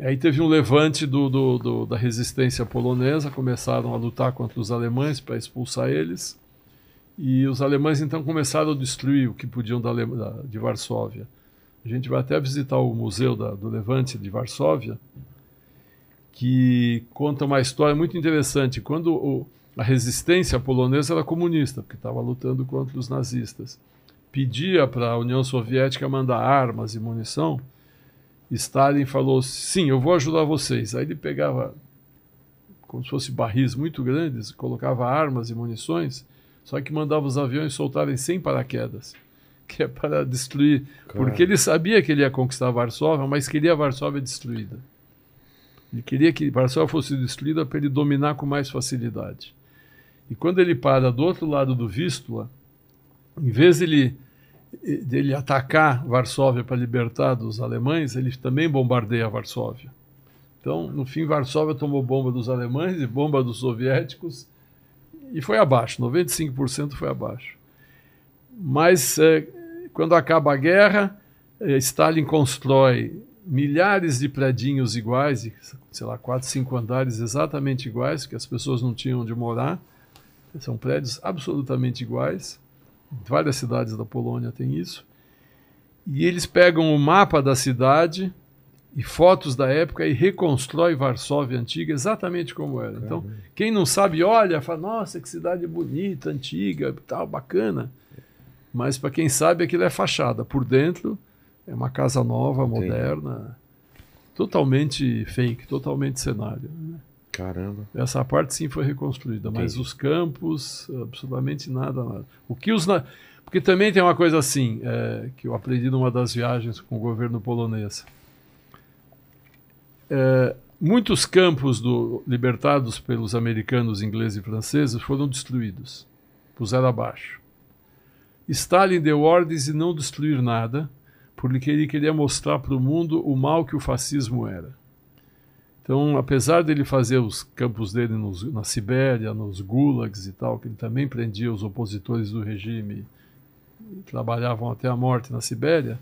aí teve um levante do, do- do- da resistência polonesa, começaram a lutar contra os alemães para expulsar eles, e os alemães então começaram a destruir o que podiam da- de Varsóvia. A gente vai até visitar o museu da- do levante de Varsóvia, que conta uma história muito interessante. Quando o- a resistência polonesa era comunista, porque estava lutando contra os nazistas, pedia para a União Soviética mandar armas e munição, Stalin falou: sim, eu vou ajudar vocês. Aí ele pegava, como se fosse barris muito grandes, colocava armas e munições, só que mandava os aviões soltarem sem paraquedas, que é para destruir. Porque ele sabia que ele ia conquistar Varsóvia, mas queria Varsóvia destruída. Ele queria que Varsóvia fosse destruída para ele dominar com mais facilidade. E quando ele para do outro lado do Vístula, em vez dele, dele atacar Varsóvia para libertar dos alemães, ele também bombardeia Varsóvia. Então, no fim, Varsóvia tomou bomba dos alemães e bomba dos soviéticos e foi abaixo, 95% foi abaixo. Mas eh, quando acaba a guerra, eh, Stalin constrói milhares de predinhos iguais, sei lá, quatro, cinco andares exatamente iguais, que as pessoas não tinham onde morar. São prédios absolutamente iguais. Várias cidades da Polônia têm isso. E eles pegam o mapa da cidade e fotos da época e reconstrói Varsóvia antiga exatamente como era. Então, quem não sabe olha, fala: "Nossa, que cidade bonita, antiga, tal, bacana". Mas para quem sabe, aquilo é fachada. Por dentro é uma casa nova, moderna, totalmente fake, totalmente cenário. né? Caramba. Essa parte sim foi reconstruída, mas Entendi. os campos, absolutamente nada, nada. O que os na... Porque também tem uma coisa assim, é, que eu aprendi numa das viagens com o governo polonês. É, muitos campos do- libertados pelos americanos, ingleses e franceses foram destruídos, puseram abaixo. Stalin deu ordens de não destruir nada, porque ele queria mostrar para o mundo o mal que o fascismo era. Então, apesar dele fazer os campos dele nos- na Sibéria, nos gulags e tal, que ele também prendia os opositores do regime trabalhavam até a morte na Sibéria,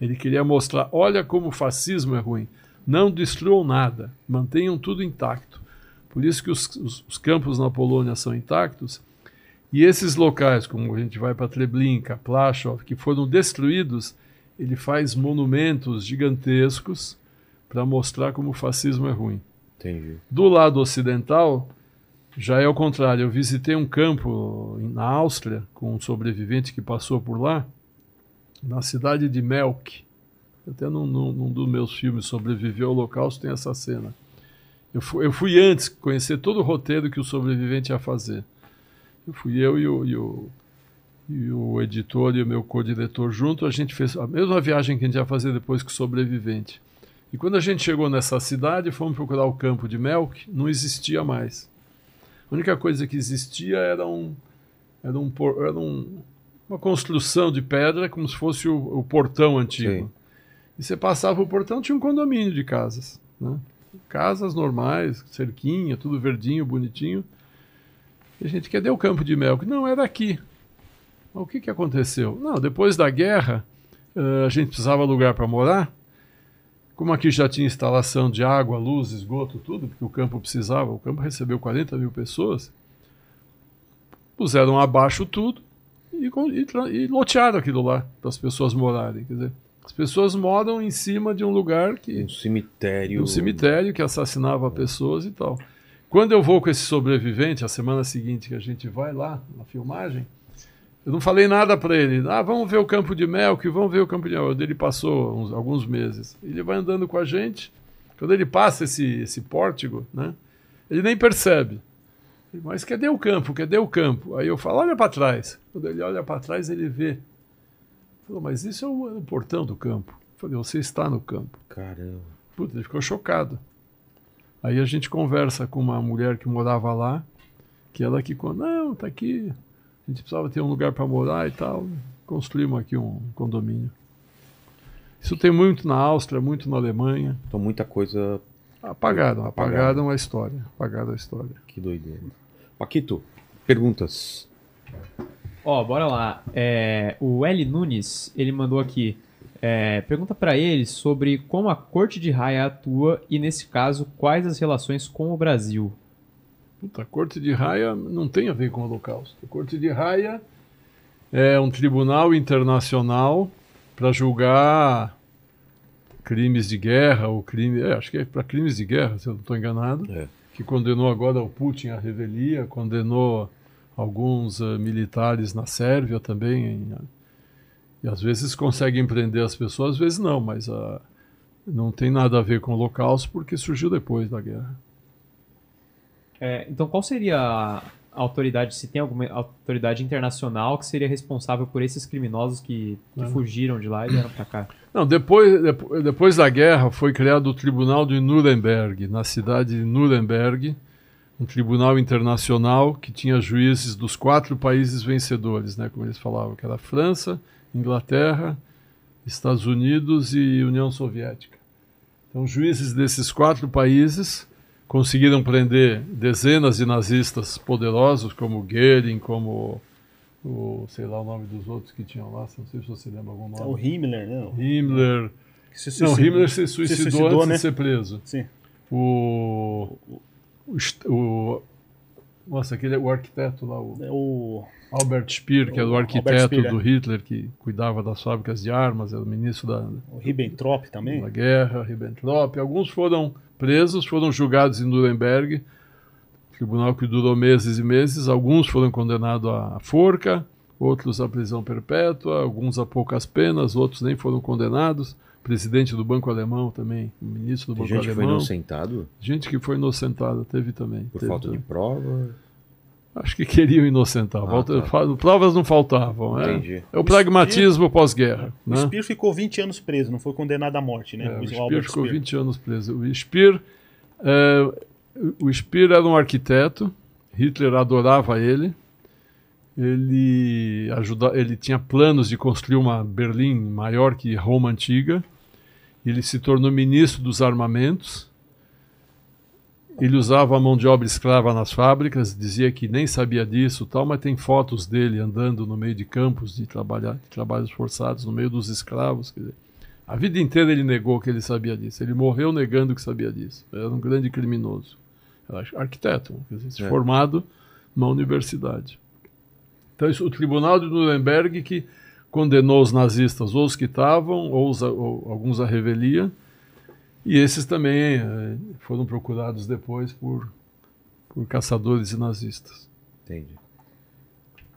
ele queria mostrar: olha como o fascismo é ruim. Não destruam nada, mantenham tudo intacto. Por isso que os, os, os campos na Polônia são intactos. E esses locais, como a gente vai para Treblinka, Plaszów, que foram destruídos, ele faz monumentos gigantescos para mostrar como o fascismo é ruim. Entendi. Do lado ocidental, já é o contrário. Eu visitei um campo na Áustria com um sobrevivente que passou por lá, na cidade de Melk. Até num, num, num dos meus filmes, Sobreviveu ao Holocausto, tem essa cena. Eu fui, eu fui antes conhecer todo o roteiro que o sobrevivente ia fazer. Eu fui eu e o, e o, e o editor e o meu co-diretor junto. A gente fez a mesma viagem que a gente ia fazer depois que o sobrevivente. E quando a gente chegou nessa cidade, fomos procurar o campo de Melk, não existia mais. A única coisa que existia era um, era um, era um uma construção de pedra, como se fosse o, o portão antigo. Sim. E você passava o portão, tinha um condomínio de casas. Né? Casas normais, cerquinha, tudo verdinho, bonitinho. E a gente, cadê o campo de mel? Não, era aqui. Mas o que, que aconteceu? Não, depois da guerra, uh, a gente precisava lugar para morar. Como aqui já tinha instalação de água, luz, esgoto, tudo, porque o campo precisava, o campo recebeu 40 mil pessoas, puseram abaixo tudo e, e, e lotearam aquilo lá para as pessoas morarem. Quer dizer, as pessoas moram em cima de um lugar que. Um cemitério. Um cemitério que assassinava pessoas e tal. Quando eu vou com esse sobrevivente, a semana seguinte que a gente vai lá na filmagem, eu não falei nada para ele. Ah, vamos ver o campo de mel, que vamos ver o campo de mel. Ele passou uns, alguns meses. Ele vai andando com a gente. Quando ele passa esse, esse pórtico, né, ele nem percebe. Mas cadê o campo? Cadê o campo? Aí eu falo, olha para trás. Quando ele olha para trás, ele vê. Falou, mas isso é o, é o, portão do campo. Eu falei, você está no campo. Caramba. Puta, ele ficou chocado. Aí a gente conversa com uma mulher que morava lá, que ela que, não, tá aqui, a gente precisava ter um lugar para morar e tal. Construímos aqui um condomínio. Isso tem muito na Áustria, muito na Alemanha. Então muita coisa. Apagaram, apagaram a história. Apagaram a história. Que doideira. Paquito, perguntas. Ó, oh, bora lá. É, o L Nunes, ele mandou aqui. É, pergunta para ele sobre como a Corte de Raia atua e, nesse caso, quais as relações com o Brasil. Puta, a Corte de Raia não tem a ver com o Holocausto. A Corte de Raia é um tribunal internacional para julgar crimes de guerra ou crime, é, acho que é para crimes de guerra, se eu não estou enganado, é. que condenou agora o Putin à revelia, condenou alguns uh, militares na Sérvia também, em, e às vezes conseguem prender as pessoas, às vezes não, mas uh, não tem nada a ver com o Holocausto porque surgiu depois da guerra. É, então, qual seria a autoridade, se tem alguma autoridade internacional que seria responsável por esses criminosos que, que é. fugiram de lá e vieram para cá? Não, depois, depois da guerra foi criado o Tribunal de Nuremberg, na cidade de Nuremberg, um tribunal internacional que tinha juízes dos quatro países vencedores, né, como eles falavam, que era França, Inglaterra, Estados Unidos e União Soviética. Então, juízes desses quatro países conseguiram prender dezenas de nazistas poderosos, como Goering, como o, sei lá o nome dos outros que tinham lá, não sei se você lembra algum nome. O Himmler, né? Himmler. Não, Himmler se suicidou, se suicidou antes né? de ser preso. Sim. O, o, o nossa, aquele o arquiteto lá, o, é o Albert Speer, que era o arquiteto Speer, do é. Hitler, que cuidava das fábricas de armas, era o ministro da. O Ribbentrop também? Da guerra, Ribbentrop. Alguns foram presos, foram julgados em Nuremberg, tribunal que durou meses e meses. Alguns foram condenados à forca, outros à prisão perpétua, alguns a poucas penas, outros nem foram condenados. Presidente do Banco Alemão também, ministro do Tem Banco gente Alemão. que foi inocentado? Gente que foi inocentada, teve também. Por teve falta também. de prova? Acho que queriam inocentar. Ah, Volta, tá. Provas não faltavam. É, Entendi. é o pragmatismo pós-guerra. O né? Speer ficou 20 anos preso, não foi condenado à morte, né? É, o, o Speer ficou Speer. 20 anos preso. O Speer, é, o Speer era um arquiteto, Hitler adorava ele. Ele, ajuda, ele tinha planos de construir uma Berlim maior que Roma antiga. Ele se tornou ministro dos armamentos Ele usava a mão de obra escrava nas fábricas, dizia que nem sabia disso, tal, mas tem fotos dele andando no meio de campos de, trabalhar, de trabalhos forçados, no meio dos escravos. Dizer, a vida inteira ele negou que ele sabia disso. Ele morreu negando que sabia disso. Era um grande criminoso. Era arquiteto, dizer, É. formado numa universidade. Então, isso, o tribunal de Nuremberg que condenou os nazistas, ou os que estavam, ou, os ou alguns à revelia, e esses também eh, foram procurados depois por, por caçadores e nazistas. Entendi.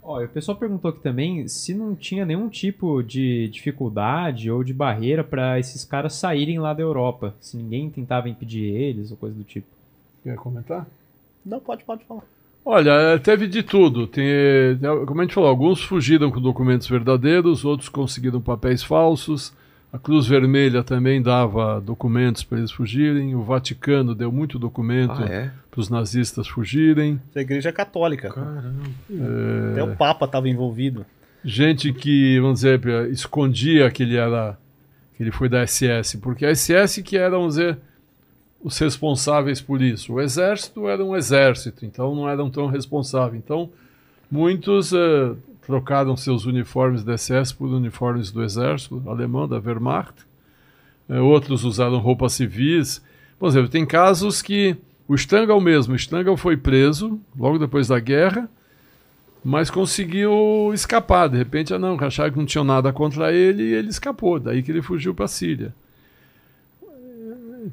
Ó, o pessoal perguntou aqui também se não tinha nenhum tipo de dificuldade ou de barreira para esses caras saírem lá da Europa. Se ninguém tentava impedir eles ou coisa do tipo. Quer comentar? Não, pode, pode falar. Olha, eh, teve de tudo. Tem, eh, como a gente falou, alguns fugiram com documentos verdadeiros, outros conseguiram papéis falsos. A Cruz Vermelha também dava documentos para eles fugirem. O Vaticano deu muito documento Ah, é? para os nazistas fugirem. Igreja é católica. Eh, Até o Papa estava envolvido. gente que, vamos dizer, escondia que ele era que ele foi da SS, porque a SS que era, vamos dizer, os responsáveis por isso. O exército era um exército, então não eram tão responsáveis. Então, muitos eh, trocaram seus uniformes da SS por uniformes do exército alemão, da Wehrmacht. Eh, outros usaram roupas civis. Por exemplo, tem casos que o Stangl mesmo, Stangl foi preso logo depois da guerra, mas conseguiu escapar. De repente, ah, não, acharam que não tinha nada contra ele e ele escapou. Daí que ele fugiu para a Síria.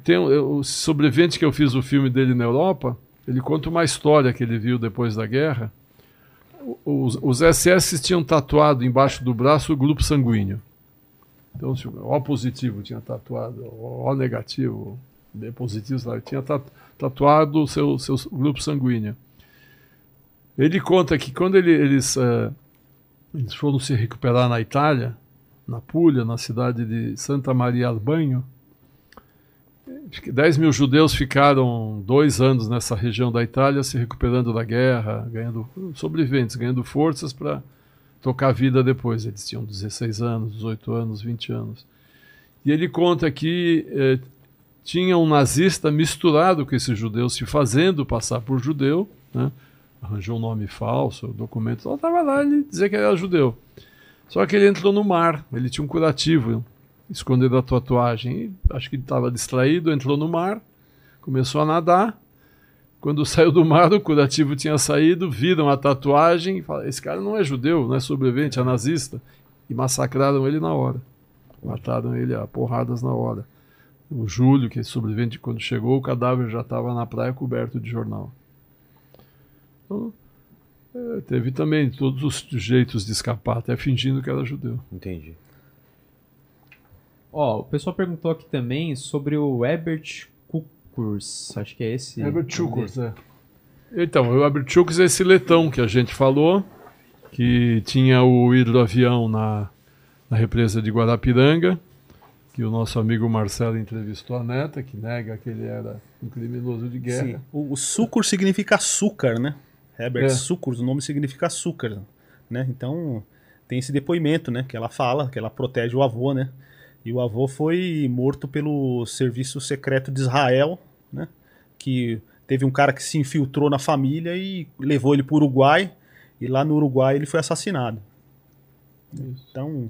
Tem o o sobrevivente que eu fiz o filme dele na Europa, ele conta uma história que ele viu depois da guerra. Os, os SS tinham tatuado embaixo do braço o grupo sanguíneo. Então, se o positivo tinha tatuado, o negativo, B positivo, sabe, tinha ta- tatuado o seu, seu grupo sanguíneo. Ele conta que quando ele- eles, eh, eles foram se recuperar na Itália, na Puglia, na cidade de Santa Maria al Bagno, acho que 10 mil judeus ficaram dois anos nessa região da Itália se recuperando da guerra, ganhando sobreviventes, ganhando forças para tocar a vida depois. Eles tinham 16 anos, 18 anos, 20 anos. E ele conta que eh, tinha um nazista misturado com esses judeus, se fazendo passar por judeu, né? arranjou um nome falso, documento, estava lá ele dizia que era judeu. Só que ele entrou no mar, ele tinha um curativo escondendo a tatuagem. Acho que ele estava distraído, entrou no mar, começou a nadar. Quando saiu do mar, o curativo tinha saído, viram a tatuagem e falaram: Esse cara não é judeu, não é sobrevivente, é nazista. E massacraram ele na hora. Mataram ele a porradas na hora. O Júlio, que é sobrevivente, quando chegou, o cadáver já estava na praia coberto de jornal. Então, é, teve também todos os jeitos de escapar, até fingindo que era judeu. Entendi. Ó, o pessoal perguntou aqui também sobre o Herbert Kukurs. Acho que é esse. Herbert dele. é. Então, o Herbert Chukurs é esse letão que a gente falou, que tinha o hidroavião na, na represa de Guarapiranga, que o nosso amigo Marcelo entrevistou a neta, que nega que ele era um criminoso de guerra. Sim. O, o sucur significa açúcar, né? Herbert É. Sucurs, o nome significa açúcar, né? Então tem esse depoimento, né? Que ela fala, que ela protege o avô, né? E o avô foi morto pelo serviço secreto de Israel, né? Que teve um cara que se infiltrou na família e levou ele para o Uruguai. E lá no Uruguai ele foi assassinado. Então,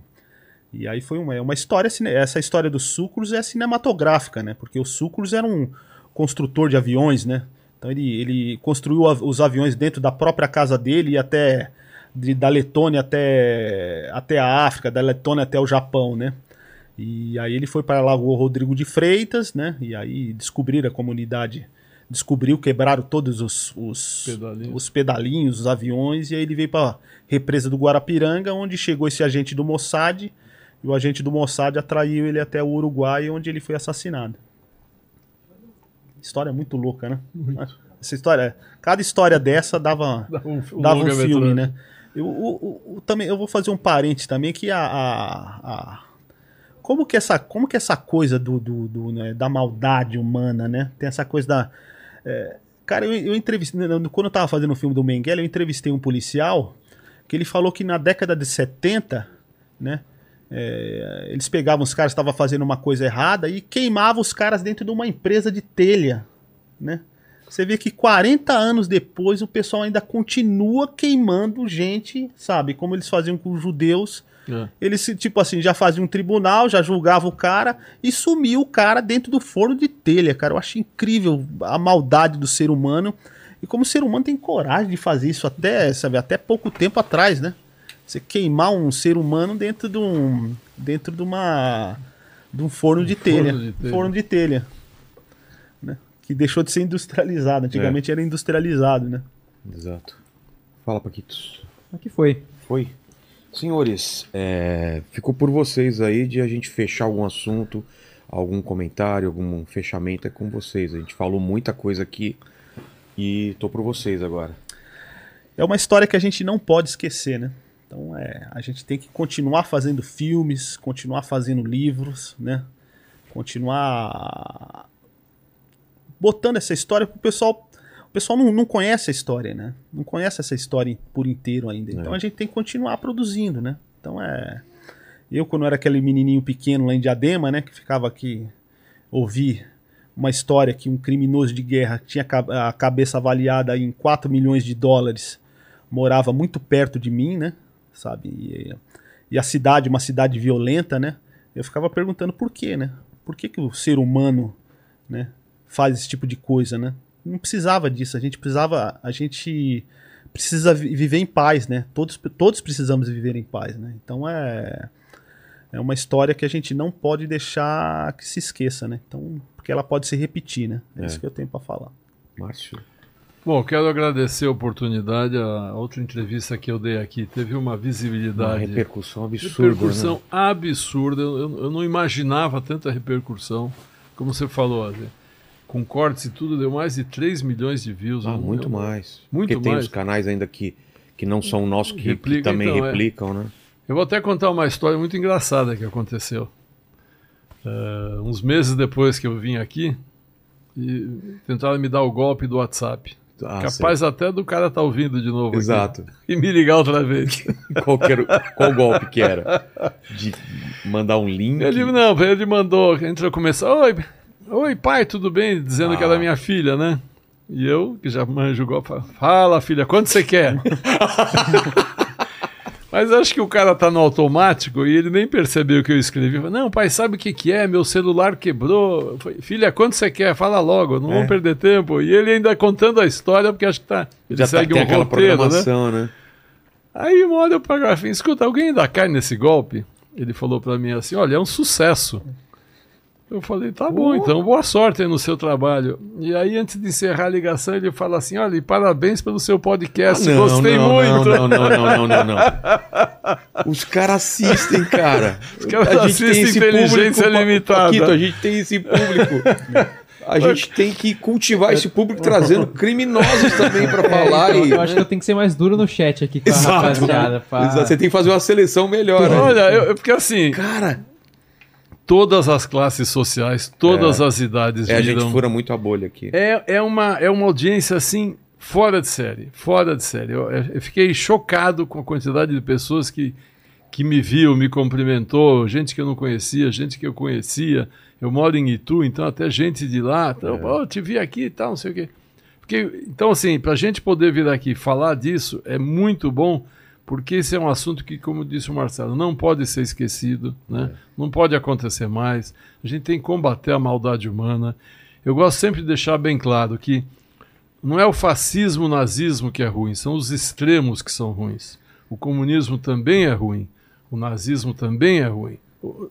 e aí foi uma, é uma história, essa história dos Sucros é cinematográfica, né? Porque o Sucros era um construtor de aviões, né? Então ele, ele construiu os aviões dentro da própria casa dele e até de- da Letônia até, até a África, da Letônia até o Japão, né? E aí ele foi para o Rodrigo de Freitas, né? E aí descobriram a comunidade, descobriu, quebraram todos os, os, Pedalinhos. os pedalinhos, os aviões, e aí ele veio para represa do Guarapiranga, onde chegou esse agente do Mossad, e o agente do Mossad atraiu ele até o Uruguai, onde ele foi assassinado. História muito louca, né? Essa história, cada história dessa dava, Dava um- um dava um filme, né? Eu, o- o- também, eu vou fazer um parente também que a, a- a- como que essa como que essa coisa do, do- do, né, da maldade humana, né? Tem essa coisa da é, cara, eu, eu entrevistei quando eu tava fazendo o filme do Mengele, eu entrevistei um policial que ele falou que na década de 70, né? é, eles pegavam os caras que estavam fazendo uma coisa errada e queimavam os caras dentro de uma empresa de telha, né? Você vê que 40 anos depois o pessoal ainda continua queimando gente, sabe? Como eles faziam com os judeus. É. Eles, tipo assim, já faziam um tribunal, já julgava o cara e sumiu o cara dentro do forno de telha, cara. Eu acho incrível a maldade do ser humano. E como o ser humano tem coragem de fazer isso até, sabe, até pouco tempo atrás, né? Você queimar um ser humano dentro de um. dentro de uma. de um forno de telha. forno de telha. Forno de telha. Né? Que deixou de ser industrializado. Antigamente era industrializado, né? Exato. Fala, Paquitos. Aqui foi. Foi. Senhores, é, ficou por vocês aí de a gente fechar algum assunto, algum comentário, algum fechamento é com vocês. A gente falou muita coisa aqui e tô por vocês agora. É uma história que a gente não pode esquecer, né? Então é, a gente tem que continuar fazendo filmes, continuar fazendo livros, né? Continuar botando essa história pro pessoal. O pessoal não, não conhece a história, né? Não conhece essa história por inteiro ainda. Então É. a gente tem que continuar produzindo, né? Então é. Eu, quando era aquele menininho pequeno lá em Diadema, né? Que ficava aqui, ouvi uma história que um criminoso de guerra tinha a cabeça avaliada em 4 milhões de dólares, morava muito perto de mim, né? Sabe? E, e a cidade, uma cidade violenta, né? Eu ficava perguntando por quê, né? Por que, que o ser humano, né, faz esse tipo de coisa, né? Não precisava disso, a gente precisava, a gente precisa vi- viver em paz, né? Todos, todos precisamos viver em paz, né? Então é é uma história que a gente não pode deixar que se esqueça, né? Então, porque ela pode se repetir, né? É, É. isso que eu tenho para falar. Márcio. Bom, quero agradecer a oportunidade. A outra entrevista que eu dei aqui teve uma visibilidade. Uma repercussão absurda, Repercussão né? absurda. Eu, eu- não imaginava tanta repercussão. Como você falou, Adê, com cortes e tudo, deu mais de 3 milhões de views. Ah, muito eu- mais. Muito Porque tem mais. os canais ainda que, que não são nossos que, que Replica, também então, é. replicam, né? Eu vou até contar uma história muito engraçada que aconteceu. Eh, uns meses depois que eu vim aqui, e tentaram me dar o golpe do WhatsApp. Ah, Capaz até do cara estar ouvindo de novo. aqui. Exato. E me ligar outra vez. Qual, que era- qual golpe que era? De mandar um link? Ele, não, ele mandou, entrou começar, oi, oi pai, tudo bem? Dizendo que Ah. era minha filha, né? E eu, que já manjo o golpe, falo, fala filha, quanto você quer? Mas acho que o cara tá no automático e ele nem percebeu o que eu escrevi. Não, pai, sabe o que, que é? Meu celular quebrou. Falei, Filha, quanto você quer? Fala logo, não É. vamos perder tempo. E ele ainda contando a história, porque acho que tá. Ele Já tá, segue tem um aquela roteiro, né? programação, né? Aí uma hora eu pago assim, escuta, alguém ainda cai nesse golpe? Ele falou pra mim assim, olha, é um sucesso. Eu falei, tá bom, então boa sorte aí no seu trabalho. E aí, antes de encerrar a ligação, ele fala assim, olha, e parabéns pelo seu podcast, Ah, não, gostei não, muito. Não, não, não, não, não, não. Os caras assistem, cara. Os caras assistem Inteligência Pa- Limitada. Paquito, a gente tem esse público. A gente tem que cultivar esse público trazendo criminosos também pra falar. então, e, eu acho que eu tenho que ser mais duro no chat aqui com a Exato. rapaziada. pra- Exato, Você tem que fazer uma seleção melhor. né? Olha, eu, eu- porque assim, Cara, todas as classes sociais, todas É. as idades é, a gente fura muito a bolha aqui. É, é, uma, é uma audiência assim, fora de série. Fora de série. Eu, eu fiquei chocado com a quantidade de pessoas que, que me viu, me cumprimentou, gente que eu não conhecia, gente que eu conhecia. Eu moro em Itu, então até gente de lá. Então, "Pô, eu te vi aqui e tal, não sei o quê. Porque, então, assim, para a gente poder vir aqui falar disso é muito bom, porque esse é um assunto que, como disse o Marcelo, não pode ser esquecido, né? não pode acontecer mais. A gente tem que combater a maldade humana. Eu gosto sempre de deixar bem claro que não é o fascismo, o nazismo que é ruim, são os extremos que são ruins. O comunismo também é ruim, o nazismo também é ruim.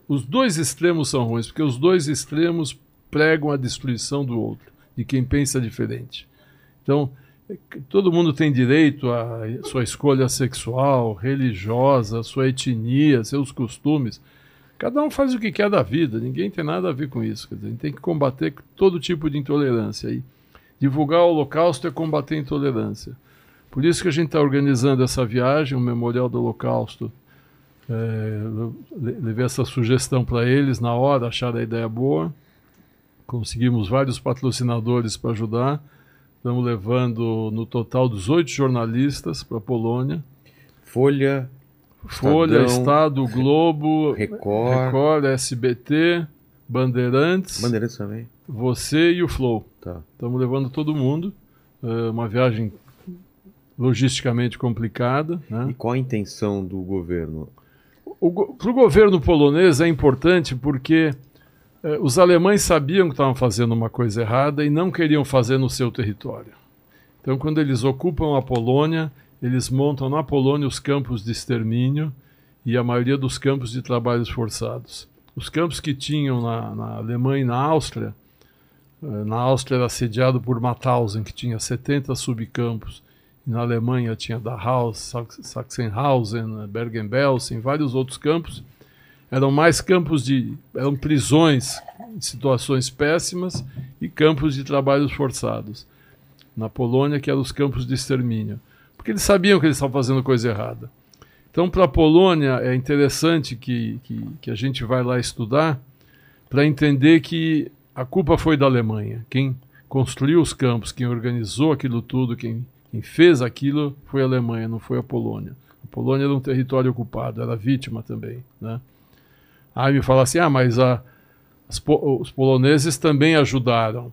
Os dois extremos são ruins, porque os dois extremos pregam a destruição do outro, de quem pensa diferente. Então, é todo mundo tem direito à sua escolha sexual, religiosa, sua etnia, seus costumes. Cada um faz o que quer da vida, ninguém tem nada a ver com isso. Quer dizer, a gente tem que combater todo tipo de intolerância. E divulgar o Holocausto é combater a intolerância. Por isso que a gente está organizando essa viagem, o Memorial do Holocausto. É, levei essa sugestão para eles na hora, acharam a ideia boa. Conseguimos vários patrocinadores para ajudar. Estamos levando no total 18 jornalistas para a Polônia. Folha, Folha, Estadão, Estado, Globo, Record. Record, SBT, Bandeirantes. Bandeirantes também. você e o Flow. Tá. Estamos levando todo mundo. É uma viagem logisticamente complicada. Né? E qual a intenção do governo? Para o governo polonês é importante porque os alemães sabiam que estavam fazendo uma coisa errada e não queriam fazer no seu território. Então, quando eles ocupam a Polônia, eles montam na Polônia os campos de extermínio e a maioria dos campos de trabalhos forçados. Os campos que tinham na, na Alemanha e na Áustria, eh, na Áustria era sediado por Mauthausen, que tinha 70 subcampos, e na Alemanha tinha Dachau, Sachsenhausen, Bergen-Belsen, vários outros campos. Eram mais campos de. eram prisões em situações péssimas e campos de trabalhos forçados. Na Polônia, que eram os campos de extermínio. Porque eles sabiam que eles estavam fazendo coisa errada. Então, para a Polônia, é interessante que, que, que a gente vai lá estudar para entender que a culpa foi da Alemanha. Quem construiu os campos, quem organizou aquilo tudo, quem, quem fez aquilo foi a Alemanha, não foi a Polônia. A Polônia era um território ocupado, era vítima também. Né? Aí me fala assim: ah, mas a, os poloneses também ajudaram.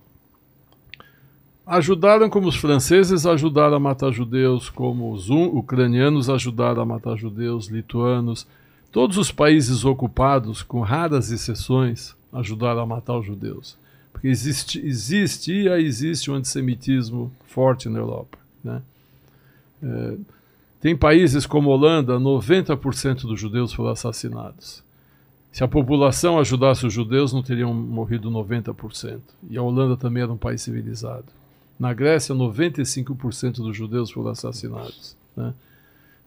Ajudaram como os franceses ajudaram a matar judeus, como os ucranianos ajudaram a matar judeus, lituanos. Todos os países ocupados, com raras exceções, ajudaram a matar os judeus. Porque existe, existia e existe um antissemitismo forte na Europa. Né? É, tem países como Holanda, 90% dos judeus foram assassinados. Se a população ajudasse os judeus, não teriam morrido 90%. E a Holanda também era um país civilizado. Na Grécia, 95% dos judeus foram assassinados. Né?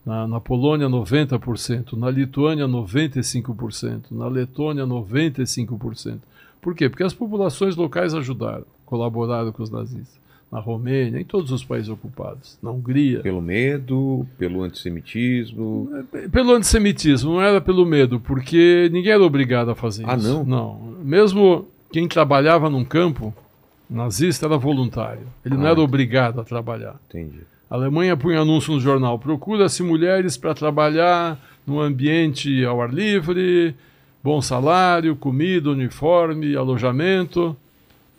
Na, na, Polônia, 90%. Na Lituânia, 95%. Na Letônia, 95%. Por quê? Porque as populações locais ajudaram, colaboraram com os nazistas na Romênia, em todos os países ocupados, na Hungria. Pelo medo, pelo antissemitismo? Pelo antissemitismo, não era pelo medo, porque ninguém era obrigado a fazer ah, isso. Ah, não? Não. Mesmo quem trabalhava num campo nazista era voluntário. Ele ah, não era obrigado a trabalhar. Entendi. A Alemanha punha anúncio no jornal: procura-se mulheres para trabalhar num ambiente ao ar livre, bom salário, comida, uniforme, alojamento.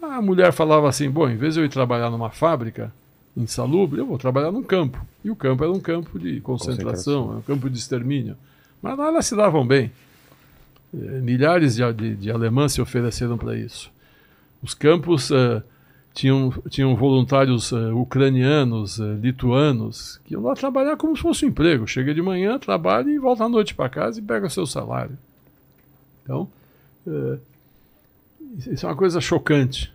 A mulher falava assim: bom, em vez de eu ir trabalhar numa fábrica insalubre, eu vou trabalhar num campo. E o campo era um campo de concentração, concentração. um campo de extermínio. Mas lá elas se davam bem. Eh, milhares de, de, de alemãs se ofereceram para isso. Os campos uh, tinham, tinham voluntários uh, ucranianos, uh, lituanos, que iam lá trabalhar como se fosse um emprego. Chega de manhã, trabalha e volta à noite para casa e pega seu salário. Então, isso é uma coisa chocante.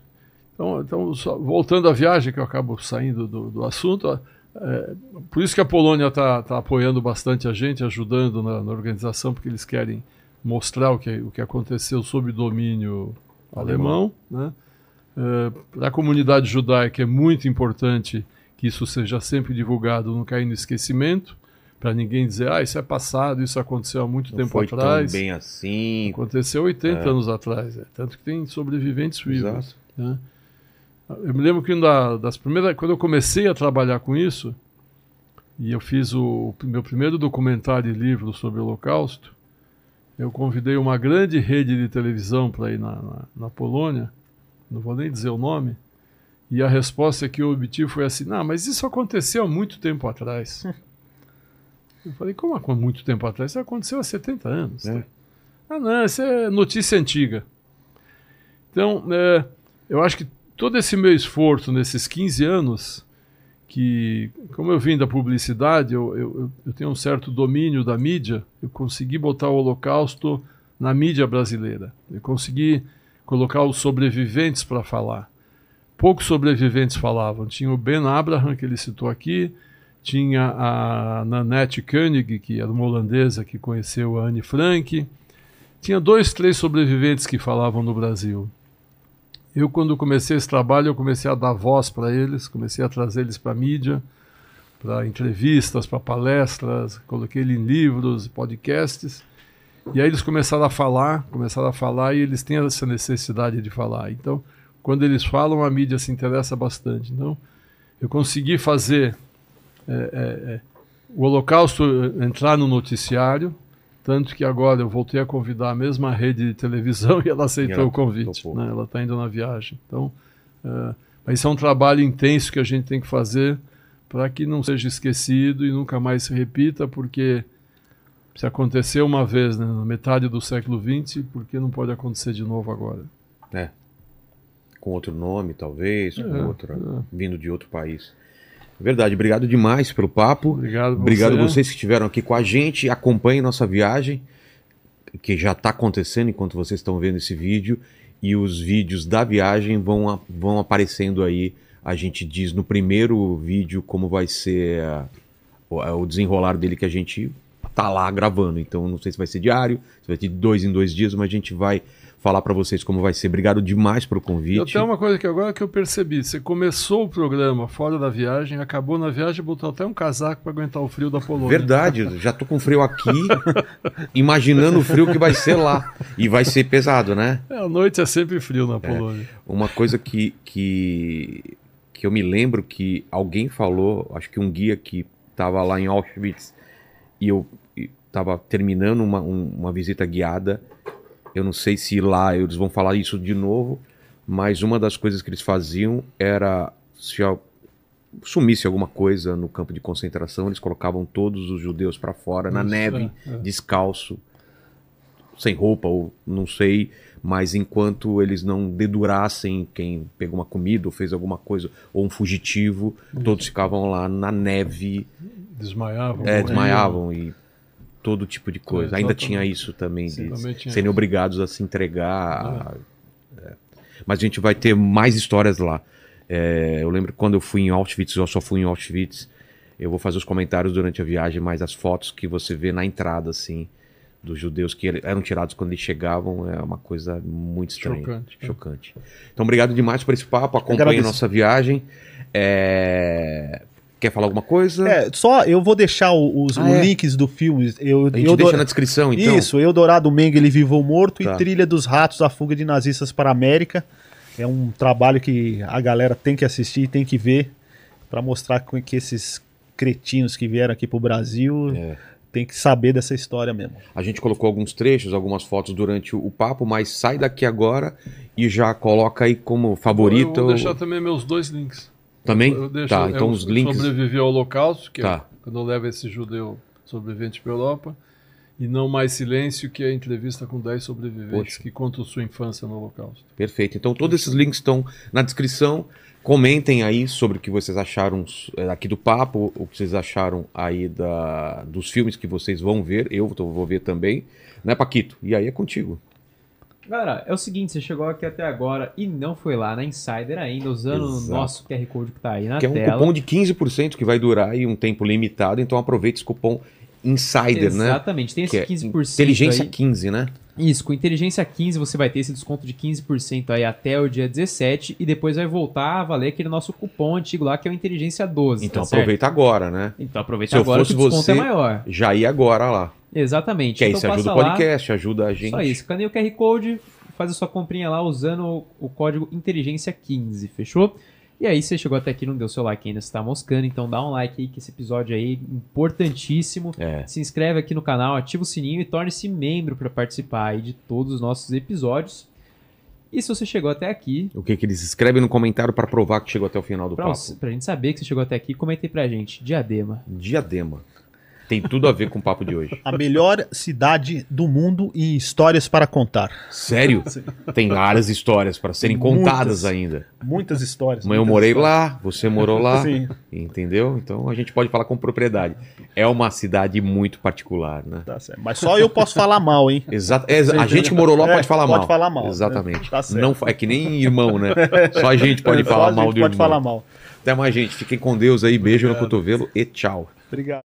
Então, então só, voltando à viagem, que eu acabo saindo do, do assunto, é, por isso que a Polônia está tá apoiando bastante a gente, ajudando na, na, organização, porque eles querem mostrar o que, o que aconteceu sob domínio alemão. alemão né? é, Para a comunidade judaica é muito importante que isso seja sempre divulgado, não cair no esquecimento para ninguém dizer, ah, isso é passado, isso aconteceu há muito não tempo foi atrás. Tão bem assim. Aconteceu 80 é. anos atrás, é. tanto que tem sobreviventes vivos. Né? Eu me lembro que da, das primeiras, quando eu comecei a trabalhar com isso, e eu fiz o meu primeiro documentário e livro sobre o Holocausto, eu convidei uma grande rede de televisão para ir na, na, na, Polônia, não vou nem dizer o nome, e a resposta que eu obtive foi assim: não, mas isso aconteceu há muito tempo atrás. Eu falei, como há muito tempo atrás? Isso aconteceu há 70 anos. É. Ah, não, isso é notícia antiga. Então, é, eu acho que todo esse meu esforço nesses 15 anos, que, como eu vim da publicidade, eu, eu, eu tenho um certo domínio da mídia, eu consegui botar o Holocausto na mídia brasileira. Eu consegui colocar os sobreviventes para falar. Poucos sobreviventes falavam. Tinha o Ben Abraham, que ele citou aqui, tinha a Nanette Koenig, que era uma holandesa que conheceu a Anne Frank. Tinha dois, três sobreviventes que falavam no Brasil. Eu, quando comecei esse trabalho, eu comecei a dar voz para eles, comecei a trazer eles para a mídia, para entrevistas, para palestras, coloquei ele em livros, podcasts. E aí eles começaram a falar, começaram a falar e eles têm essa necessidade de falar. Então, quando eles falam, a mídia se interessa bastante. Então, eu consegui fazer é, é, é, o Holocausto entrar no noticiário, Tanto que agora eu voltei a convidar a mesma rede de televisão e ela aceitou ela o convite. né? Ela está indo na viagem. Então, eh, mas isso é um trabalho intenso que a gente tem que fazer para que não seja esquecido e nunca mais se repita, porque se aconteceu uma vez né, na metade do século XX, por que não pode acontecer de novo agora? É. Com outro nome, talvez, com É, outro, vindo de outro país. Verdade, obrigado demais pelo papo. Obrigado, Obrigado você. vocês que estiveram aqui com a gente. Acompanhem nossa viagem, que já está acontecendo enquanto vocês estão vendo esse vídeo. E os vídeos da viagem vão, a- vão aparecendo aí. A gente diz no primeiro vídeo como vai ser a- o, o desenrolar dele que a gente tá lá gravando. Então não sei se vai ser diário, se vai ter de dois em dois dias, mas a gente vai falar para vocês como vai ser. Obrigado demais pelo convite. Eu tenho uma coisa que agora que eu percebi. Você começou o programa fora da viagem, acabou na viagem e botou até um casaco para aguentar o frio da Polônia. Verdade, já tô com frio aqui, imaginando o frio que vai ser lá. E vai ser pesado, né? É, a noite é sempre frio na Polônia. Uma coisa que, que, que eu me lembro que alguém falou, acho que um guia que estava lá em Auschwitz e eu estava terminando uma, um- uma visita guiada. Eu não sei se lá eles vão falar isso de novo, mas uma das coisas que eles faziam era se sumisse alguma coisa no campo de concentração, eles colocavam todos os judeus para fora, na Isso, neve, é, é. descalço, sem roupa, ou não sei, mas enquanto eles não dedurassem quem pegou uma comida ou fez alguma coisa, ou um fugitivo, todos ficavam lá na neve, Desmaiavam. é, desmaiavam e todo tipo de coisa. É, Ainda tinha isso também, Sim, de também tinha serem isso. obrigados a se entregar. a- é. Mas a gente vai ter mais histórias lá. É, eu lembro que quando eu fui em Auschwitz, eu só fui em Auschwitz. Eu vou fazer os comentários durante a viagem, mas as fotos que você vê na entrada, assim, dos judeus que eram tirados quando eles chegavam, é uma coisa muito estranha. Chocante, né? Chocante. Então, obrigado demais por esse papo. Acompanhe nossa viagem. É, Quer falar alguma coisa? É, só eu vou deixar os Ah, os é? links do filme. Eu, A gente eu deixa na descrição, então. Isso, Eldorado Mengele Vivo ou Morto Tá. e Trilha dos Ratos, a Fuga de Nazistas para a América. É um trabalho que a galera tem que assistir, tem que ver, para mostrar que que esses cretinos que vieram aqui pro Brasil É. tem que saber dessa história mesmo. A gente colocou alguns trechos, algumas fotos durante o, o papo, mas sai daqui agora e já coloca aí como favorito. Eu vou deixar também meus dois links. Também? Eu deixo, Tá, é então o os links- Sobreviver ao Holocausto, que Tá. é quando eu levo esse judeu sobrevivente para Europa. E Não Mais Silêncio, que é a entrevista com 10 sobreviventes Poxa. que contam sua infância no Holocausto. Perfeito. Então todos esses links estão na descrição. Comentem aí sobre o que vocês acharam eh, aqui do papo, o que vocês acharam aí da, dos filmes que vocês vão ver. Eu vou ver também. Né, Paquito? E aí é contigo. Galera, é o seguinte, você chegou aqui até agora e não foi lá na Insider ainda, usando Exato. o nosso QR Code que tá aí na que é um tela. cupom de 15% que vai durar aí um tempo limitado. Então aproveite esse cupom Insider, né? Exatamente, tem esse Que é 15% Inteligência aí. 15, né? Isso, com inteligência 15 você vai ter esse desconto de 15% aí até o dia 17 e depois vai voltar a valer aquele nosso cupom antigo lá que é o inteligência 12. Então tá certo? aproveita agora, né? Então aproveita Se eu agora fosse que o desconto você, é maior. já ia agora lá. Exatamente. Que aí então você ajuda o passa lá, podcast, ajuda a gente. Só isso, escaneia o QR Code, faz a sua comprinha lá usando o, o código inteligência 15, fechou? E aí, você chegou até aqui não deu seu like ainda, você tá moscando, então dá um like aí, que esse episódio aí é importantíssimo. É. Se inscreve aqui no canal, ativa o sininho e torne-se membro para participar aí de todos os nossos episódios. E se você chegou até aqui, O que, que eles escrevem no comentário para provar que chegou até o final do pra, papo? pra gente saber que você chegou até aqui, comenta aí pra gente. Diadema. Diadema. Tem tudo a ver com o papo de hoje. A melhor cidade do mundo e histórias para contar. Sério? Tem várias histórias para serem contadas Muitas. ainda. Muitas histórias. Mas eu morei histórias. lá, você morou lá. Sim. Entendeu? Então a gente pode falar com propriedade. É uma cidade muito particular, né? Tá certo. Mas só eu posso falar mal, hein? Exato. é, a gente que morou lá É, pode falar mal. pode falar mal, Exatamente. né? Tá certo. Não, é que nem irmão, né? Só a gente pode Só falar a mal do pode irmão. falar mal. Até mais, gente. Fiquem com Deus aí. Beijo no cotovelo e tchau. Obrigado.